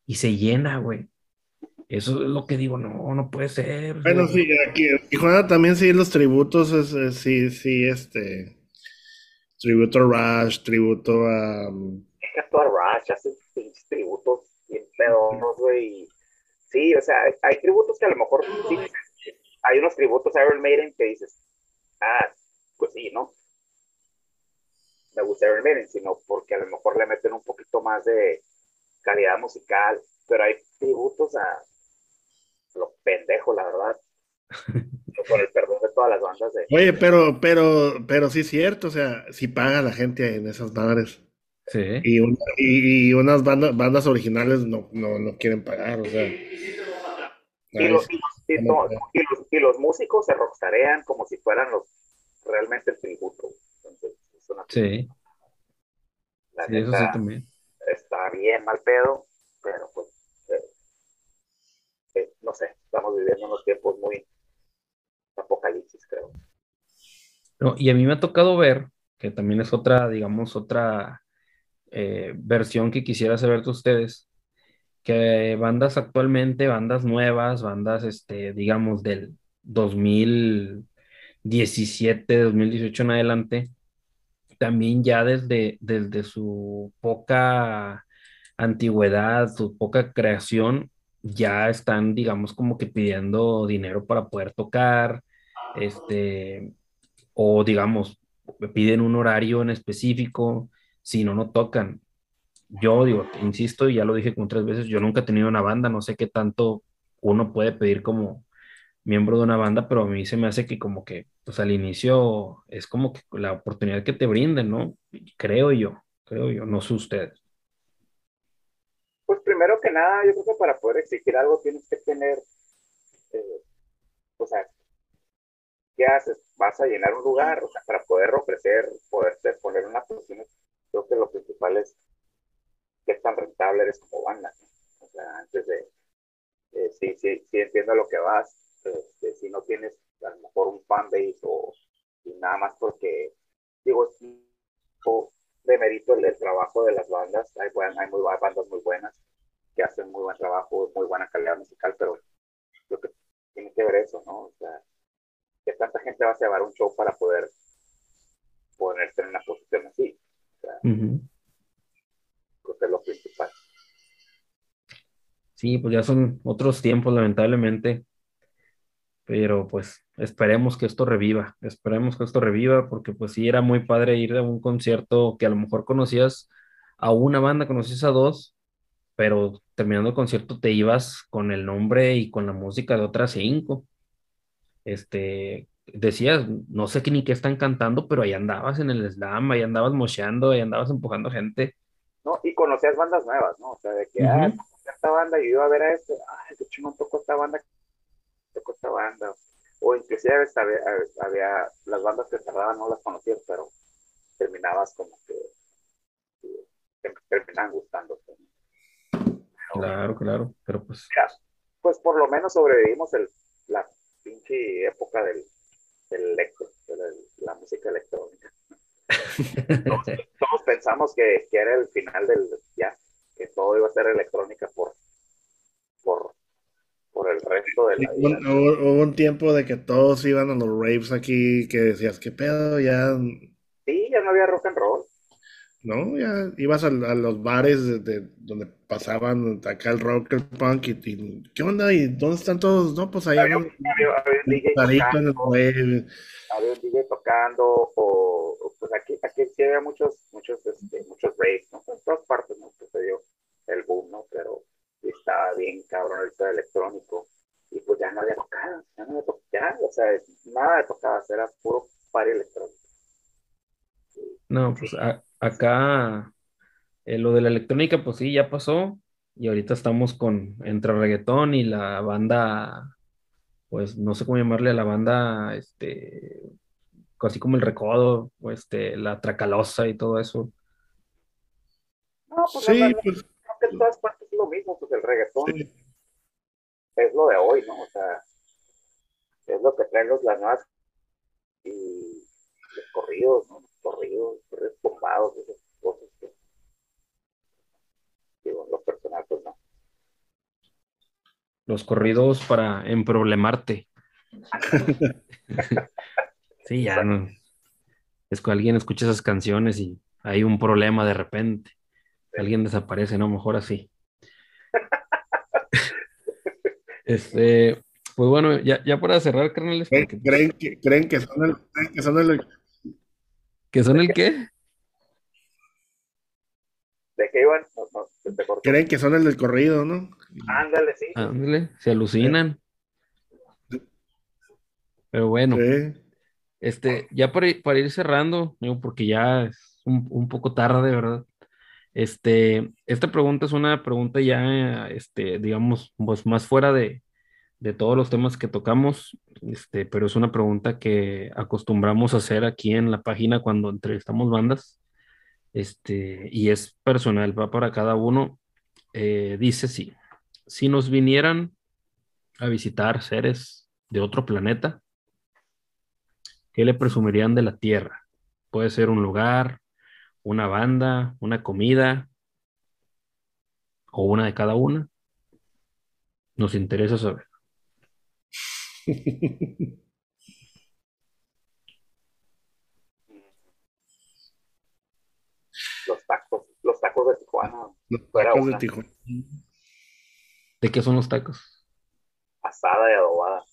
y se llena, güey. Eso es lo que digo, no, no puede ser. bueno, güey. sí, aquí en Tijuana también sí los tributos, es, es- sí, sí, este, tributo a Rush, tributo a, um, que actúa Rush, hace tributos bien pedosos, güey. y Sí, o sea, hay, hay tributos que a lo mejor sí, hay unos tributos a Iron Maiden que dices, ah, pues sí, ¿no? Me gusta Iron Maiden, sino porque a lo mejor le meten un poquito más de calidad musical, pero hay tributos a los pendejos, la verdad. Con el perdón de todas las bandas de. Oye, pero, pero, pero sí es cierto, o sea, sí paga la gente en esas madres. Sí. Y, y, y unas bandas, bandas originales no, no, no quieren pagar, o sea. Y los, y, los, y no- y los- y los músicos se rockstarean como si fueran los realmente el tributo. Sí, la sí, eso sí también. está bien mal pedo, pero pues, eh, eh, no sé, estamos viviendo unos tiempos muy apocalipsis, creo. No, y a mí me ha tocado ver, que también es otra, digamos, otra eh, versión que quisiera saber de ustedes, que bandas actualmente, bandas nuevas, bandas, este, digamos, del 2017, 2018 en adelante, también ya desde, desde su poca antigüedad, su poca creación, ya están, digamos, como que pidiendo dinero para poder tocar, este, o digamos, piden un horario en específico, si no, no tocan. Yo digo, insisto, y ya lo dije como tres veces, yo nunca he tenido una banda, no sé qué tanto uno puede pedir como miembro de una banda, pero a mí se me hace que como que, pues al inicio es como que la oportunidad que te brinden, ¿no? Creo yo, creo yo, no sé ustedes. Pues primero que nada, yo creo que para poder exigir algo tienes que tener, eh, o sea, ¿qué haces? Vas a llenar un lugar, o sea, para poder ofrecer, poder poner una posición, creo que lo principal es qué tan rentable eres como banda, ¿no? O sea, antes de, eh, sí, sí, sí entiendo lo que vas, este, si no tienes a lo mejor un fanbase o y nada más porque, digo, de mérito el, el trabajo de las bandas, hay, buen- hay muy bandas muy buenas que hacen muy buen trabajo, muy buena calidad musical, pero creo que tiene que ver eso, ¿no? O sea, que tanta gente va a llevar un show para poder ponerte en una posición así. O sea, Ujú. creo que es lo principal. Sí, pues ya son otros tiempos, lamentablemente. Pero pues esperemos que esto reviva, esperemos que esto reviva, porque pues sí era muy padre ir a un concierto que a lo mejor conocías a una banda, conocías a dos, pero terminando el concierto te ibas con el nombre y con la música de otras cinco. Este, decías, no sé qué ni qué están cantando, pero ahí andabas en el slam, ahí andabas mocheando, ahí andabas empujando gente. No, y conocías bandas nuevas, ¿no? O sea, de que, ah, esta banda, y iba a ver a este, ay, qué chingón tocó esta banda, esta banda. O inclusive había, había, las bandas que cerraban no las conocías, pero terminabas como que, que terminaban gustándote. Claro, claro, pero pues... pues por lo menos sobrevivimos el, la pinche época del, del electro, de la, música electrónica. todos, pensamos que, que, era el final del ya, que todo iba a ser electrónica por, por, por el resto de la vida. Hubo, un tiempo de que todos iban a los raves aquí, que decías, ¿qué pedo? Ya... Sí, ya no había rock and roll. ¿no? Ya ibas a, los bares de, donde pasaban acá el rock, el punk, y, ¿qué onda? ¿Y dónde están todos? No, pues allá había, un DJ tocando, había un DJ tocando, o, pues aquí, aquí sí había muchos, muchos, este, muchos raves, ¿no? En todas partes, ¿no? Que se dio el boom, ¿no? Pero estaba bien cabrón ahorita electrónico, y pues ya no había tocado, ya no había tocado, ya, o sea, nada de tocadas, era puro party electrónico. No, pues acá eh, lo de la electrónica, pues sí, ya pasó. Y ahorita estamos con entre reggaetón y la banda, pues no sé cómo llamarle a la banda, este, así como el recodo, o este, la tracalosa y todo eso. No, pues sí, pues, en todas partes es lo mismo, pues el reggaetón es lo de hoy, ¿no? O sea, es lo que traen los las nuevas y los corridos, ¿no? corridos, corridos tumbados, esas cosas que, digo, los personajes no. Los corridos para emproblemarte. sí, ya no. Es que alguien escucha esas canciones y hay un problema de repente. Alguien desaparece, ¿no? Mejor así. Este, pues bueno, ya, ya para cerrar, carnales. ¿Creen, que, creen que son el, que son el, ¿Qué son el qué? ¿De qué iban? Creen que son el del corrido, ¿no? Ándale, sí. Ándale, se alucinan. Pero bueno, este, ya para, para, ir cerrando, porque ya es un, poco tarde, ¿verdad? Este, esta pregunta es una pregunta ya, este, digamos, pues más fuera de, de todos los temas que tocamos, este, pero es una pregunta que acostumbramos a hacer aquí en la página cuando entrevistamos bandas, este, y es personal, va para cada uno. Eh, dice sí, si nos vinieran a visitar seres de otro planeta, ¿qué le presumirían de la Tierra? Puede ser un lugar, una banda, una comida, o una de cada una. Nos interesa saber. los tacos, los tacos de Tijuana. Los tacos de Tijuana. ¿De qué son los tacos? Asada y adobada.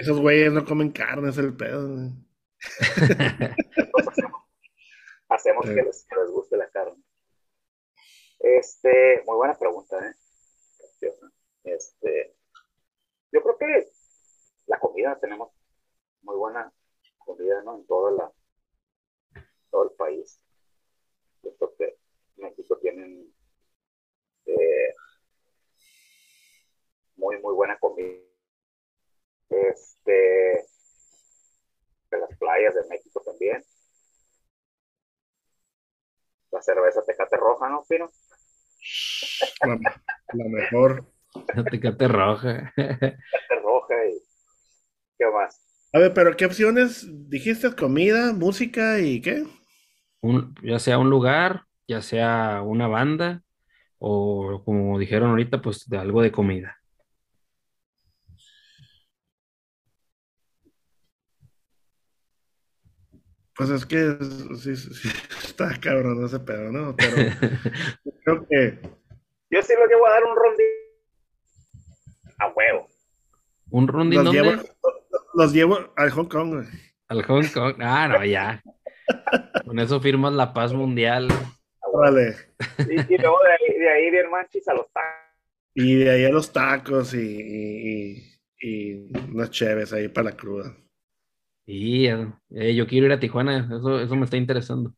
esos, güeyes, no comen carne, es el pedo. hacemos, que, les, que, les, guste la carne. Este, muy buena pregunta, ¿eh? Este, yo creo que la comida, tenemos muy buena comida, ¿no? En toda la, todo el país. Yo creo que México tiene eh, muy, muy buena comida. Este, de las playas de México también. La cerveza Tecate Roja, ¿no, Pino? la mejor. Tecate roja. Tecate roja y qué más. A ver, pero ¿qué opciones dijiste? ¿Comida, música y qué? Un, ya sea un lugar, ya sea una banda, o como dijeron ahorita, pues de algo de comida. Pues es que sí, sí, está cabrón ese pedo, ¿no? Pero creo que. Yo sí lo llevo a dar un rondín a huevo. ¿Un rondín los dónde? Llevo, los llevo al Hong Kong, güey. Al Hong Kong. Ah, no, ya. Con eso firmas la paz mundial. Órale. Y, y luego de ahí, de ahí bien manchis a los tacos. Y de ahí a los tacos y, y, unas cheves ahí para la cruda. Y eh, eh, yo quiero ir a Tijuana, eso, eso me está interesando.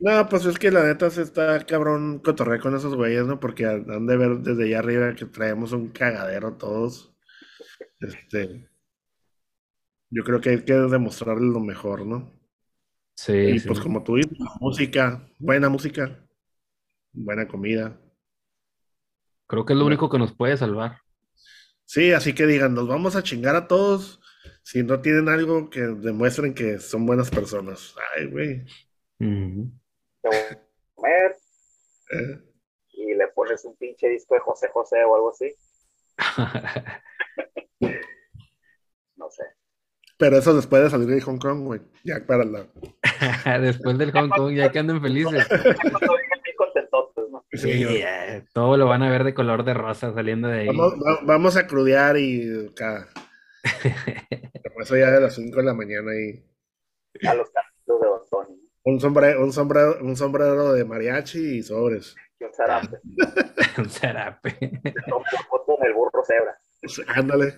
No, pues es que la neta se está cabrón cotorrear con esos güeyes, ¿no? Porque han de ver desde allá arriba que traemos un cagadero todos. Este. Yo creo que hay que demostrarles lo mejor, ¿no? Sí, Y sí. pues como tú dices, música, buena música, buena comida. Creo que es lo único que nos puede salvar. Sí, así que digan, nos vamos a chingar a todos si no tienen algo que demuestren que son buenas personas. Ay, güey. A comer Eh, y le pones un pinche disco de José José o algo así. No sé. pero eso después de salir de Hong Kong, güey. Ya para la. Después del Hong Kong, ya que anden felices. Sí, Sí, güey. eh, todo lo van a ver de color de rosa saliendo de ahí. Vamos, va- vamos a crudear y. Por eso ya de las 5 de la mañana y A los carritos de Don Tony. un sombrero, un sombrero, un sombrero de mariachi y sobres. Y un zarape. Un zarape. En el burro cebra. Pues, ándale.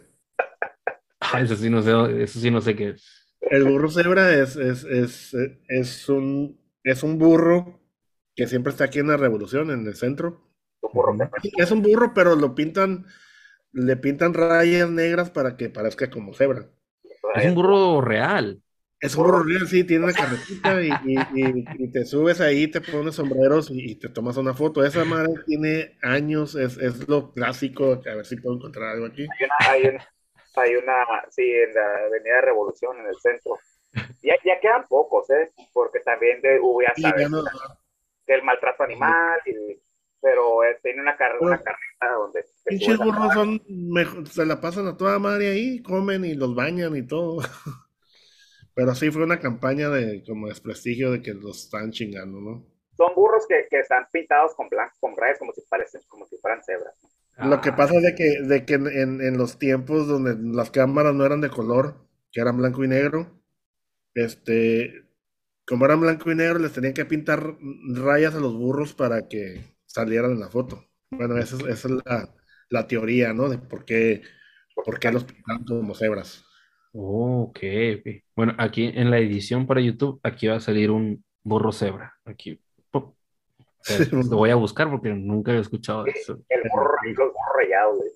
Ay, eso sí no sé, eso sí no sé qué es. El burro cebra es, es, es, es un, es un burro que siempre está aquí en la Revolución, en el centro. Es un burro, pero lo pintan, le pintan rayas negras para que parezca como cebra. Es un burro real. Es un burro real, sí, tiene una carretita y, y, y- y te subes ahí, te pones sombreros y, y te tomas una foto. Esa madre tiene años, es, es lo clásico. A ver si puedo encontrar algo aquí. Hay una, hay una, hay una, sí, en la Avenida Revolución, en el centro. Ya, ya quedan pocos, ¿eh? Porque también de, hubo, ya sabes, ya no- que el maltrato animal, y- pero eh, tiene una, car una carreta donde Pinches burros son mejor, se la pasan a toda madre ahí, comen y los bañan y todo. Pero sí fue una campaña de como desprestigio de que los están chingando, ¿no? Son burros que, que están pintados con blanco, con rayas como si parecen, como si fueran cebras. Lo que pasa es de que, de que en, en- en los tiempos donde las cámaras no eran de color, que eran blanco y negro, este, como eran blanco y negro, les tenían que pintar rayas a los burros para que salieran en la foto. Bueno, esa es, esa es la, la teoría, ¿no? De por qué, por qué los pintaban como cebras. Oh, ok. Bueno, aquí en la edición para YouTube, aquí va a salir un burro cebra. Aquí. Pop. Eh, Lo voy a buscar porque nunca había escuchado eso. El burro, los burros rayados, güey.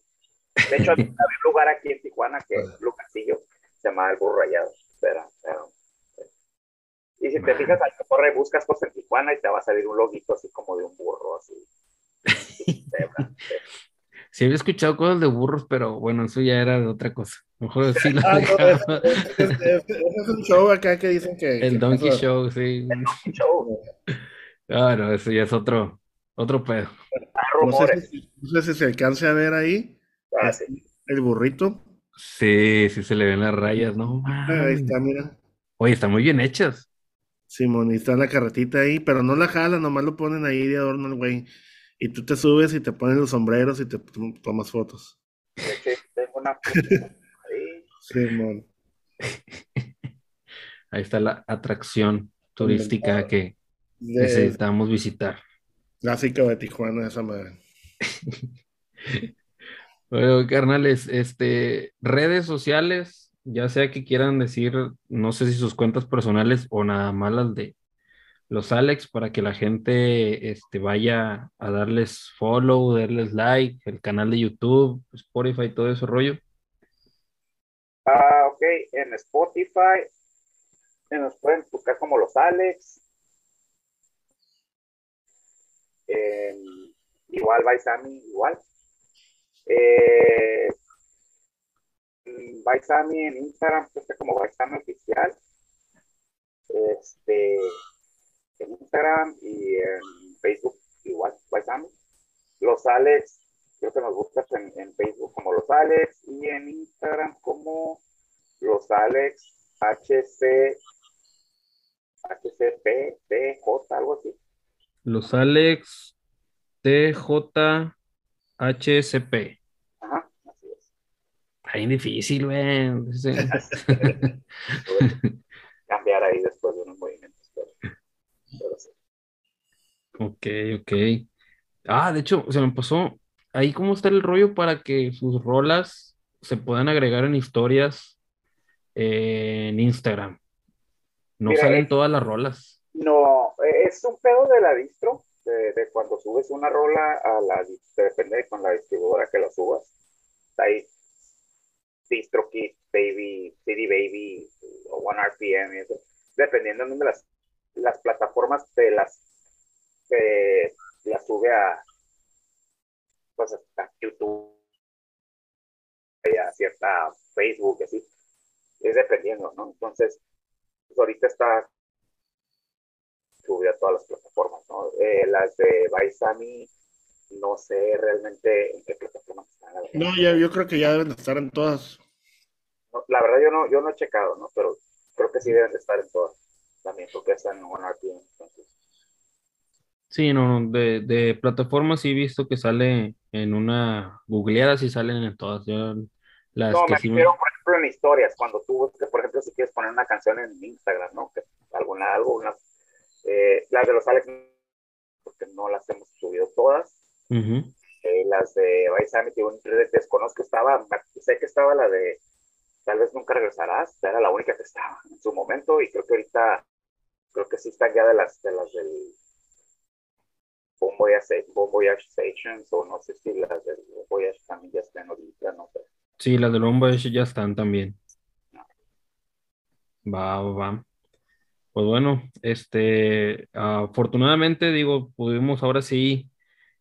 De hecho, había un lugar aquí en Tijuana que es Lucasillo, se llama el burro rayado. Pero, pero, y si te fijas, al corre buscas cosas en Tijuana y te va a salir un loguito así como de un burro, así. Sí había escuchado cosas de burros, pero bueno, eso ya era de otra cosa. Mejor sí lo Ah, no, es, es- es- es- es un show acá que dicen que, El que Donkey Show, sí. Show, Ah, no, eso ya es otro, otro pedo. hay No sé, rumores. si, no sé si se alcance a ver ahí Ah, sí. el burrito. Sí, sí se le ven las rayas, ¿no? Ahí mames. está, mira. Oye, están muy bien hechas. Simón, y está la carretita ahí, pero no la jalan, nomás lo ponen ahí de adorno el güey. Y tú te subes y te pones los sombreros y te tomas fotos. Tengo una ahí. Simón. Ahí está la atracción turística que De, necesitamos visitar. clásico de Tijuana, esa madre. Bueno, carnales, este, redes sociales, ya sea que quieran decir, no sé si sus cuentas personales o nada más las de los Alex, para que la gente este, vaya a darles follow, darles like, el canal de YouTube, Spotify, todo ese rollo. Ah, ok, en Spotify nos pueden buscar como los Alex. En- igual Baisami, igual. Eh, Baisami en Instagram, pues, está como Baisami oficial. Este, en Instagram y en Facebook igual, Baisami. Los Alex, creo que nos buscas en, en Facebook como los Alex y en Instagram como los Alex HC HCP DJ algo así. Los Alex TJHSP. Ajá. Está bien difícil, güey. Cambiar ahí después de unos movimientos. Ok, ok. Ah, de hecho, se me pasó. Ahí, ¿cómo está el rollo para que sus rolas se puedan agregar en historias eh, en Instagram? No salen todas las rolas. No, es un pedo de la distro, de, cuando subes una rola a la, depende de con la distribuidora que la subas. Ahí, DistroKit, Baby, CD Baby, o One RPM, dependiendo de las, las plataformas de las que la sube a, pues, a YouTube, a cierta Facebook, así. Es dependiendo, ¿no? Entonces, pues, ahorita está subida a todas las plataformas, ¿no? Eh, las de Baisami, no sé realmente en qué plataforma están. No, ya, yo creo que ya deben estar en todas. la verdad yo no, yo no he checado, ¿no? Pero creo que sí deben de estar en todas también, porque están en OneRPM, entonces. Sí, no, de, de plataformas sí he visto que sale en una googleada, sí salen en todas. las no, me refiero, por ejemplo, en historias, cuando tú, por ejemplo, si quieres poner una canción en Instagram, ¿no? Que alguna, algo, eh, las de los Alex, porque no las hemos subido todas. Eh, las de Baisami, que desconozco, estaba, sé que estaba la de Tal vez nunca regresarás, era la única que estaba en su momento, y creo que ahorita, creo que sí están ya de las, de las del Bon Voyage, Stations, o no sé si las del Bon Voyage también ya están ahorita, no sé. Sí, las del Bon Voyage ya están también. Va, va. Pues bueno, este, afortunadamente, digo, pudimos ahora sí,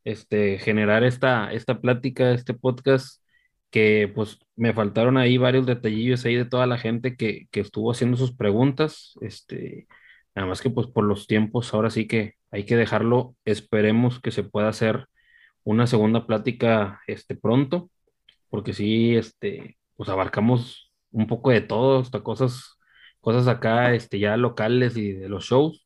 este, generar esta, esta plática, este podcast, que pues me faltaron ahí varios detallillos ahí de toda la gente que, que estuvo haciendo sus preguntas, este, nada más que pues por los tiempos, ahora sí que hay que dejarlo. Esperemos que se pueda hacer una segunda plática este, pronto, porque sí, este, pues abarcamos un poco de todo, hasta cosas, cosas acá, este, ya locales y de los shows.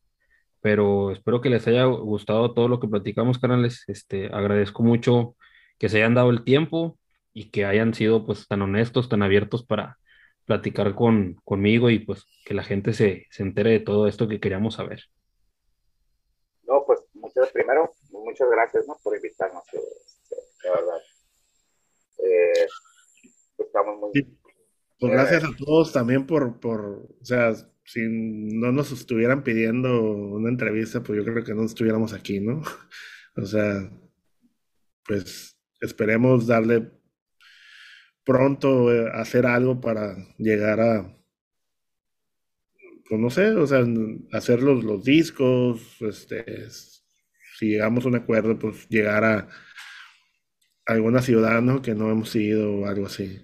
Pero espero que les haya gustado todo lo que platicamos, canales. Este, agradezco mucho que se hayan dado el tiempo y que hayan sido pues tan honestos, tan abiertos para platicar con, conmigo y pues que la gente se, se entere de todo esto que queríamos saber. No, pues muchas, primero, muchas gracias ¿no? por invitarnos, de verdad. Eh, estamos muy... Pues gracias a todos también por, por, o sea, si no nos estuvieran pidiendo una entrevista, pues yo creo que no estuviéramos aquí, ¿no? O sea, pues esperemos darle pronto eh, hacer algo para llegar a, pues no sé, o sea, hacer los, los discos, este, si llegamos a un acuerdo, pues llegar a alguna ciudad, ¿no? Que no hemos ido o algo así.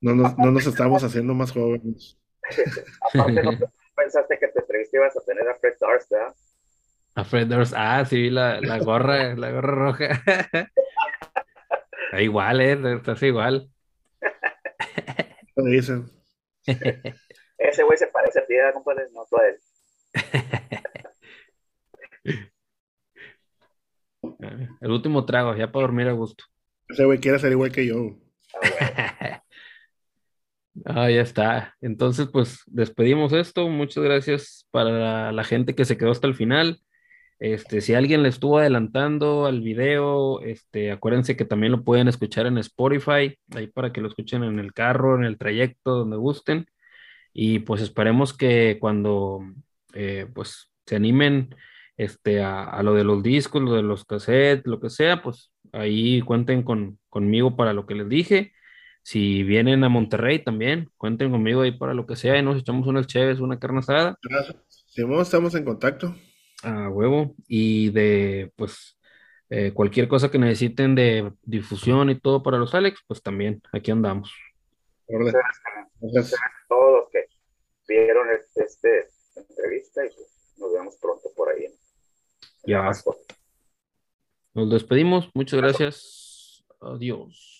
No nos, no nos estamos haciendo más jóvenes. Aparte, ¿no pensaste que te entrevista ibas a tener a Fred Durst, ¿verdad? A Fred Durst, ah, sí, la, la gorra, la gorra roja. igual, ¿eh? Estás igual. Lo dicen. Ese güey se parece a ti, compadre, no tú a él. El último trago, ya para dormir a gusto. Ese güey quiere ser igual que yo. Ah, ya está. Entonces, pues despedimos esto. Muchas gracias para la gente que se quedó hasta el final. Este, si alguien le estuvo adelantando al video, este, acuérdense que también lo pueden escuchar en Spotify, ahí para que lo escuchen en el carro, en el trayecto, donde gusten. Y pues esperemos que cuando eh, pues se animen este, a, lo de los discos, lo de los cassettes, lo que sea, pues ahí cuenten con, conmigo para lo que les dije. Si vienen a Monterrey también, cuenten conmigo ahí para lo que sea y nos echamos unas chéves, una carne asada. Gracias. Si estamos en contacto a huevo y de pues eh, cualquier cosa que necesiten de difusión y todo para los Alex, pues también aquí andamos. Gracias a todos los que vieron este, este entrevista y pues, nos vemos pronto por ahí. Ya. Nos despedimos. Muchas gracias. Adiós.